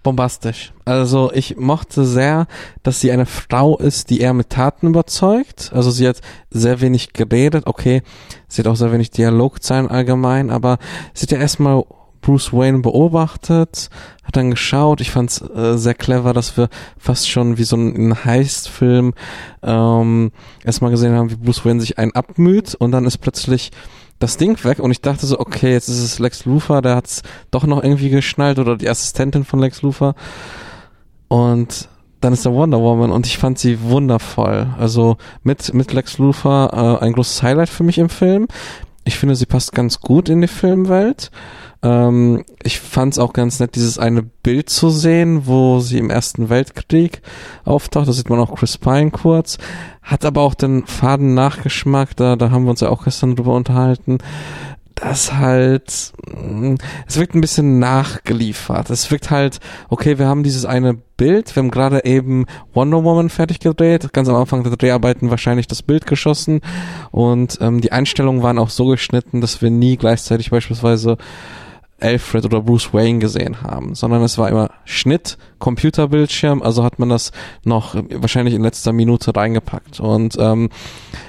Bombastisch. Also ich mochte sehr, dass sie eine Frau ist, die eher mit Taten überzeugt. Also sie hat sehr wenig geredet. Okay, sie hat auch sehr wenig Dialogzeilen allgemein, aber sie hat ja erstmal Bruce Wayne beobachtet, hat dann geschaut. Ich fand's äh, sehr clever, dass wir fast schon wie so ein Heist-Film ähm, erstmal gesehen haben, wie Bruce Wayne sich einen abmüht und dann ist plötzlich das Ding weg und ich dachte so, okay, jetzt ist es Lex Luthor, der hat's doch noch irgendwie geschnallt oder die Assistentin von Lex Luthor und dann ist der Wonder Woman und ich fand sie wundervoll. Also mit, mit Lex Luthor äh, ein großes Highlight für mich im Film. Ich finde, sie passt ganz gut in die Filmwelt. Ähm, ich fand es auch ganz nett, dieses eine Bild zu sehen, wo sie im Ersten Weltkrieg auftaucht. Da sieht man auch Chris Pine kurz. Hat aber auch den faden Nachgeschmack, da, da haben wir uns ja auch gestern drüber unterhalten. Das halt, mh, es wirkt ein bisschen nachgeliefert. Es wirkt halt, okay, wir haben dieses eine Bild, wir haben gerade eben Wonder Woman fertig gedreht, ganz am Anfang der Dreharbeiten wahrscheinlich das Bild geschossen und ähm, die Einstellungen waren auch so geschnitten, dass wir nie gleichzeitig beispielsweise Alfred oder Bruce Wayne gesehen haben, sondern es war immer Schnitt, Computerbildschirm, also hat man das noch wahrscheinlich in letzter Minute reingepackt. Und ähm,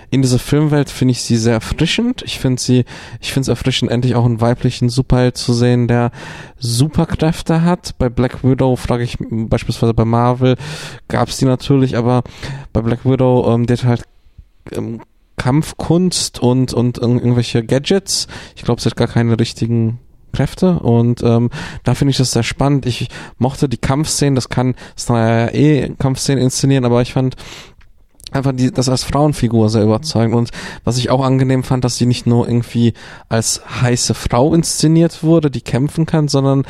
in dieser Filmwelt finde ich sie sehr erfrischend. Ich finde sie, ich finde es erfrischend, endlich auch einen weiblichen Superheld zu sehen, der Superkräfte hat. Bei Black Widow frage ich beispielsweise bei Marvel gab es die natürlich, aber bei Black Widow, ähm, die hat halt ähm, Kampfkunst und, und irgendwelche Gadgets. Ich glaube, sie hat gar keine richtigen Kräfte und ähm, da finde ich das sehr spannend. Ich mochte die Kampfszenen, das kann das naja eh Kampfszenen inszenieren, aber ich fand einfach die, das als Frauenfigur sehr überzeugend und was ich auch angenehm fand, dass sie nicht nur irgendwie als heiße Frau inszeniert wurde, die kämpfen kann, sondern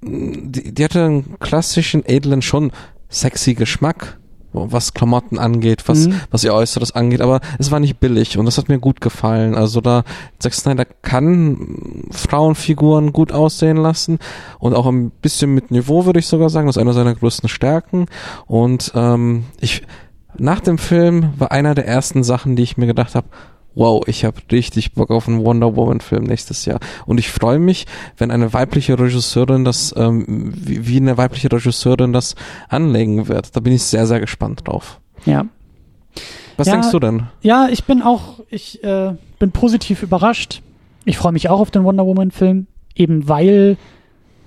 mm, die, die hatte einen klassischen edlen schon sexy Geschmack was Klamotten angeht, was, mhm. was ihr Äußeres angeht, aber es war nicht billig und das hat mir gut gefallen. Also da, Zack Snyder kann Frauenfiguren gut aussehen lassen und auch ein bisschen mit Niveau, würde ich sogar sagen. Das ist einer seiner größten Stärken und ähm, ich, nach dem Film war einer der ersten Sachen, die ich mir gedacht habe, wow, ich habe richtig Bock auf einen Wonder Woman Film nächstes Jahr. Und ich freue mich, wenn eine weibliche Regisseurin das, ähm, wie, wie eine weibliche Regisseurin das anlegen wird. Da bin ich sehr, sehr gespannt drauf. Ja. Was ja, denkst du denn? Ja, ich bin auch, ich äh, bin positiv überrascht. Ich freue mich auch auf den Wonder Woman Film, eben weil,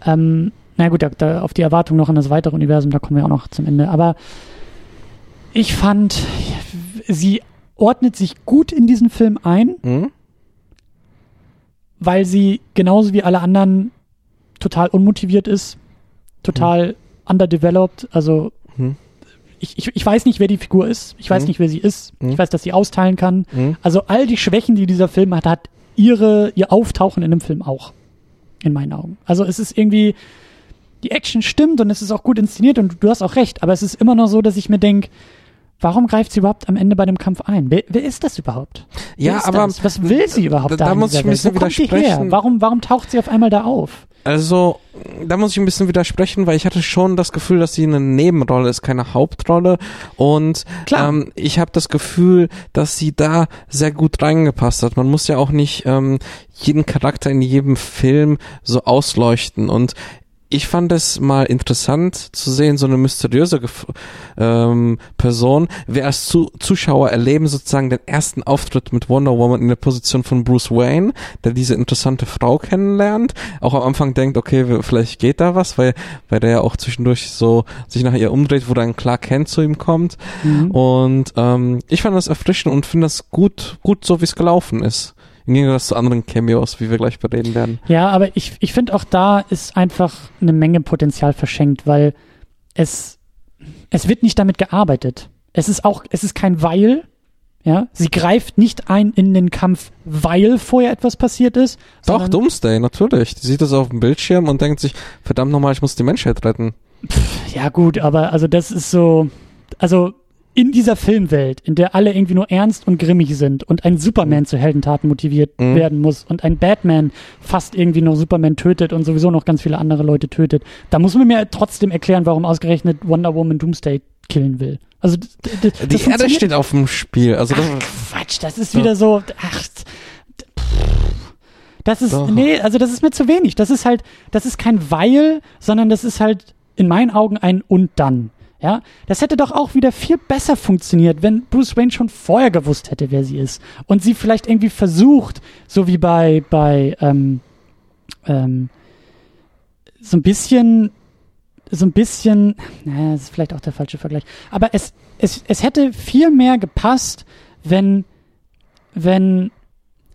ähm, na gut, da, da, auf die Erwartung noch an das weitere Universum, da kommen wir auch noch zum Ende. Aber ich fand, sie ordnet sich gut in diesen Film ein, mhm. weil sie genauso wie alle anderen total unmotiviert ist, total mhm. underdeveloped. Also mhm. ich, ich, ich weiß nicht, wer die Figur ist. Ich weiß mhm. nicht, wer sie ist. Ich mhm. weiß, dass sie austeilen kann. Mhm. Also all die Schwächen, die dieser Film hat, hat ihre, ihr Auftauchen in dem Film auch. In meinen Augen. Also es ist irgendwie, die Action stimmt und es ist auch gut inszeniert und du hast auch recht, aber es ist immer noch so, dass ich mir denke, Warum greift sie überhaupt am Ende bei dem Kampf ein? Wer, wer ist das überhaupt? Wer ja, aber das? was will sie überhaupt da, da, da muss ich ein bisschen widersprechen. Warum, warum taucht sie auf einmal da auf? Also, da muss ich ein bisschen widersprechen, weil ich hatte schon das Gefühl, dass sie eine Nebenrolle ist, keine Hauptrolle. Und ähm, ich habe das Gefühl, dass sie da sehr gut reingepasst hat. Man muss ja auch nicht ähm, jeden Charakter in jedem Film so ausleuchten. Und ich fand es mal interessant zu sehen, so eine mysteriöse ähm, Person. Wir als Zu Zuschauer erleben sozusagen den ersten Auftritt mit Wonder Woman in der Position von Bruce Wayne, der diese interessante Frau kennenlernt. Auch am Anfang denkt, okay, vielleicht geht da was, weil, weil der ja auch zwischendurch so sich nach ihr umdreht, wo dann Clark Kent zu ihm kommt. Mhm. Und ähm, ich fand das erfrischend und finde das gut, gut so, wie es gelaufen ist. Im Gegensatz zu anderen Cameos, wie wir gleich bereden werden. Ja, aber ich, ich finde auch da ist einfach eine Menge Potenzial verschenkt, weil es, es wird nicht damit gearbeitet. Es ist auch, es ist kein Weil, ja, sie greift nicht ein in den Kampf, weil vorher etwas passiert ist. Doch, Doomsday, natürlich. Die sieht das auf dem Bildschirm und denkt sich, verdammt nochmal, ich muss die Menschheit retten. Pff, ja, gut, aber also das ist so, also in dieser Filmwelt, in der alle irgendwie nur ernst und grimmig sind und ein Superman mhm. zu Heldentaten motiviert mhm. werden muss und ein Batman fast irgendwie noch Superman tötet und sowieso noch ganz viele andere Leute tötet, da muss man mir trotzdem erklären, warum ausgerechnet Wonder Woman Doomsday killen will. Also die Erde steht auf dem Spiel. Also das ach, Quatsch, das ist wieder so. Ach, das ist Doch. nee, also das ist mir zu wenig. Das ist halt, das ist kein Weil, sondern das ist halt in meinen Augen ein und dann. Ja, das hätte doch auch wieder viel besser funktioniert, wenn Bruce Wayne schon vorher gewusst hätte, wer sie ist. Und sie vielleicht irgendwie versucht, so wie bei bei ähm, ähm, so ein bisschen so ein bisschen, naja, das ist vielleicht auch der falsche Vergleich, aber es es es hätte viel mehr gepasst, wenn wenn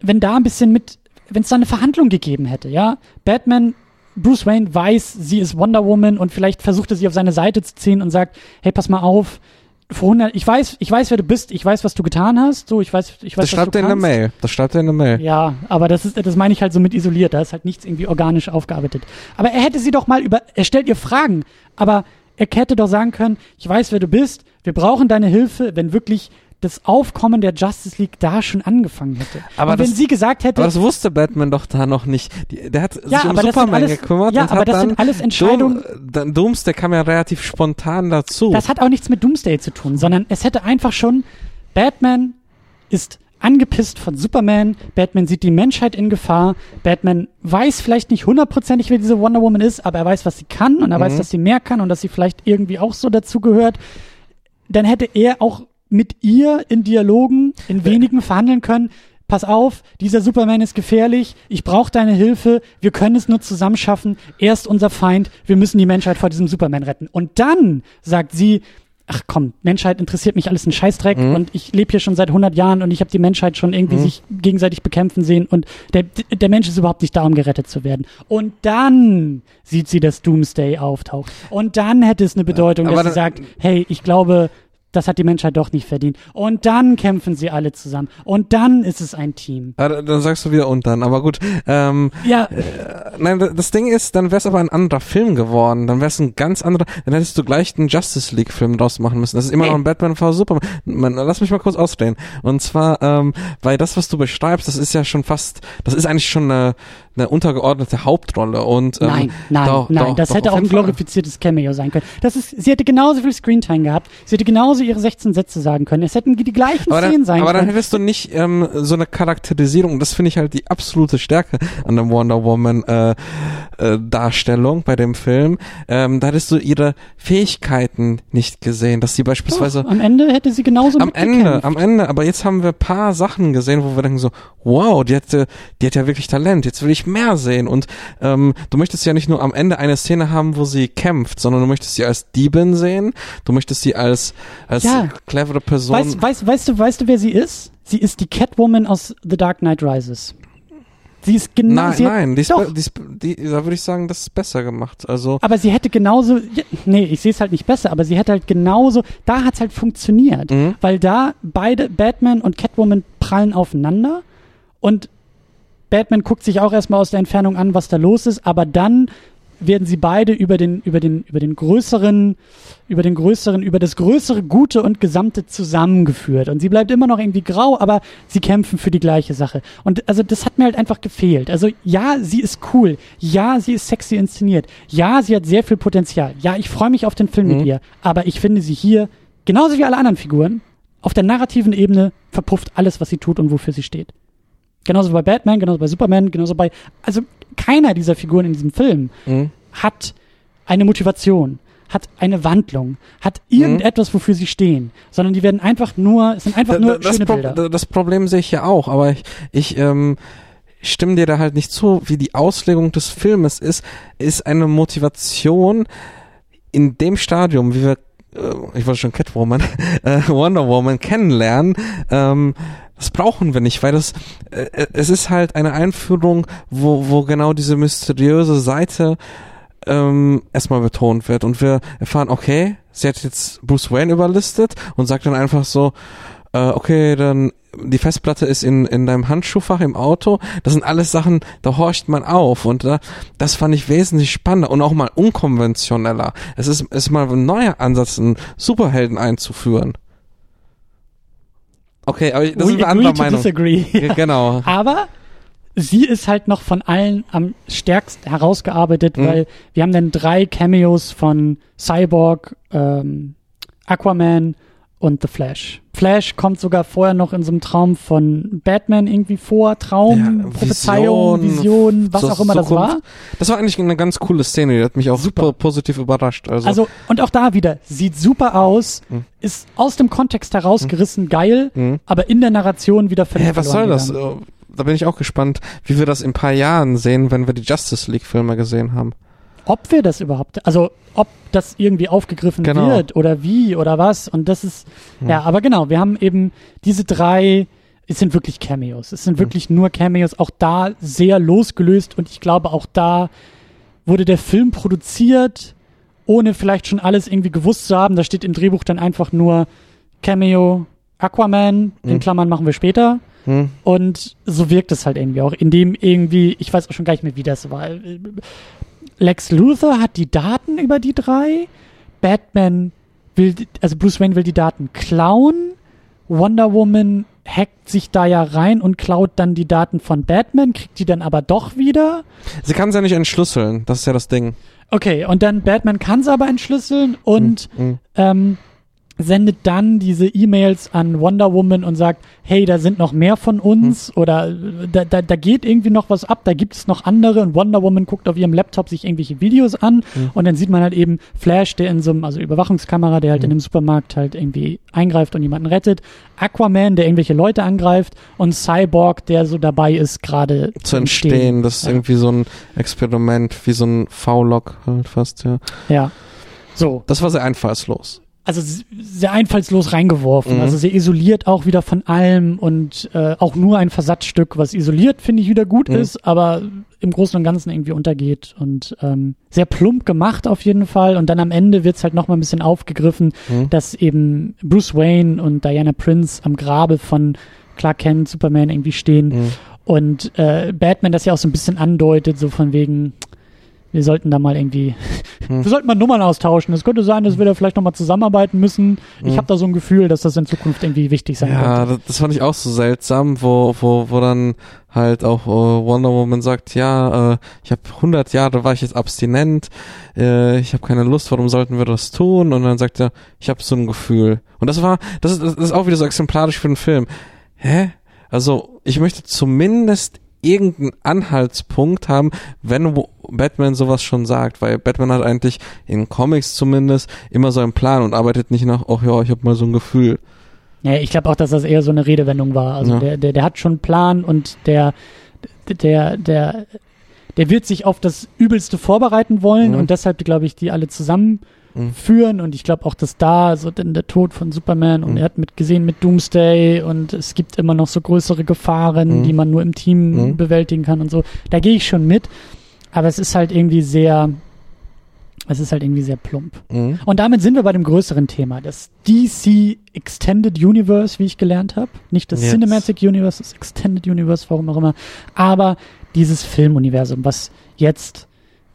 wenn da ein bisschen mit wenn es da eine Verhandlung gegeben hätte, ja. Batman Bruce Wayne weiß, sie ist Wonder Woman und vielleicht versucht er sie auf seine Seite zu ziehen und sagt, hey, pass mal auf, vor 100, ich weiß, ich weiß, wer du bist, ich weiß, was du getan hast, so, ich weiß, ich weiß, das schreibt er in der Mail, das schreibt er in der Mail. Ja, aber das ist, das meine ich halt so mit isoliert, da ist halt nichts irgendwie organisch aufgearbeitet. Aber er hätte sie doch mal über, er stellt ihr Fragen, aber er hätte doch sagen können, ich weiß, wer du bist, wir brauchen deine Hilfe, wenn wirklich das Aufkommen der Justice League da schon angefangen hätte. Aber und wenn das, sie gesagt hätte. Aber das wusste Batman doch da noch nicht. Die, der hat ja, sich um Superman alles, gekümmert ja, und aber hat das dann sind alles Entscheidungen. Doom, dann Doomsday kam ja relativ spontan dazu. Das hat auch nichts mit Doomsday zu tun, sondern es hätte einfach schon Batman ist angepisst von Superman. Batman sieht die Menschheit in Gefahr. Batman weiß vielleicht nicht hundertprozentig, wer diese Wonder Woman ist, aber er weiß, was sie kann und er mhm. weiß, dass sie mehr kann und dass sie vielleicht irgendwie auch so dazugehört. Dann hätte er auch mit ihr in Dialogen, in wenigen verhandeln können. Pass auf, dieser Superman ist gefährlich, ich brauche deine Hilfe, wir können es nur zusammen schaffen, er ist unser Feind, wir müssen die Menschheit vor diesem Superman retten. Und dann sagt sie, ach komm, Menschheit interessiert mich alles ein Scheißdreck Mhm. und ich lebe hier schon seit 100 Jahren und ich habe die Menschheit schon irgendwie Mhm. sich gegenseitig bekämpfen sehen und der, der Mensch ist überhaupt nicht da, um gerettet zu werden. Und dann sieht sie, dass Doomsday auftaucht. Und dann hätte es eine Bedeutung, Aber dass sie sagt, hey, ich glaube, das hat die Menschheit doch nicht verdient. Und dann kämpfen sie alle zusammen. Und dann ist es ein Team. Ah, dann sagst du wieder und dann, aber gut. Ähm, Ja, Nein, d- das Ding ist, dann wäre es aber ein anderer Film geworden. Dann wäre es ein ganz anderer. Dann hättest du gleich einen Justice League Film draus machen müssen. Das ist immer Nee. noch ein Batman vs Superman. Man, lass mich mal kurz ausreden. Und zwar, ähm, weil das, was du beschreibst, das ist ja schon fast, das ist eigentlich schon eine, eine untergeordnete Hauptrolle. Und ähm, Nein, nein, doch, nein, doch, das doch, hätte auch ein glorifiziertes Cameo sein können. Das ist, sie hätte genauso viel Screentime gehabt, sie hätte genauso ihre 16 Sätze sagen können. Es hätten die gleichen Aber, Szenen dann, sein aber dann können. hättest du nicht ähm, so eine Charakterisierung. Das finde ich halt die absolute Stärke an der Wonder Woman äh, äh, Darstellung bei dem Film. Ähm, da hättest du ihre Fähigkeiten nicht gesehen, dass sie beispielsweise Doch, am Ende hätte sie genauso am Ende, am Ende, aber jetzt haben wir paar Sachen gesehen, wo wir denken so, wow, die hatte, die hat ja wirklich Talent, jetzt will ich mehr sehen und ähm, du möchtest ja nicht nur am Ende eine Szene haben, wo sie kämpft, sondern du möchtest sie als Diebin sehen, du möchtest sie als, als Ja. clevere Person. Weißt, weißt, weißt du, weißt du, wer sie ist? Sie ist die Catwoman aus The Dark Knight Rises. Sie ist genau, nein, sie hat- nein, die ist, doch. die ist, die, da würde ich sagen, das ist besser gemacht. Also, aber sie hätte genauso, nee, ich sehe es halt nicht besser, aber sie hätte halt genauso, da hat's halt funktioniert, Mhm. weil da beide, Batman und Catwoman prallen aufeinander und Batman guckt sich auch erstmal aus der Entfernung an, was da los ist, aber dann werden sie beide über den, über den, über den größeren, über den größeren, über das größere Gute und Gesamte zusammengeführt. Und sie bleibt immer noch irgendwie grau, aber sie kämpfen für die gleiche Sache. Und also das hat mir halt einfach gefehlt. Also ja, sie ist cool. Ja, sie ist sexy inszeniert. Ja, sie hat sehr viel Potenzial. Ja, ich freue mich auf den Film Mhm. mit ihr. Aber ich finde sie hier, genauso wie alle anderen Figuren, auf der narrativen Ebene verpufft alles, was sie tut und wofür sie steht. Genauso bei Batman, genauso bei Superman, genauso bei, also keiner dieser Figuren in diesem Film mhm. hat eine Motivation, hat eine Wandlung, hat irgendetwas, wofür sie stehen, sondern die werden einfach nur, es sind einfach nur da- das, schöne Pro Bilder. das Problem sehe ich ja auch, aber ich, ich ähm, stimme dir da halt nicht zu, wie die Auslegung des Filmes ist, ist eine Motivation in dem Stadium, wie wir, äh, ich wollte schon Catwoman, äh, Wonder Woman kennenlernen, ähm, das brauchen wir nicht, weil das, äh, es ist halt eine Einführung, wo, wo genau diese mysteriöse Seite ähm, erstmal betont wird und wir erfahren, okay, sie hat jetzt Bruce Wayne überlistet und sagt dann einfach so, äh, okay, dann die Festplatte ist in, in deinem Handschuhfach im Auto. Das sind alles Sachen, da horcht man auf und da, das fand ich wesentlich spannender und auch mal unkonventioneller. Es ist, ist mal ein neuer Ansatz, einen Superhelden einzuführen. Okay, aber das ist We eine agree andere to Meinung. disagree. Ja, genau. Aber sie ist halt noch von allen am stärksten herausgearbeitet, Mhm. weil wir haben dann drei Cameos von Cyborg, ähm, Aquaman und The Flash. Flash kommt sogar vorher noch in so einem Traum von Batman irgendwie vor, Traum, Ja, Prophezeiung, Vision, Vision, was so- auch immer das Zukunft. war. Das war eigentlich eine ganz coole Szene, die hat mich auch super positiv überrascht. Also, Also, und auch da wieder, sieht super aus, Mhm. ist aus dem Kontext herausgerissen, geil, Mhm. aber in der Narration wieder völlig Hä, was soll das? gegangen. Äh, Da bin ich auch gespannt, wie wir das in ein paar Jahren sehen, wenn wir die Justice League Filme gesehen haben. Ob wir das überhaupt, also ob das irgendwie aufgegriffen Genau. wird oder wie oder was. Und das ist, Hm. ja, aber genau, wir haben eben diese drei, es sind wirklich Cameos. Es Hm. sind wirklich nur Cameos, auch da sehr losgelöst und ich glaube, auch da wurde der Film produziert, ohne vielleicht schon alles irgendwie gewusst zu haben. Da steht im Drehbuch dann einfach nur Cameo Aquaman, in Hm. Klammern machen wir später. Hm? Und so wirkt es halt irgendwie auch, indem irgendwie, ich weiß auch schon gar nicht mehr, wie das war. Lex Luthor hat die Daten über die drei. Batman will, also Bruce Wayne will die Daten klauen. Wonder Woman hackt sich da ja rein und klaut dann die Daten von Batman, kriegt die dann aber doch wieder. Sie kann es ja nicht entschlüsseln, das ist ja das Ding. Okay, und dann Batman kann es aber entschlüsseln und Hm. ähm, sendet dann diese E-Mails an Wonder Woman und sagt, hey, da sind noch mehr von uns oder äh, da, da, da geht irgendwie noch was ab, da gibt es noch andere und Wonder Woman guckt auf ihrem Laptop sich irgendwelche Videos an und dann sieht man halt eben Flash, der in so einem, also Überwachungskamera, der halt in einem Supermarkt halt irgendwie eingreift und jemanden rettet, Aquaman, der irgendwelche Leute angreift und Cyborg, der so dabei ist, gerade Zu entstehen, das ist Ja. irgendwie so ein Experiment, wie so ein V-Log halt fast, ja. Ja. So. Das war sehr einfallslos. Also sehr einfallslos reingeworfen, Mhm. also sehr isoliert auch wieder von allem und äh, auch nur ein Versatzstück, was isoliert finde ich wieder gut Mhm. ist, aber im Großen und Ganzen irgendwie untergeht und ähm, sehr plump gemacht auf jeden Fall und dann am Ende wird's halt noch mal ein bisschen aufgegriffen, Mhm. dass eben Bruce Wayne und Diana Prince am Grabe von Clark Kent, Superman irgendwie stehen Mhm. und äh, Batman das ja auch so ein bisschen andeutet, so von wegen, wir sollten da mal irgendwie, Hm. wir sollten mal Nummern austauschen. Es könnte sein, dass wir da vielleicht nochmal zusammenarbeiten müssen. Ich Hm. habe da so ein Gefühl, dass das in Zukunft irgendwie wichtig sein Ja, könnte. das, das fand ich auch so seltsam, wo, wo, wo dann halt auch äh, Wonder Woman sagt, ja, äh, ich habe 100 Jahre war ich jetzt abstinent, äh, ich habe keine Lust, warum sollten wir das tun? Und dann sagt er, ich habe so ein Gefühl. Und das war, das ist, das ist auch wieder so exemplarisch für den Film. Hä? Also, ich möchte zumindest irgendeinen Anhaltspunkt haben, wenn Batman sowas schon sagt, weil Batman hat eigentlich in Comics zumindest immer so einen Plan und arbeitet nicht nach, ach ja, ich habe mal so ein Gefühl. Ja, ich glaube auch, dass das eher so eine Redewendung war. Also Ja. der, der, der hat schon einen Plan und der, der, der, der wird sich auf das Übelste vorbereiten wollen Mhm. und deshalb, glaube ich, die alle zusammen Mhm. führen und ich glaube auch, dass da so denn der Tod von Superman und Mhm. er hat mit gesehen mit Doomsday und es gibt immer noch so größere Gefahren, Mhm. die man nur im Team Mhm. bewältigen kann und so. Da gehe ich schon mit, aber es ist halt irgendwie sehr, es ist halt irgendwie sehr plump. Mhm. Und damit sind wir bei dem größeren Thema, das DC Extended Universe, wie ich gelernt habe. Nicht das Jetzt. Cinematic Universe, das Extended Universe, warum auch immer. Aber dieses Filmuniversum, was jetzt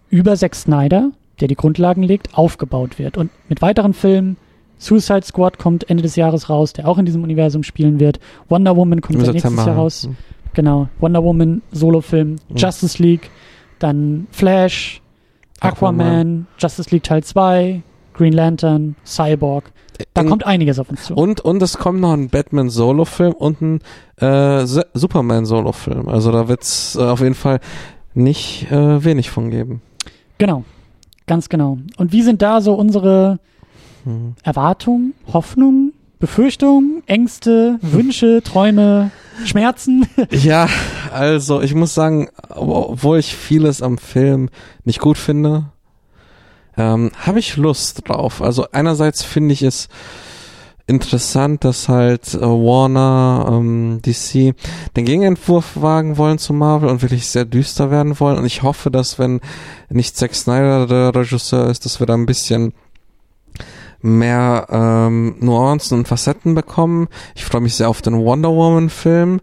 über Zack Snyder, der die Grundlagen legt, aufgebaut wird. Und mit weiteren Filmen, Suicide Squad kommt Ende des Jahres raus, der auch in diesem Universum spielen wird. Wonder Woman kommt nächstes September. Jahr raus. Mhm. Genau, Wonder Woman, Solofilm, Mhm. Justice League, dann Flash, Aquaman, Aquaman. Justice League Teil 2, Green Lantern, Cyborg. Da Und- kommt einiges auf uns zu. Und, und es kommt noch ein Batman Solo-Film und ein äh, Se- Superman Solo-Film. Also da wird's äh, auf jeden Fall nicht äh, wenig von geben. Genau, ganz genau. Und wie sind da so unsere Hm. Erwartungen, Hoffnungen, Befürchtungen, Ängste, Wünsche, Träume, Schmerzen? Ja, also ich muss sagen, obwohl ich vieles am Film nicht gut finde, ähm, habe ich Lust drauf. Also einerseits finde ich es interessant, dass halt äh, Warner, ähm, DC den Gegenentwurf wagen wollen zu Marvel und wirklich sehr düster werden wollen. Und ich hoffe, dass wenn nicht Zack Snyder der Regisseur ist, dass wir da ein bisschen mehr ähm, Nuancen und Facetten bekommen. Ich freue mich sehr auf den Wonder Woman Film.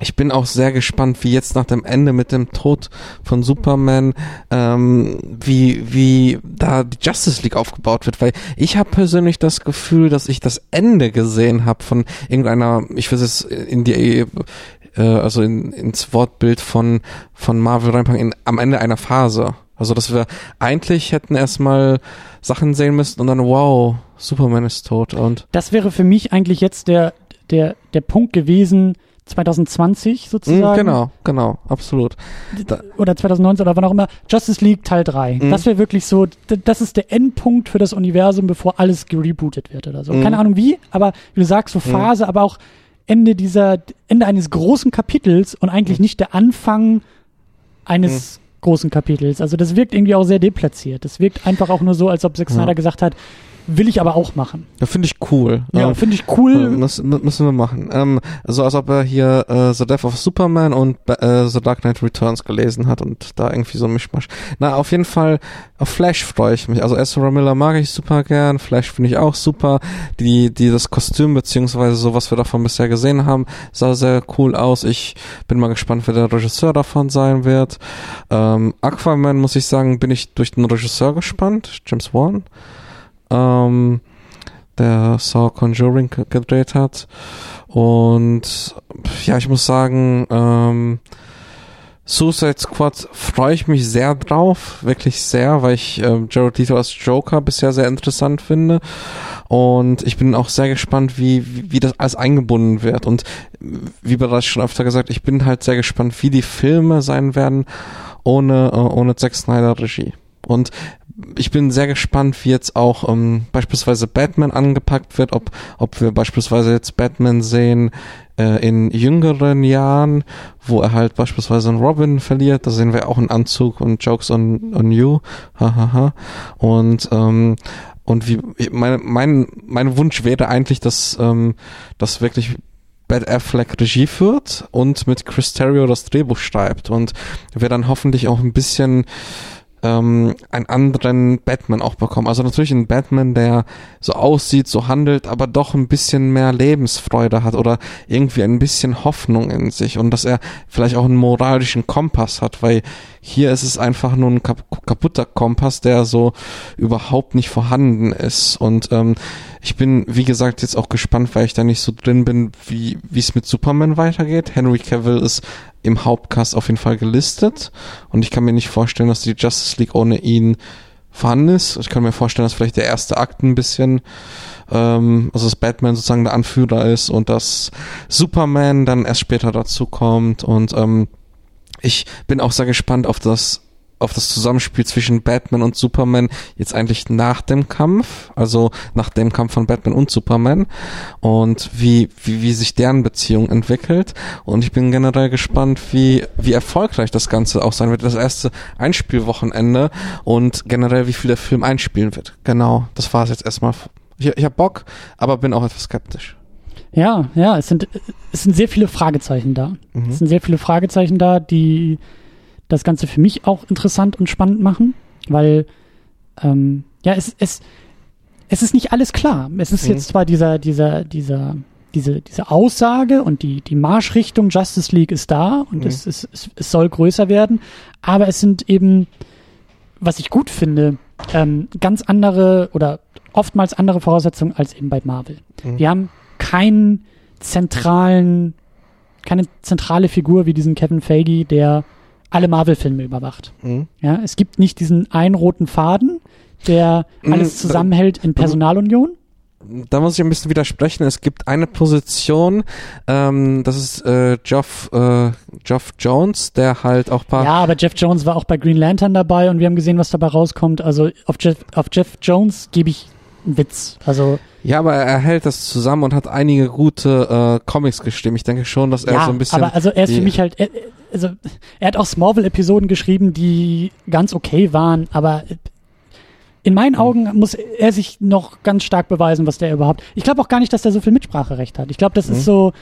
Ich bin auch sehr gespannt, wie jetzt nach dem Ende mit dem Tod von Superman, ähm, wie, wie da die Justice League aufgebaut wird, weil ich habe persönlich das Gefühl, dass ich das Ende gesehen habe von irgendeiner, ich will es in die, äh, also in, ins Wortbild von, von Marvel reinpacken, in, am Ende einer Phase. Also, dass wir eigentlich hätten erstmal Sachen sehen müssen und dann, wow, Superman ist tot und Das wäre für mich eigentlich jetzt der, der, der Punkt gewesen, 2020 Mm, sozusagen. genau, genau, absolut. Oder 2019 oder wann auch immer. Justice League Teil 3. Mhm. Das wäre wirklich so, das ist der Endpunkt für das Universum, bevor alles gerebootet wird oder so. Mhm. Keine Ahnung wie, aber wie du sagst, so Mhm. Phase, aber auch Ende dieser, Ende eines großen Kapitels und eigentlich Mhm. nicht der Anfang eines großen Kapitels. Also das wirkt irgendwie auch sehr deplatziert. Das wirkt einfach auch nur so, als ob Zack. Snyder gesagt hat, will ich aber auch machen. ja, finde ich cool. Ja, Ähm, finde ich äh, cool. muss, mu- müssen wir machen. Ähm, also als ob er hier äh, The Death of Superman und äh, The Dark Knight Returns gelesen hat und da irgendwie so ein Mischmasch. Na, auf jeden Fall, auf Flash freue ich mich. Also Ezra Miller mag ich super gern, Flash finde ich auch super. Die, die das Kostüm beziehungsweise so, was wir davon bisher gesehen haben, sah sehr cool aus. Ich bin mal gespannt, wer der Regisseur davon sein wird. Ähm, Aquaman, muss ich sagen, bin ich durch den Regisseur gespannt, James Wan. Ähm, der Saw Conjuring ge- gedreht hat. Und ja, ich muss sagen, ähm, Suicide Squad freue ich mich sehr drauf, wirklich sehr, weil ich ähm, Jared Leto als Joker bisher sehr interessant finde. Und ich bin auch sehr gespannt, wie, wie, wie das alles eingebunden wird. Und wie bereits schon öfter gesagt, ich bin halt sehr gespannt, wie die Filme sein werden ohne, äh, ohne Zack Snyder Regie. Und ich bin sehr gespannt, wie jetzt auch ähm, beispielsweise Batman angepackt wird, ob, ob wir beispielsweise jetzt Batman sehen äh, in jüngeren Jahren, wo er halt beispielsweise einen Robin verliert, da sehen wir auch einen Anzug und Jokes on, on you, hahaha. und ähm, und wie mein, mein, mein Wunsch wäre eigentlich, dass, ähm, dass wirklich Bad Affleck Regie führt und mit Chris Terrio das Drehbuch schreibt und wir dann hoffentlich auch ein bisschen ähm, einen anderen Batman auch bekommen. Also natürlich ein Batman, der so aussieht, so handelt, aber doch ein bisschen mehr Lebensfreude hat oder irgendwie ein bisschen Hoffnung in sich und dass er vielleicht auch einen moralischen Kompass hat, weil hier ist es einfach nur ein kap kaputter Kompass, der so überhaupt nicht vorhanden ist. Und ähm, ich bin, wie gesagt, jetzt auch gespannt, weil ich da nicht so drin bin, wie es mit Superman weitergeht. Henry Cavill ist im Hauptcast auf jeden Fall gelistet und ich kann mir nicht vorstellen, dass die Justice League ohne ihn vorhanden ist. Ich kann mir vorstellen, dass vielleicht der erste Akt ein bisschen, ähm, also dass Batman sozusagen der Anführer ist und dass Superman dann erst später dazu kommt und ähm, ich bin auch sehr gespannt auf das auf das Zusammenspiel zwischen Batman und Superman jetzt eigentlich nach dem Kampf, also nach dem Kampf von Batman und Superman und wie, wie, wie sich deren Beziehung entwickelt. Und ich bin generell gespannt, wie, wie erfolgreich das Ganze auch sein wird. Das erste Einspielwochenende und generell, wie viel der Film einspielen wird. Genau, das war es jetzt erstmal. Ich, ich habe Bock, aber bin auch etwas skeptisch. Ja, ja, es sind, es sind sehr viele Fragezeichen da. Mhm. Es sind sehr viele Fragezeichen da, die das Ganze für mich auch interessant und spannend machen, weil ähm, ja, es, es, es ist nicht alles klar. Es ist mhm. jetzt zwar dieser, dieser, dieser, diese, diese Aussage und die, die Marschrichtung Justice League ist da und mhm. es, es, es, es soll größer werden, aber es sind eben, was ich gut finde, ähm, ganz andere oder oftmals andere Voraussetzungen als eben bei Marvel. Mhm. Wir haben keinen zentralen, keine zentrale Figur wie diesen Kevin Feige, der alle Marvel-Filme überwacht. Mhm. Ja, es gibt nicht diesen einen roten Faden, der mhm. alles zusammenhält in Personalunion. Da muss ich ein bisschen widersprechen. Es gibt eine Position, ähm, das ist äh, Geoff, äh, Geoff Jones, der halt auch paar. Ja, aber Jeff Jones war auch bei Green Lantern dabei und wir haben gesehen, was dabei rauskommt. Also auf Jeff, auf Jeff Jones gebe ich einen Witz. Also ja, aber er hält das zusammen und hat einige gute äh, Comics geschrieben. Ich denke schon, dass er ja, so ein bisschen. Aber also er ist für mich halt, er, also er hat auch Smallville-Episoden geschrieben, die ganz okay waren, aber in meinen hm. Augen muss er sich noch ganz stark beweisen, was der überhaupt. Ich glaube auch gar nicht, dass er so viel Mitspracherecht hat. Ich glaube, das mhm. ist hm. so.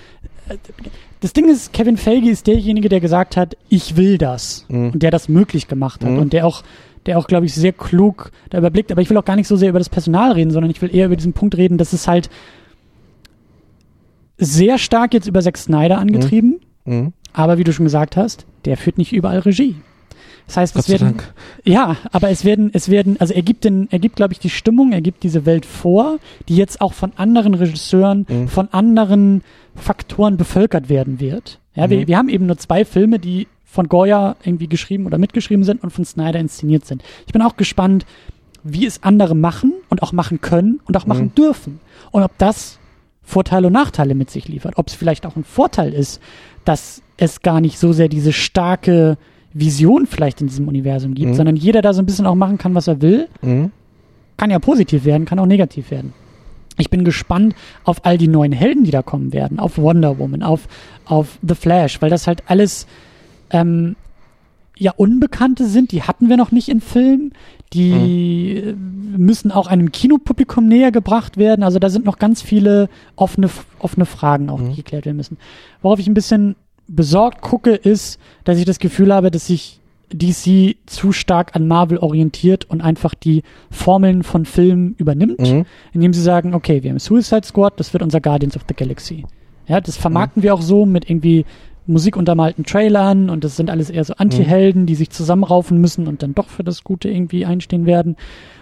Das Ding ist, Kevin Feige ist derjenige, der gesagt hat, ich will das mhm. und der das möglich gemacht hat mhm. und der auch, der auch, glaube ich, sehr klug da überblickt. Aber ich will auch gar nicht so sehr über das Personal reden, sondern ich will eher über diesen Punkt reden, dass es halt sehr stark jetzt über Zack Snyder angetrieben. Mhm. Aber wie du schon gesagt hast, der führt nicht überall Regie. Das heißt, es werden, Dank. ja, aber es werden, es werden, also er gibt den, er gibt, glaube ich, die Stimmung, er gibt diese Welt vor, die jetzt auch von anderen Regisseuren, mhm. von anderen Faktoren bevölkert werden wird. Ja, mhm. wir, wir haben eben nur zwei Filme, die von Goya irgendwie geschrieben oder mitgeschrieben sind und von Snyder inszeniert sind. Ich bin auch gespannt, wie es andere machen und auch machen können und auch machen mhm. dürfen. Und ob das Vorteile und Nachteile mit sich liefert. Ob es vielleicht auch ein Vorteil ist, dass es gar nicht so sehr diese starke Vision vielleicht in diesem Universum gibt, mhm. sondern jeder da so ein bisschen auch machen kann, was er will. Mhm. Kann ja positiv werden, kann auch negativ werden. Ich bin gespannt auf all die neuen Helden, die da kommen werden, auf Wonder Woman, auf, auf The Flash, weil das halt alles ähm, ja Unbekannte sind, die hatten wir noch nicht in Filmen, die mhm. müssen auch einem Kinopublikum näher gebracht werden. Also da sind noch ganz viele offene, offene Fragen, auch, die mhm. geklärt werden müssen. Worauf ich ein bisschen besorgt gucke, ist, dass ich das Gefühl habe, dass sich DC zu stark an Marvel orientiert und einfach die Formeln von Filmen übernimmt, mhm. indem sie sagen, okay, wir haben Suicide Squad, das wird unser Guardians of the Galaxy. Ja, das vermarkten mhm. wir auch so mit irgendwie musikuntermalten Trailern und das sind alles eher so Anti-Helden, mhm. die sich zusammenraufen müssen und dann doch für das Gute irgendwie einstehen werden.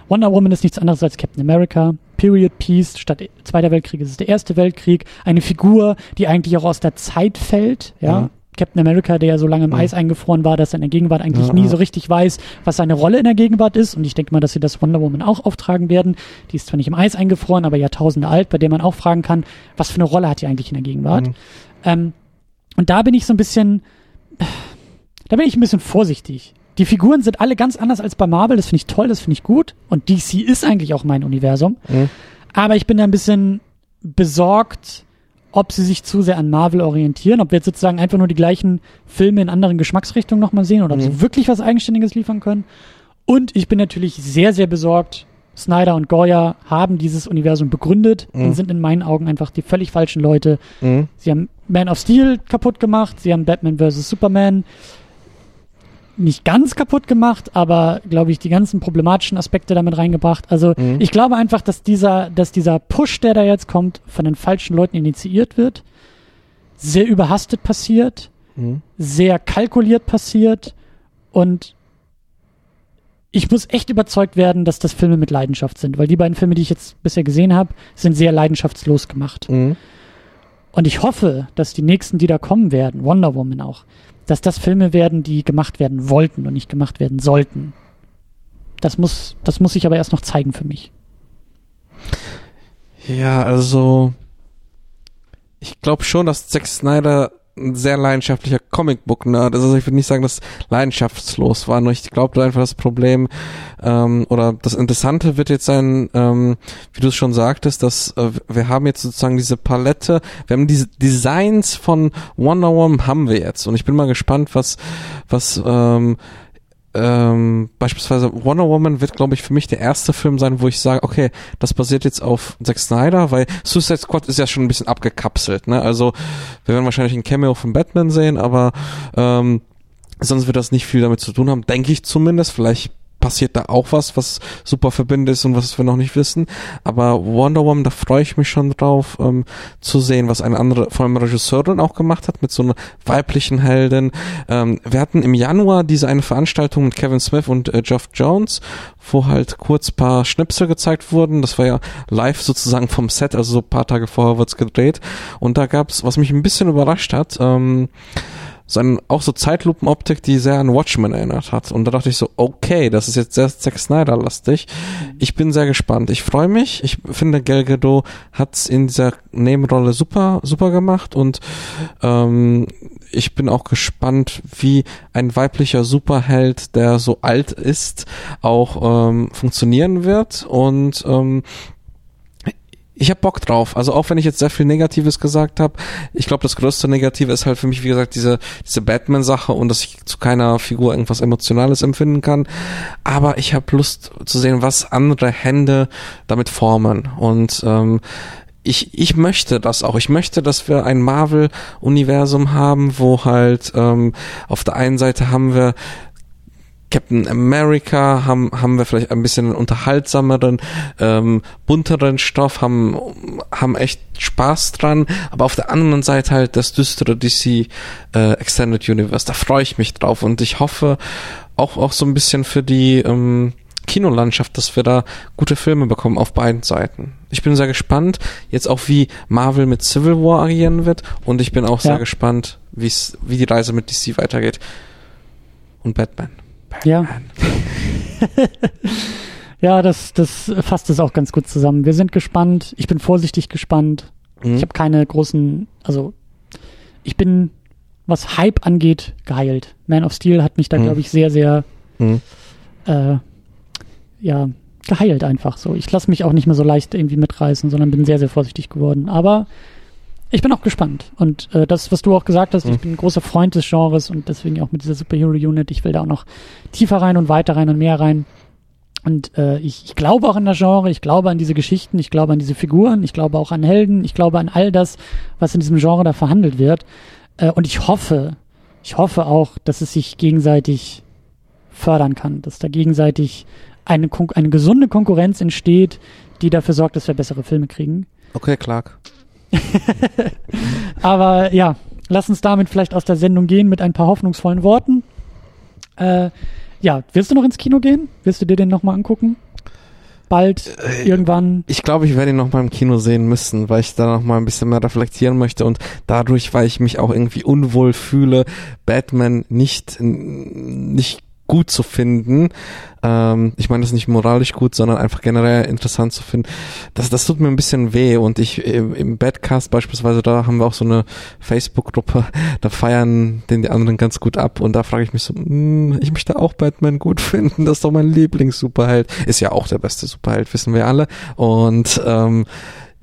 Wonder Woman ist nichts anderes als Captain America. Period Piece, statt Zweiter Weltkrieg ist es der Erste Weltkrieg. Eine Figur, die eigentlich auch aus der Zeit fällt, ja. Mhm. Captain America, der ja so lange im. Eis eingefroren war, dass er in der Gegenwart eigentlich nie so richtig weiß, was seine Rolle in der Gegenwart ist. Und ich denke mal, dass sie das Wonder Woman auch auftragen werden. Die ist zwar nicht im Eis eingefroren, aber Jahrtausende alt, bei der man auch fragen kann, was für eine Rolle hat die eigentlich in der Gegenwart. Mhm. Ähm, und da bin ich so ein bisschen, da bin ich ein bisschen vorsichtig die Figuren sind alle ganz anders als bei Marvel. Das finde ich toll, das finde ich gut. Und DC ist eigentlich auch mein Universum. Mhm. Aber ich bin da ein bisschen besorgt, ob sie sich zu sehr an Marvel orientieren, ob wir jetzt sozusagen einfach nur die gleichen Filme in anderen Geschmacksrichtungen nochmal sehen oder ob Mhm. sie wirklich was Eigenständiges liefern können. Und ich bin natürlich sehr, sehr besorgt. Snyder und Goya haben dieses Universum begründet Mhm. und sind in meinen Augen einfach die völlig falschen Leute. Mhm. Sie haben Man of Steel kaputt gemacht, sie haben Batman vs. Superman nicht ganz kaputt gemacht, aber glaube ich die ganzen problematischen Aspekte damit reingebracht. Also Mhm. ich glaube einfach, dass dieser, dass dieser Push, der da jetzt kommt, von den falschen Leuten initiiert wird, sehr überhastet passiert, Mhm. sehr kalkuliert passiert und ich muss echt überzeugt werden, dass das Filme mit Leidenschaft sind, weil die beiden Filme, die ich jetzt bisher gesehen habe, sind sehr leidenschaftslos gemacht. Mhm. Und ich hoffe, dass die nächsten, die da kommen werden, Wonder Woman auch, dass das Filme werden, die gemacht werden wollten und nicht gemacht werden sollten. Das muss, das muss sich aber erst noch zeigen für mich. Ja, also ich glaube schon, dass Zack Snyder ein sehr leidenschaftlicher Comicbook-Nerd. Also ich würde nicht sagen, dass leidenschaftslos war, nur ich glaube einfach das Problem ähm, oder das Interessante wird jetzt sein, ähm, wie du es schon sagtest, dass äh, wir haben jetzt sozusagen diese Palette, wir haben diese Designs von Wonder Woman haben wir jetzt und ich bin mal gespannt, was was ähm, ähm, beispielsweise Wonder Woman wird, glaube ich, für mich der erste Film sein, wo ich sage, okay, das basiert jetzt auf Zack Snyder, weil Suicide Squad ist ja schon ein bisschen abgekapselt, ne? Also wir werden wahrscheinlich ein Cameo von Batman sehen, aber ähm, sonst wird das nicht viel damit zu tun haben, denke ich zumindest. Vielleicht passiert da auch was, was super verbindend ist und was wir noch nicht wissen. Aber Wonder Woman, da freue ich mich schon drauf, ähm, zu sehen, was eine andere, vor allem Regisseurin auch gemacht hat, mit so einer weiblichen Heldin. Ähm, wir hatten im Januar diese eine Veranstaltung mit Kevin Smith und äh, Geoff Jones, wo halt kurz paar Schnipsel gezeigt wurden. Das war ja live sozusagen vom Set, also so paar Tage vorher wird's gedreht. Und da gab's, was mich ein bisschen überrascht hat, ähm, so ein, auch so Zeitlupenoptik, die sehr an Watchmen erinnert hat. Und da dachte ich so, okay, das ist jetzt sehr Zack Snyder-lastig. Ich bin sehr gespannt. Ich freue mich. Ich finde, Gal Gadot hat's in dieser Nebenrolle super, super gemacht und ähm, ich bin auch gespannt, wie ein weiblicher Superheld, der so alt ist, auch ähm, funktionieren wird. Und ähm, ich habe Bock drauf. Also auch wenn ich jetzt sehr viel Negatives gesagt habe, ich glaube, das größte Negative ist halt für mich, wie gesagt, diese, diese Batman-Sache und dass ich zu keiner Figur irgendwas Emotionales empfinden kann. Aber ich habe Lust zu sehen, was andere Hände damit formen. Und ähm, ich, ich möchte das auch. Ich möchte, dass wir ein Marvel-Universum haben, wo halt ähm, auf der einen Seite haben wir Captain America haben, haben wir vielleicht ein bisschen unterhaltsameren, ähm, bunteren Stoff, haben, haben echt Spaß dran, aber auf der anderen Seite halt das düstere DC äh, Extended Universe. Da freue ich mich drauf und ich hoffe auch, auch so ein bisschen für die ähm, Kinolandschaft, dass wir da gute Filme bekommen auf beiden Seiten. Ich bin sehr gespannt, jetzt auch wie Marvel mit Civil War agieren wird und ich bin auch Ja. sehr gespannt, wie's, wie die Reise mit DC weitergeht. Und Batman. Ja. ja, das, das fasst es auch ganz gut zusammen. Wir sind gespannt. Ich bin vorsichtig gespannt. Mhm. Ich habe keine großen, also ich bin, was Hype angeht, geheilt. Man of Steel hat mich da, Mhm. glaube ich, sehr, sehr, Mhm. äh, ja, geheilt einfach so. Ich lasse mich auch nicht mehr so leicht irgendwie mitreißen, sondern bin sehr, sehr vorsichtig geworden. Aber ich bin auch gespannt. Und äh, das, was du auch gesagt hast, Mhm. ich bin ein großer Freund des Genres und deswegen auch mit dieser Superhero-Unit. Ich will da auch noch tiefer rein und weiter rein und mehr rein. Und äh, ich, ich glaube auch an das Genre, ich glaube an diese Geschichten, ich glaube an diese Figuren, ich glaube auch an Helden, ich glaube an all das, was in diesem Genre da verhandelt wird. Äh, und ich hoffe, ich hoffe auch, dass es sich gegenseitig fördern kann, dass da gegenseitig eine, eine gesunde Konkurrenz entsteht, die dafür sorgt, dass wir bessere Filme kriegen. Okay, Clark. Aber ja, lass uns damit vielleicht aus der Sendung gehen mit ein paar hoffnungsvollen Worten. Äh, ja, wirst du noch ins Kino gehen? Wirst du dir den nochmal angucken? Bald, Äh, irgendwann? Ich glaube, ich werde ihn noch mal im Kino sehen müssen, weil ich da noch mal ein bisschen mehr reflektieren möchte und dadurch, weil ich mich auch irgendwie unwohl fühle, Batman nicht nicht gut zu finden. Ähm, ich meine das nicht moralisch gut, sondern einfach generell interessant zu finden. Das, das tut mir ein bisschen weh und ich im Badcast beispielsweise, da haben wir auch so eine Facebook-Gruppe, da feiern den die anderen ganz gut ab und da frage ich mich so, mh, hm, ich möchte auch Batman gut finden, das ist doch mein Lieblings-Superheld. Ist ja auch der beste Superheld, wissen wir alle. Und ähm,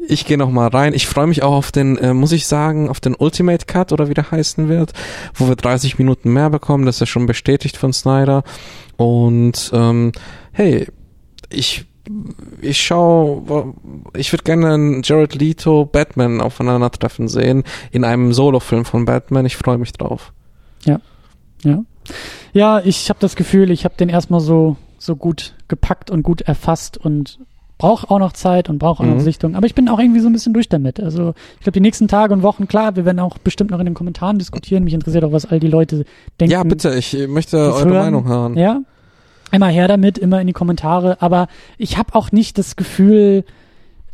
ich gehe noch mal rein. Ich freue mich auch auf den, äh, muss ich sagen, auf den Ultimate Cut oder wie der heißen wird, wo wir 30 Minuten mehr bekommen. Das ist ja schon bestätigt von Snyder. Und ähm, hey, ich ich schau, ich würde gerne Jared Leto Batman aufeinandertreffen sehen in einem Solo-Film von Batman. Ich freue mich drauf. Ja, ja, ja. Ich habe das Gefühl, ich habe den erstmal so so gut gepackt und gut erfasst und brauche auch noch Zeit und brauche auch mhm. noch Sichtung. Aber ich bin auch irgendwie so ein bisschen durch damit. Also ich glaube, die nächsten Tage und Wochen, klar, wir werden auch bestimmt noch in den Kommentaren diskutieren. Mich interessiert auch, was all die Leute denken. Ja, bitte, ich möchte eure hören. Meinung hören. Ja, immer her damit, immer in die Kommentare. Aber ich habe auch nicht das Gefühl,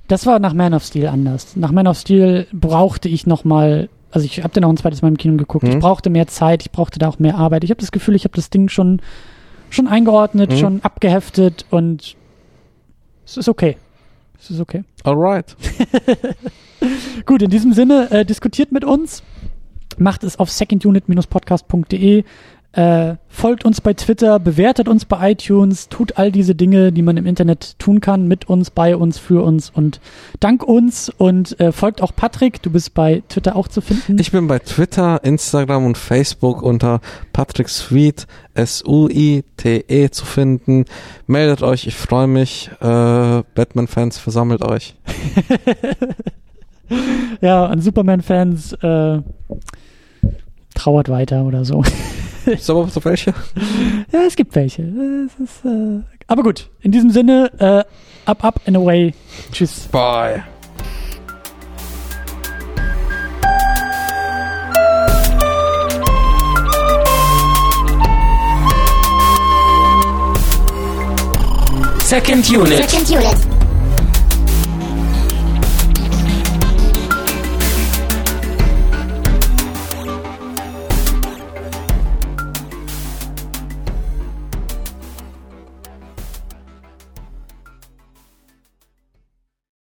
das war nach Man of Steel anders. Nach Man of Steel brauchte ich noch mal also ich habe den auch ein zweites Mal im Kino geguckt. Mhm. Ich brauchte mehr Zeit, ich brauchte da auch mehr Arbeit. Ich habe das Gefühl, ich habe das Ding schon schon eingeordnet, mhm. schon abgeheftet und es ist okay. Es ist okay. Alright. Gut, in diesem Sinne, äh, diskutiert mit uns. Macht es auf secondunit-podcast.de. Äh, folgt uns bei Twitter, bewertet uns bei iTunes, tut all diese Dinge, die man im Internet tun kann, mit uns, bei uns, für uns und dank uns und äh, folgt auch Patrick, du bist bei Twitter auch zu finden. Ich bin bei Twitter, Instagram und Facebook unter Patrick Sweet, S-U-I-T-E zu finden. Meldet euch, ich freue mich. Äh, Batman-Fans, versammelt euch. ja, an Superman-Fans äh, trauert weiter oder so. Ist aber so welche? Ja, es gibt welche. Es ist, äh, aber gut, in diesem Sinne, äh, up, up and away. Tschüss. Bye. Second unit. Second unit.